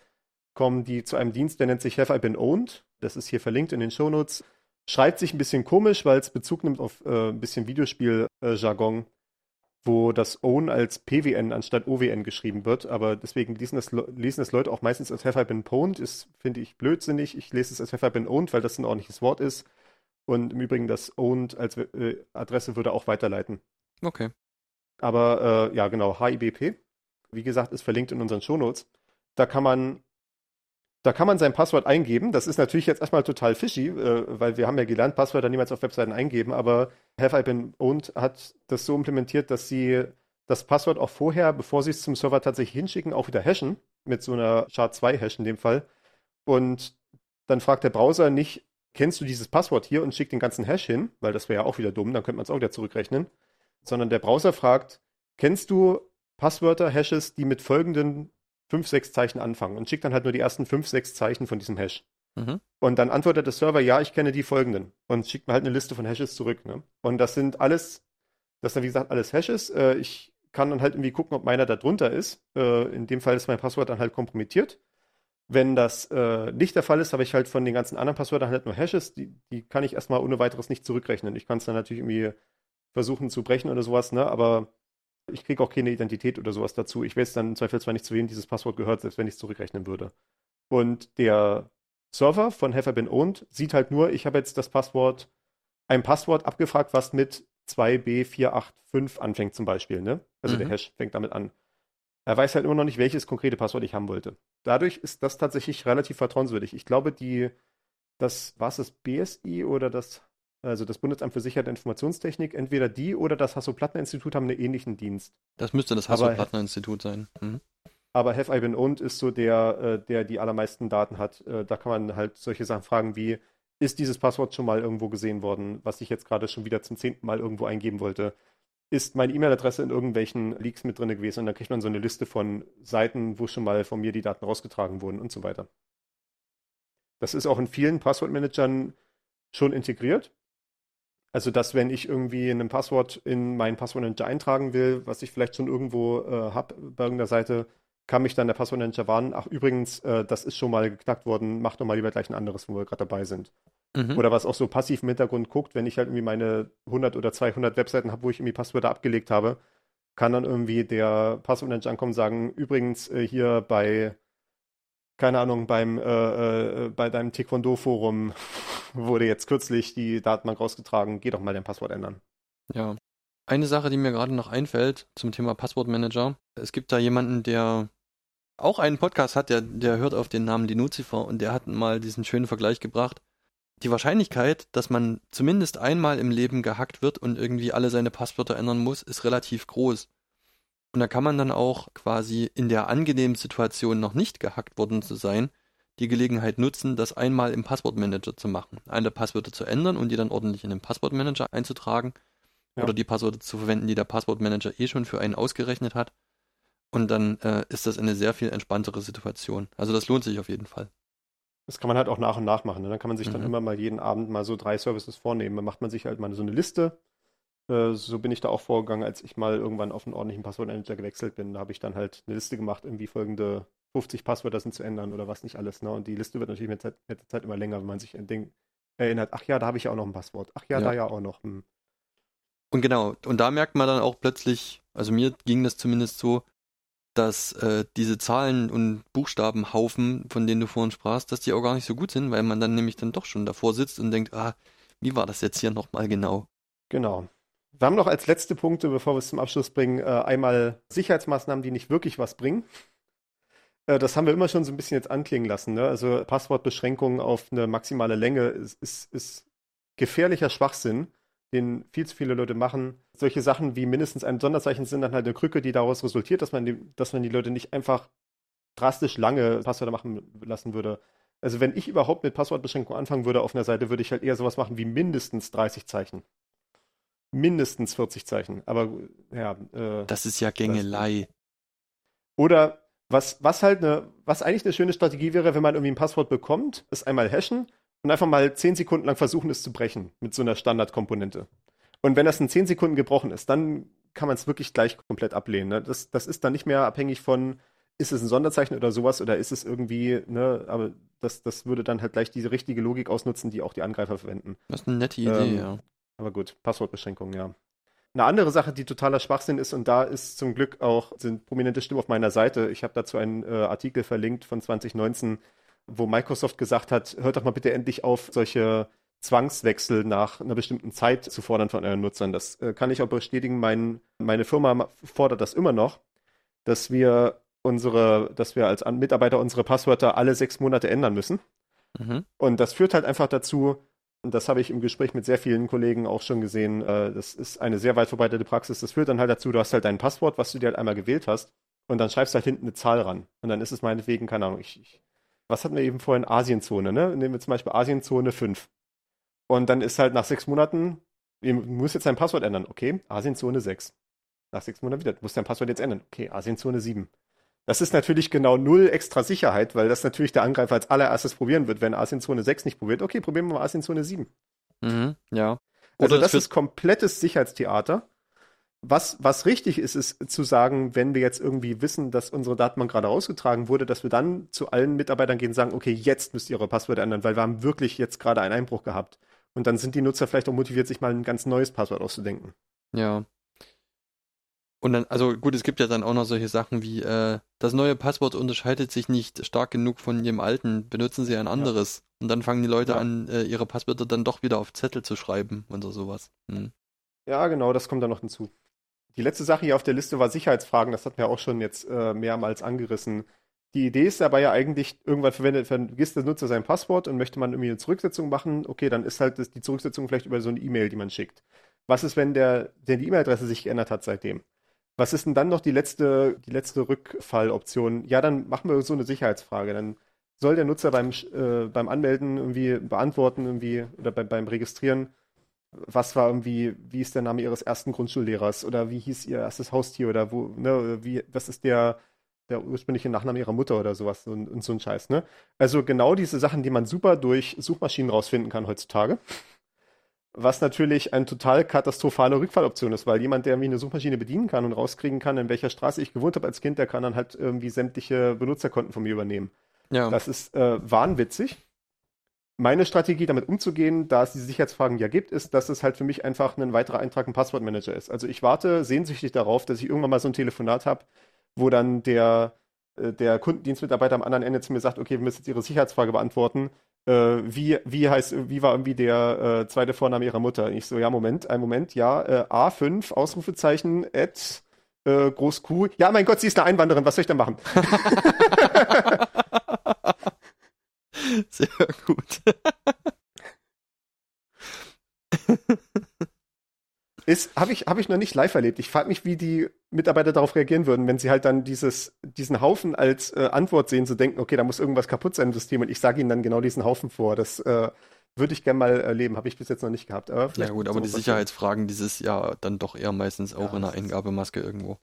kommen die zu einem Dienst, der nennt sich Have I Been Owned. Das ist hier verlinkt in den Shownotes. Schreibt sich ein bisschen komisch, weil es Bezug nimmt auf äh, ein bisschen Videospiel-Jargon, wo das Own als PWN anstatt OWN geschrieben wird. Aber deswegen lesen das, Le- lesen das Leute auch meistens als Have I Been Pwned. Ist, finde ich, blödsinnig. Ich lese es als Have I Been Owned, weil das ein ordentliches Wort ist. Und im Übrigen das Owned als äh, Adresse würde auch weiterleiten. Okay. Aber äh, ja, genau, HIBP. Wie gesagt, ist verlinkt in unseren Shownotes. Da kann man, da kann man sein Passwort eingeben. Das ist natürlich jetzt erstmal total fishy, äh, weil wir haben ja gelernt, Passwörter niemals auf Webseiten eingeben, aber Have I Been Owned hat das so implementiert, dass sie das Passwort auch vorher, bevor sie es zum Server tatsächlich hinschicken, auch wieder hashen, mit so einer SHA-2-Hash in dem Fall. Und dann fragt der Browser nicht, kennst du dieses Passwort hier und schickt den ganzen Hash hin, weil das wäre ja auch wieder dumm, dann könnte man es auch wieder zurückrechnen, sondern der Browser fragt, kennst du Passwörter, Hashes, die mit folgenden 5, 6 Zeichen anfangen und schickt dann halt nur die ersten 5, 6 Zeichen von diesem Hash. Mhm. Und dann antwortet der Server, ja, ich kenne die folgenden und schickt mir halt eine Liste von Hashes zurück. Ne? Und das sind alles, das sind wie gesagt alles Hashes. Äh, ich kann dann halt irgendwie gucken, ob meiner da drunter ist. Äh, in dem Fall ist mein Passwort dann halt kompromittiert. Wenn das äh, nicht der Fall ist, habe ich halt von den ganzen anderen Passwörtern halt nur Hashes. Die, die kann ich erstmal ohne weiteres nicht zurückrechnen. Ich kann es dann natürlich irgendwie versuchen zu brechen oder sowas, ne? aber ich kriege auch keine Identität oder sowas dazu. Ich weiß dann im Zweifel zwar nicht, zu wem dieses Passwort gehört, selbst wenn ich es zurückrechnen würde. Und der Server von Have I Been Owned sieht halt nur, ich habe jetzt das Passwort, ein Passwort abgefragt, was mit 2b485 anfängt zum Beispiel, ne? Also der Mhm. Hash fängt damit an. Er weiß halt immer noch nicht, welches konkrete Passwort ich haben wollte. Dadurch ist das tatsächlich relativ vertrauenswürdig. Ich glaube, die, das, war es das BSI oder das, also das Bundesamt für Sicherheit und Informationstechnik, entweder die oder das Hasso-Plattner-Institut haben einen ähnlichen Dienst. Das müsste das Hasso-Plattner-Institut sein. Mhm. Aber Have I Been Owned ist so der, äh, der die allermeisten Daten hat. Äh, da kann man halt solche Sachen fragen wie, ist dieses Passwort schon mal irgendwo gesehen worden, was ich jetzt gerade schon wieder zum zehnten Mal irgendwo eingeben wollte? Ist meine E-Mail-Adresse in irgendwelchen Leaks mit drin gewesen? Und dann kriegt man so eine Liste von Seiten, wo schon mal von mir die Daten rausgetragen wurden und so weiter. Das ist auch in vielen Passwortmanagern schon integriert. Also, dass wenn ich irgendwie ein Passwort in meinen Passwortmanager eintragen will, was ich vielleicht schon irgendwo äh, habe bei irgendeiner Seite, kann mich dann der Passwortmanager warnen, ach übrigens, äh, das ist schon mal geknackt worden, mach doch mal lieber gleich ein anderes, wo wir gerade dabei sind. Mhm. Oder was auch so passiv im Hintergrund guckt, wenn ich halt irgendwie meine 100 oder 200 Webseiten habe, wo ich irgendwie Passwörter abgelegt habe, kann dann irgendwie der Passwortmanager ankommen und sagen, übrigens äh, hier bei, keine Ahnung, beim, äh, äh, bei deinem Taekwondo-Forum wurde jetzt kürzlich die Datenbank rausgetragen, geh doch mal dein Passwort ändern. Ja. Eine Sache, die mir gerade noch einfällt zum Thema Passwortmanager. Es gibt da jemanden, der auch einen Podcast hat, der, der hört auf den Namen Linuzifer und der hat mal diesen schönen Vergleich gebracht. Die Wahrscheinlichkeit, dass man zumindest einmal im Leben gehackt wird und irgendwie alle seine Passwörter ändern muss, ist relativ groß. Und da kann man dann auch quasi in der angenehmen Situation noch nicht gehackt worden zu sein, die Gelegenheit nutzen, das einmal im Passwortmanager zu machen. Alle Passwörter zu ändern und die dann ordentlich in den Passwortmanager einzutragen. Ja. Oder die Passwörter zu verwenden, die der Passwortmanager eh schon für einen ausgerechnet hat. Und dann äh, ist das eine sehr viel entspanntere Situation. Also das lohnt sich auf jeden Fall. Das kann man halt auch nach und nach machen. Ne? Dann kann man sich dann Mhm. immer mal jeden Abend mal so drei Services vornehmen. Dann macht man sich halt mal so eine Liste. Äh, so bin ich da auch vorgegangen, als ich mal irgendwann auf einen ordentlichen Passwortmanager gewechselt bin. Da habe ich dann halt eine Liste gemacht, irgendwie folgende 50 Passwörter sind zu ändern oder was nicht alles. Ne? Und die Liste wird natürlich mit, Zeit, der Zeit immer länger, wenn man sich an Ding erinnert, ach ja, da habe ich ja auch noch ein Passwort. Ach ja, Ja. da ja auch noch. Hm. Und genau, und da merkt man dann auch plötzlich, also mir ging das zumindest so, dass äh, diese Zahlen und Buchstabenhaufen, von denen du vorhin sprachst, dass die auch gar nicht so gut sind, weil man dann nämlich dann doch schon davor sitzt und denkt, ah, wie war das jetzt hier nochmal genau? Genau. Wir haben noch als letzte Punkte, bevor wir es zum Abschluss bringen, äh, einmal Sicherheitsmaßnahmen, die nicht wirklich was bringen. Äh, das haben wir immer schon so ein bisschen jetzt anklingen lassen. Ne? Also Passwortbeschränkungen auf eine maximale Länge ist, ist, ist gefährlicher Schwachsinn. Den viel zu viele Leute machen. Solche Sachen wie mindestens ein Sonderzeichen sind dann halt eine Krücke, die daraus resultiert, dass man die, dass man die Leute nicht einfach drastisch lange Passwörter machen lassen würde. Also wenn ich überhaupt mit Passwortbeschränkung anfangen würde auf einer Seite, würde ich halt eher sowas machen wie mindestens 30 Zeichen. Mindestens 40 Zeichen. Aber ja. Äh, das ist ja Gängelei. Oder was, was halt eine, was eigentlich eine schöne Strategie wäre, wenn man irgendwie ein Passwort bekommt, ist einmal hashen und einfach mal 10 Sekunden lang versuchen, es zu brechen mit so einer Standardkomponente. Und wenn das in 10 Sekunden gebrochen ist, dann kann man es wirklich gleich komplett ablehnen. Ne? Das, das ist dann nicht mehr abhängig von, ist es ein Sonderzeichen oder sowas oder ist es irgendwie, ne, aber das, das würde dann halt gleich diese richtige Logik ausnutzen, die auch die Angreifer verwenden. Das ist eine nette Idee, ähm, ja. Aber gut, Passwortbeschränkung, ja. Eine andere Sache, die totaler Schwachsinn ist, und da ist zum Glück auch, sind prominente Stimmen auf meiner Seite. Ich habe dazu einen äh, Artikel verlinkt von 2019, wo Microsoft gesagt hat, hört doch mal bitte endlich auf, solche Zwangswechsel nach einer bestimmten Zeit zu fordern von euren Nutzern. Das äh, kann ich auch bestätigen. Mein, meine Firma fordert das immer noch, dass wir unsere, dass wir als Mitarbeiter unsere Passwörter alle sechs Monate ändern müssen. Mhm. Und das führt halt einfach dazu, und das habe ich im Gespräch mit sehr vielen Kollegen auch schon gesehen, äh, das ist eine sehr weit verbreitete Praxis. Das führt dann halt dazu, du hast halt dein Passwort, was du dir halt einmal gewählt hast, und dann schreibst du halt hinten eine Zahl ran. Und dann ist es meinetwegen, keine Ahnung, ich, ich was hatten wir eben vorhin? Asienzone, ne? Nehmen wir zum Beispiel Asienzone 5. Und dann ist halt nach sechs Monaten, du musst jetzt dein Passwort ändern. Okay, Asienzone 6. Nach sechs Monaten wieder, du musst dein Passwort jetzt ändern. Okay, Asienzone 7. Das ist natürlich genau null extra Sicherheit, weil das natürlich der Angreifer als allererstes probieren wird. Wenn Asienzone 6 nicht probiert, okay, probieren wir mal Asienzone 7. Mhm, ja. Also Oder das, das ist komplettes Sicherheitstheater. Was, was richtig ist, ist zu sagen, wenn wir jetzt irgendwie wissen, dass unsere Datenbank gerade ausgetragen wurde, dass wir dann zu allen Mitarbeitern gehen und sagen, okay, jetzt müsst ihr eure Passwörter ändern, weil wir haben wirklich jetzt gerade einen Einbruch gehabt. Und dann sind die Nutzer vielleicht auch motiviert, sich mal ein ganz neues Passwort auszudenken. Ja. Und dann, also gut, es gibt ja dann auch noch solche Sachen wie, äh, das neue Passwort unterscheidet sich nicht stark genug von dem alten, benutzen Sie ein anderes. Ja. Und dann fangen die Leute ja. an, äh, ihre Passwörter dann doch wieder auf Zettel zu schreiben oder sowas. Hm. Ja, genau, das kommt dann noch hinzu. Die letzte Sache hier auf der Liste war Sicherheitsfragen. Das hatten wir auch schon jetzt äh, mehrmals angerissen. Die Idee ist dabei ja eigentlich, irgendwann verwendet, vergisst der Nutzer sein Passwort und möchte man irgendwie eine Zurücksetzung machen. Okay, dann ist halt das, die Zurücksetzung vielleicht über so eine E-Mail, die man schickt. Was ist, wenn der, der die E-Mail-Adresse sich geändert hat seitdem? Was ist denn dann noch die letzte, die letzte Rückfalloption? Ja, dann machen wir so eine Sicherheitsfrage. Dann soll der Nutzer beim, äh, beim Anmelden irgendwie beantworten, irgendwie, oder beim, beim Registrieren, was war irgendwie, wie ist der Name ihres ersten Grundschullehrers oder wie hieß ihr erstes Haustier oder wo, ne, wie, was ist der, der ursprüngliche Nachname ihrer Mutter oder sowas und, und so ein Scheiß, ne? Also genau diese Sachen, die man super durch Suchmaschinen rausfinden kann heutzutage. Was natürlich eine total katastrophale Rückfalloption ist, weil jemand, der irgendwie eine Suchmaschine bedienen kann und rauskriegen kann, in welcher Straße ich gewohnt habe als Kind, der kann dann halt irgendwie sämtliche Benutzerkonten von mir übernehmen. Ja. Das ist äh, wahnwitzig meine Strategie, damit umzugehen, da es diese Sicherheitsfragen ja gibt, ist, dass es halt für mich einfach ein weiterer Eintrag im Passwortmanager ist. Also ich warte sehnsüchtig darauf, dass ich irgendwann mal so ein Telefonat habe, wo dann der, äh, der Kundendienstmitarbeiter am anderen Ende zu mir sagt, okay, wir müssen jetzt Ihre Sicherheitsfrage beantworten. Äh, wie, wie heißt, wie war irgendwie der äh, zweite Vorname Ihrer Mutter? Und ich so, ja, Moment, ein Moment, ja, äh, A5, Ausrufezeichen, at, äh, Groß Q. Ja, mein Gott, sie ist eine Einwanderin, was soll ich denn machen? Sehr gut. Ist, habe ich, hab ich noch nicht live erlebt. Ich frage mich, wie die Mitarbeiter darauf reagieren würden, wenn sie halt dann dieses, diesen Haufen als äh, Antwort sehen, zu denken, okay, da muss irgendwas kaputt sein im System und ich sage ihnen dann genau diesen Haufen vor. Das äh, würde ich gerne mal erleben, habe ich bis jetzt noch nicht gehabt. Aber ja gut, aber die Sicherheitsfragen dieses Jahr dann doch eher meistens auch ja, in einer Eingabemaske irgendwo.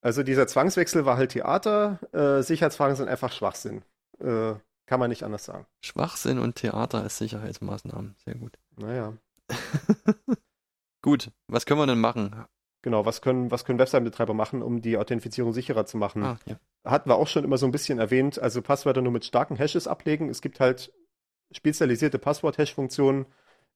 Also dieser Zwangswechsel war halt Theater, äh, Sicherheitsfragen sind einfach Schwachsinn. Äh, kann man nicht anders sagen. Schwachsinn und Theater als Sicherheitsmaßnahmen. Sehr gut. Naja. gut, was können wir denn machen? Genau, was können, was können Webseitenbetreiber machen, um die Authentifizierung sicherer zu machen? Ah, ja. Hatten wir auch schon immer so ein bisschen erwähnt, also Passwörter nur mit starken Hashes ablegen. Es gibt halt spezialisierte Passwort-Hash-Funktionen.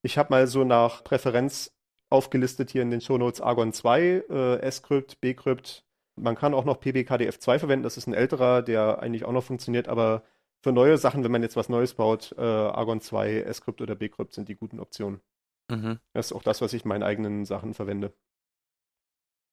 Ich habe mal so nach Präferenz aufgelistet hier in den Shownotes Argon 2, äh, S-Crypt, B-Crypt. Man kann auch noch PBKDF2 verwenden, das ist ein älterer, der eigentlich auch noch funktioniert, aber für neue Sachen, wenn man jetzt was Neues baut, äh, Argon 2, S-Crypt oder B-Crypt sind die guten Optionen. Mhm. Das ist auch das, was ich in meinen eigenen Sachen verwende.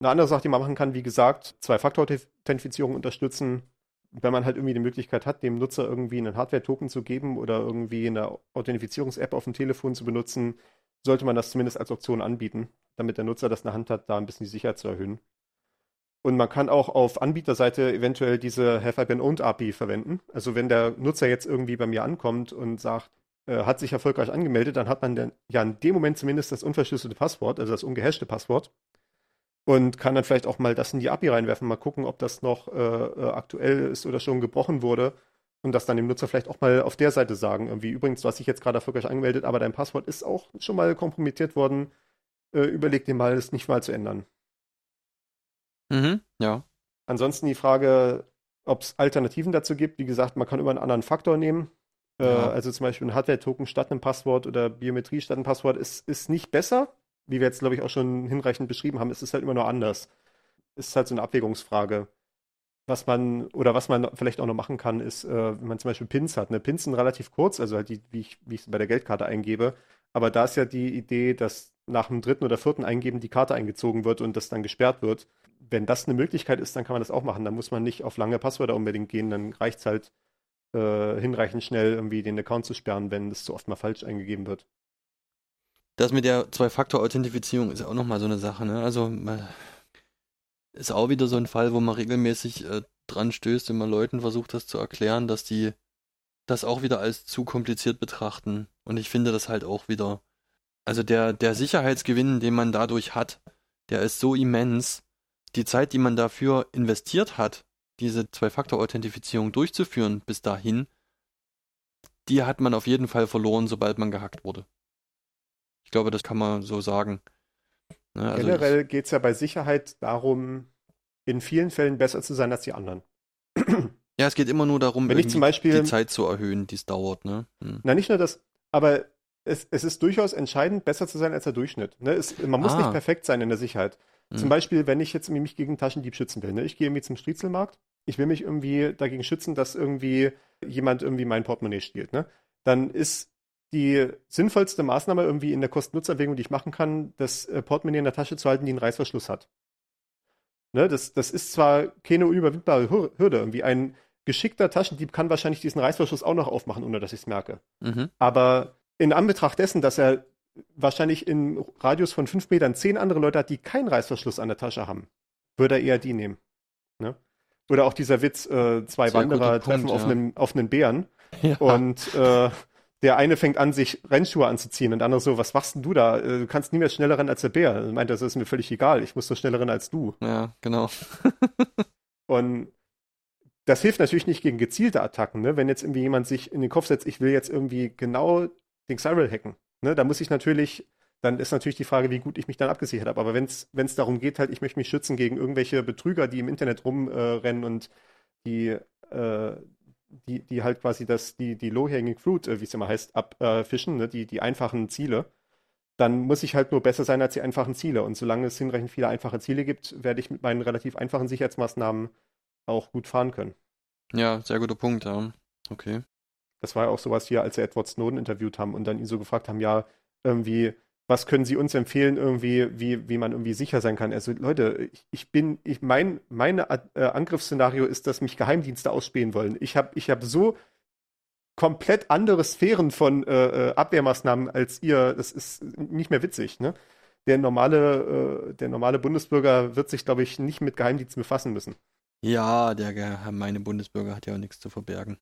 Eine andere Sache, die man machen kann, wie gesagt, Zwei-Faktor-Authentifizierung unterstützen. Wenn man halt irgendwie die Möglichkeit hat, dem Nutzer irgendwie einen Hardware-Token zu geben oder irgendwie eine Authentifizierungs-App auf dem Telefon zu benutzen, sollte man das zumindest als Option anbieten, damit der Nutzer das in der Hand hat, da ein bisschen die Sicherheit zu erhöhen. Und man kann auch auf Anbieterseite eventuell diese Have I Been Owned API verwenden. Also wenn der Nutzer jetzt irgendwie bei mir ankommt und sagt, äh, hat sich erfolgreich angemeldet, dann hat man dann ja in dem Moment zumindest das unverschlüsselte Passwort, also das ungehashte Passwort. Und kann dann vielleicht auch mal das in die API reinwerfen, mal gucken, ob das noch äh, äh, aktuell ist oder schon gebrochen wurde. Und das dann dem Nutzer vielleicht auch mal auf der Seite sagen. Irgendwie, übrigens, du hast dich jetzt gerade erfolgreich angemeldet, aber dein Passwort ist auch schon mal kompromittiert worden. Äh, überleg dir mal, es nicht mal zu ändern. Mhm, ja. Ansonsten die Frage, ob es Alternativen dazu gibt. Wie gesagt, man kann immer einen anderen Faktor nehmen. Äh, Ja. also zum Beispiel ein Hardware-Token statt einem Passwort oder Biometrie statt einem Passwort ist, ist nicht besser. Wie wir jetzt, glaube ich, auch schon hinreichend beschrieben haben, ist es halt immer nur anders. Ist halt so eine Abwägungsfrage. Was man, oder was man vielleicht auch noch machen kann, ist, äh, wenn man zum Beispiel Pins hat. Ne? Pins sind relativ kurz, also halt die, wie ich, wie ich es bei der Geldkarte eingebe. Aber da ist ja die Idee, dass nach dem dritten oder vierten Eingeben die Karte eingezogen wird und das dann gesperrt wird. Wenn das eine Möglichkeit ist, dann kann man das auch machen. Dann muss man nicht auf lange Passwörter unbedingt gehen. Dann reicht es halt äh, hinreichend schnell, irgendwie den Account zu sperren, wenn das zu oft mal falsch eingegeben wird. Das mit der Zwei-Faktor-Authentifizierung ist auch nochmal so eine Sache, ne? Also ist auch wieder so ein Fall, wo man regelmäßig äh, dran stößt, wenn man Leuten versucht, das zu erklären, dass die das auch wieder als zu kompliziert betrachten. Und ich finde das halt auch wieder. Also der, der Sicherheitsgewinn, den man dadurch hat, der ist so immens. Die Zeit, die man dafür investiert hat, diese Zwei-Faktor-Authentifizierung durchzuführen bis dahin, die hat man auf jeden Fall verloren, sobald man gehackt wurde. Ich glaube, das kann man so sagen. Ne, also Generell geht es ja bei Sicherheit darum, in vielen Fällen besser zu sein als die anderen. Ja, es geht immer nur darum, Wenn ich zum Beispiel- die Zeit zu erhöhen, die es dauert. Ne? Hm. Na, nicht nur das, aber es, es ist durchaus entscheidend, besser zu sein als der Durchschnitt. Ne? Es, man muss Ah. nicht perfekt sein in der Sicherheit. Zum Hm. Beispiel, wenn ich jetzt mich gegen Taschendieb schützen will. Ne? Ich gehe irgendwie zum Striezelmarkt, ich will mich irgendwie dagegen schützen, dass irgendwie jemand irgendwie mein Portemonnaie stiehlt. Ne? Dann ist die sinnvollste Maßnahme irgendwie in der Kosten-Nutzer-Erwägung, die ich machen kann, das äh, Portemonnaie in der Tasche zu halten, die einen Reißverschluss hat. Ne? Das, das ist zwar keine unüberwindbare Hür- Hürde. Irgendwie ein geschickter Taschendieb kann wahrscheinlich diesen Reißverschluss auch noch aufmachen, ohne dass ich es merke. Mhm. Aber in Anbetracht dessen, dass er wahrscheinlich im Radius von fünf Metern zehn andere Leute hat, die keinen Reißverschluss an der Tasche haben, würde er eher die nehmen. Ne? Oder auch dieser Witz, äh, zwei Sehr Wanderer Punkt, treffen auf, ja. einem, auf einen Bären Ja. und äh, der eine fängt an, sich Rennschuhe anzuziehen und der andere so, was machst denn du da? Äh, Du kannst nie mehr schneller rennen als der Bär. Er meint, das ist mir völlig egal, ich muss so schneller rennen als du. ja, genau. Und das hilft natürlich nicht gegen gezielte Attacken, ne? Wenn jetzt irgendwie jemand sich in den Kopf setzt, ich will jetzt irgendwie genau den Cyril hacken, ne? Da muss ich natürlich, dann ist natürlich die Frage, wie gut ich mich dann abgesichert habe. Aber wenn es darum geht, halt, ich möchte mich schützen gegen irgendwelche Betrüger, die im Internet rumrennen äh, und die, äh, die, die halt quasi das, die, die Low-Hanging Fruit, äh, wie es immer heißt, abfischen, ne? die, die einfachen Ziele, dann muss ich halt nur besser sein als die einfachen Ziele. Und solange es hinreichend viele einfache Ziele gibt, werde ich mit meinen relativ einfachen Sicherheitsmaßnahmen auch gut fahren können. Ja, sehr guter Punkt, ja. Okay. Das war ja auch sowas hier, als wir Edward Snowden interviewt haben und dann ihn so gefragt haben, ja, irgendwie, was können Sie uns empfehlen, irgendwie, wie, wie man irgendwie sicher sein kann? Also, Leute, ich, ich bin, ich, mein, meine äh, Angriffsszenario ist, dass mich Geheimdienste ausspähen wollen. Ich habe ich hab so komplett andere Sphären von äh, äh, Abwehrmaßnahmen als ihr. Das ist nicht mehr witzig, ne? Der normale, äh, der normale Bundesbürger wird sich, glaube ich, nicht mit Geheimdiensten befassen müssen. Ja, der gemeine Bundesbürger hat ja auch nichts zu verbergen.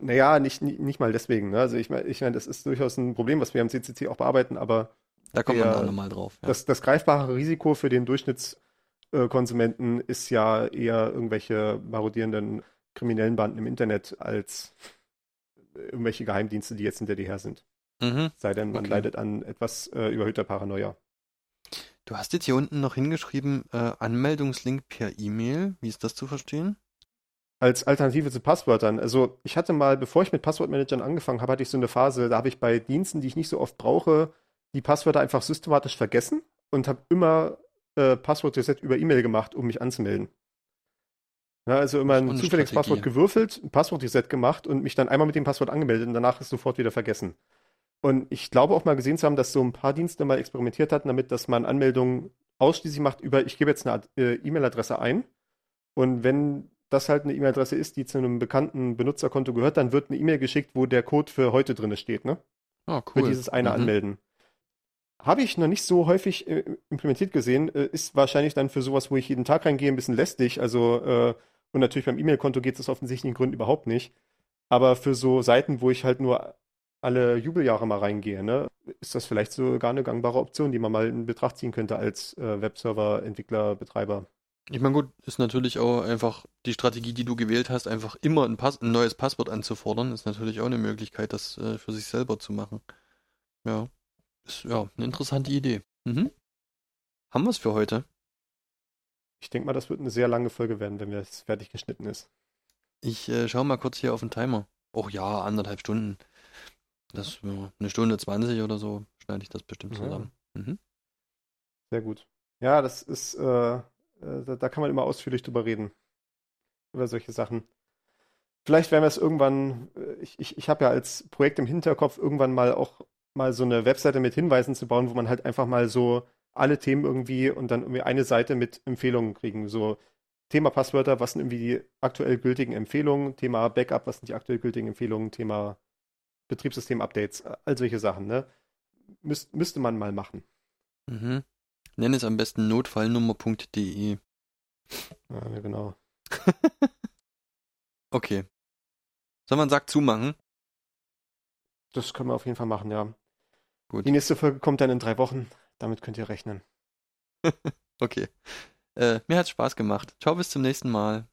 Naja, nicht, nicht, nicht mal deswegen. Ne? Also ich meine, ich mein, das ist durchaus ein Problem, was wir am CCC auch bearbeiten, aber Da kommt man auch nochmal drauf. Ja. das, das greifbare Risiko für den Durchschnittskonsumenten ist ja eher irgendwelche marodierenden kriminellen Banden im Internet als irgendwelche Geheimdienste, die jetzt hinter dir her sind. mhm. Sei denn, man Okay. leidet an etwas äh, überhöhter Paranoia. Du hast jetzt hier unten noch hingeschrieben, äh, Anmeldungslink per E-Mail. Wie ist das zu verstehen? Als Alternative zu Passwörtern. Also ich hatte mal, bevor ich mit Passwortmanagern angefangen habe, hatte ich so eine Phase, da habe ich bei Diensten, die ich nicht so oft brauche, die Passwörter einfach systematisch vergessen und habe immer äh, Passwort-Reset über E-Mail gemacht, um mich anzumelden. Ja, also immer ein zufälliges Strategie. Passwort gewürfelt, ein Passwort-Reset gemacht und mich dann einmal mit dem Passwort angemeldet und danach ist sofort wieder vergessen. Und ich glaube auch mal gesehen zu haben, dass so ein paar Dienste mal experimentiert hatten damit, dass man Anmeldungen ausschließlich macht über, ich gebe jetzt eine äh, E-Mail-Adresse ein und wenn das halt eine E-Mail-Adresse ist, die zu einem bekannten Benutzerkonto gehört, dann wird eine E-Mail geschickt, wo der Code für heute drin steht, ne? Oh, Für cool. dieses eine Mhm. Anmelden. Habe ich noch nicht so häufig äh, implementiert gesehen. Äh, ist wahrscheinlich dann für sowas, wo ich jeden Tag reingehe, ein bisschen lästig. Also, äh, und natürlich beim E-Mail-Konto geht es aus offensichtlichen Gründen überhaupt nicht. Aber für so Seiten, wo ich halt nur alle Jubeljahre mal reingehe, ne, ist das vielleicht sogar eine gangbare Option, die man mal in Betracht ziehen könnte als äh, Webserver, Entwickler, Betreiber. Ich meine, gut, ist natürlich auch einfach die Strategie, die du gewählt hast, einfach immer ein, Pass ein neues Passwort anzufordern, ist natürlich auch eine Möglichkeit, das äh, für sich selber zu machen. Ja, ist ja eine interessante Idee. Mhm. Haben wir es für heute? Ich denke mal, das wird eine sehr lange Folge werden, wenn es fertig geschnitten ist. Ich äh, schaue mal kurz hier auf den Timer. Oh ja, anderthalb Stunden. Das ja, eine Stunde 20 oder so schneide ich das bestimmt zusammen. Ja. Mhm. Sehr gut. Ja, das ist, äh, äh, da, da, kann man immer ausführlich drüber reden. Über solche Sachen. Vielleicht werden wir es irgendwann, äh, ich, ich, ich habe ja als Projekt im Hinterkopf, irgendwann mal auch mal so eine Webseite mit Hinweisen zu bauen, wo man halt einfach mal so alle Themen irgendwie und dann irgendwie eine Seite mit Empfehlungen kriegen. So Thema Passwörter, was sind irgendwie die aktuell gültigen Empfehlungen? Thema Backup, was sind die aktuell gültigen Empfehlungen? Thema Betriebssystem-Updates, all solche Sachen, ne? Müs müsste man mal machen. Mhm. Nenn es am besten notfallnummer.de. Ja, genau. okay. Soll man Sack zumachen? Das können wir auf jeden Fall machen, ja. Gut. Die nächste Folge kommt dann in drei Wochen. Damit könnt ihr rechnen. okay. Äh, mir hat's Spaß gemacht. Ciao, bis zum nächsten Mal.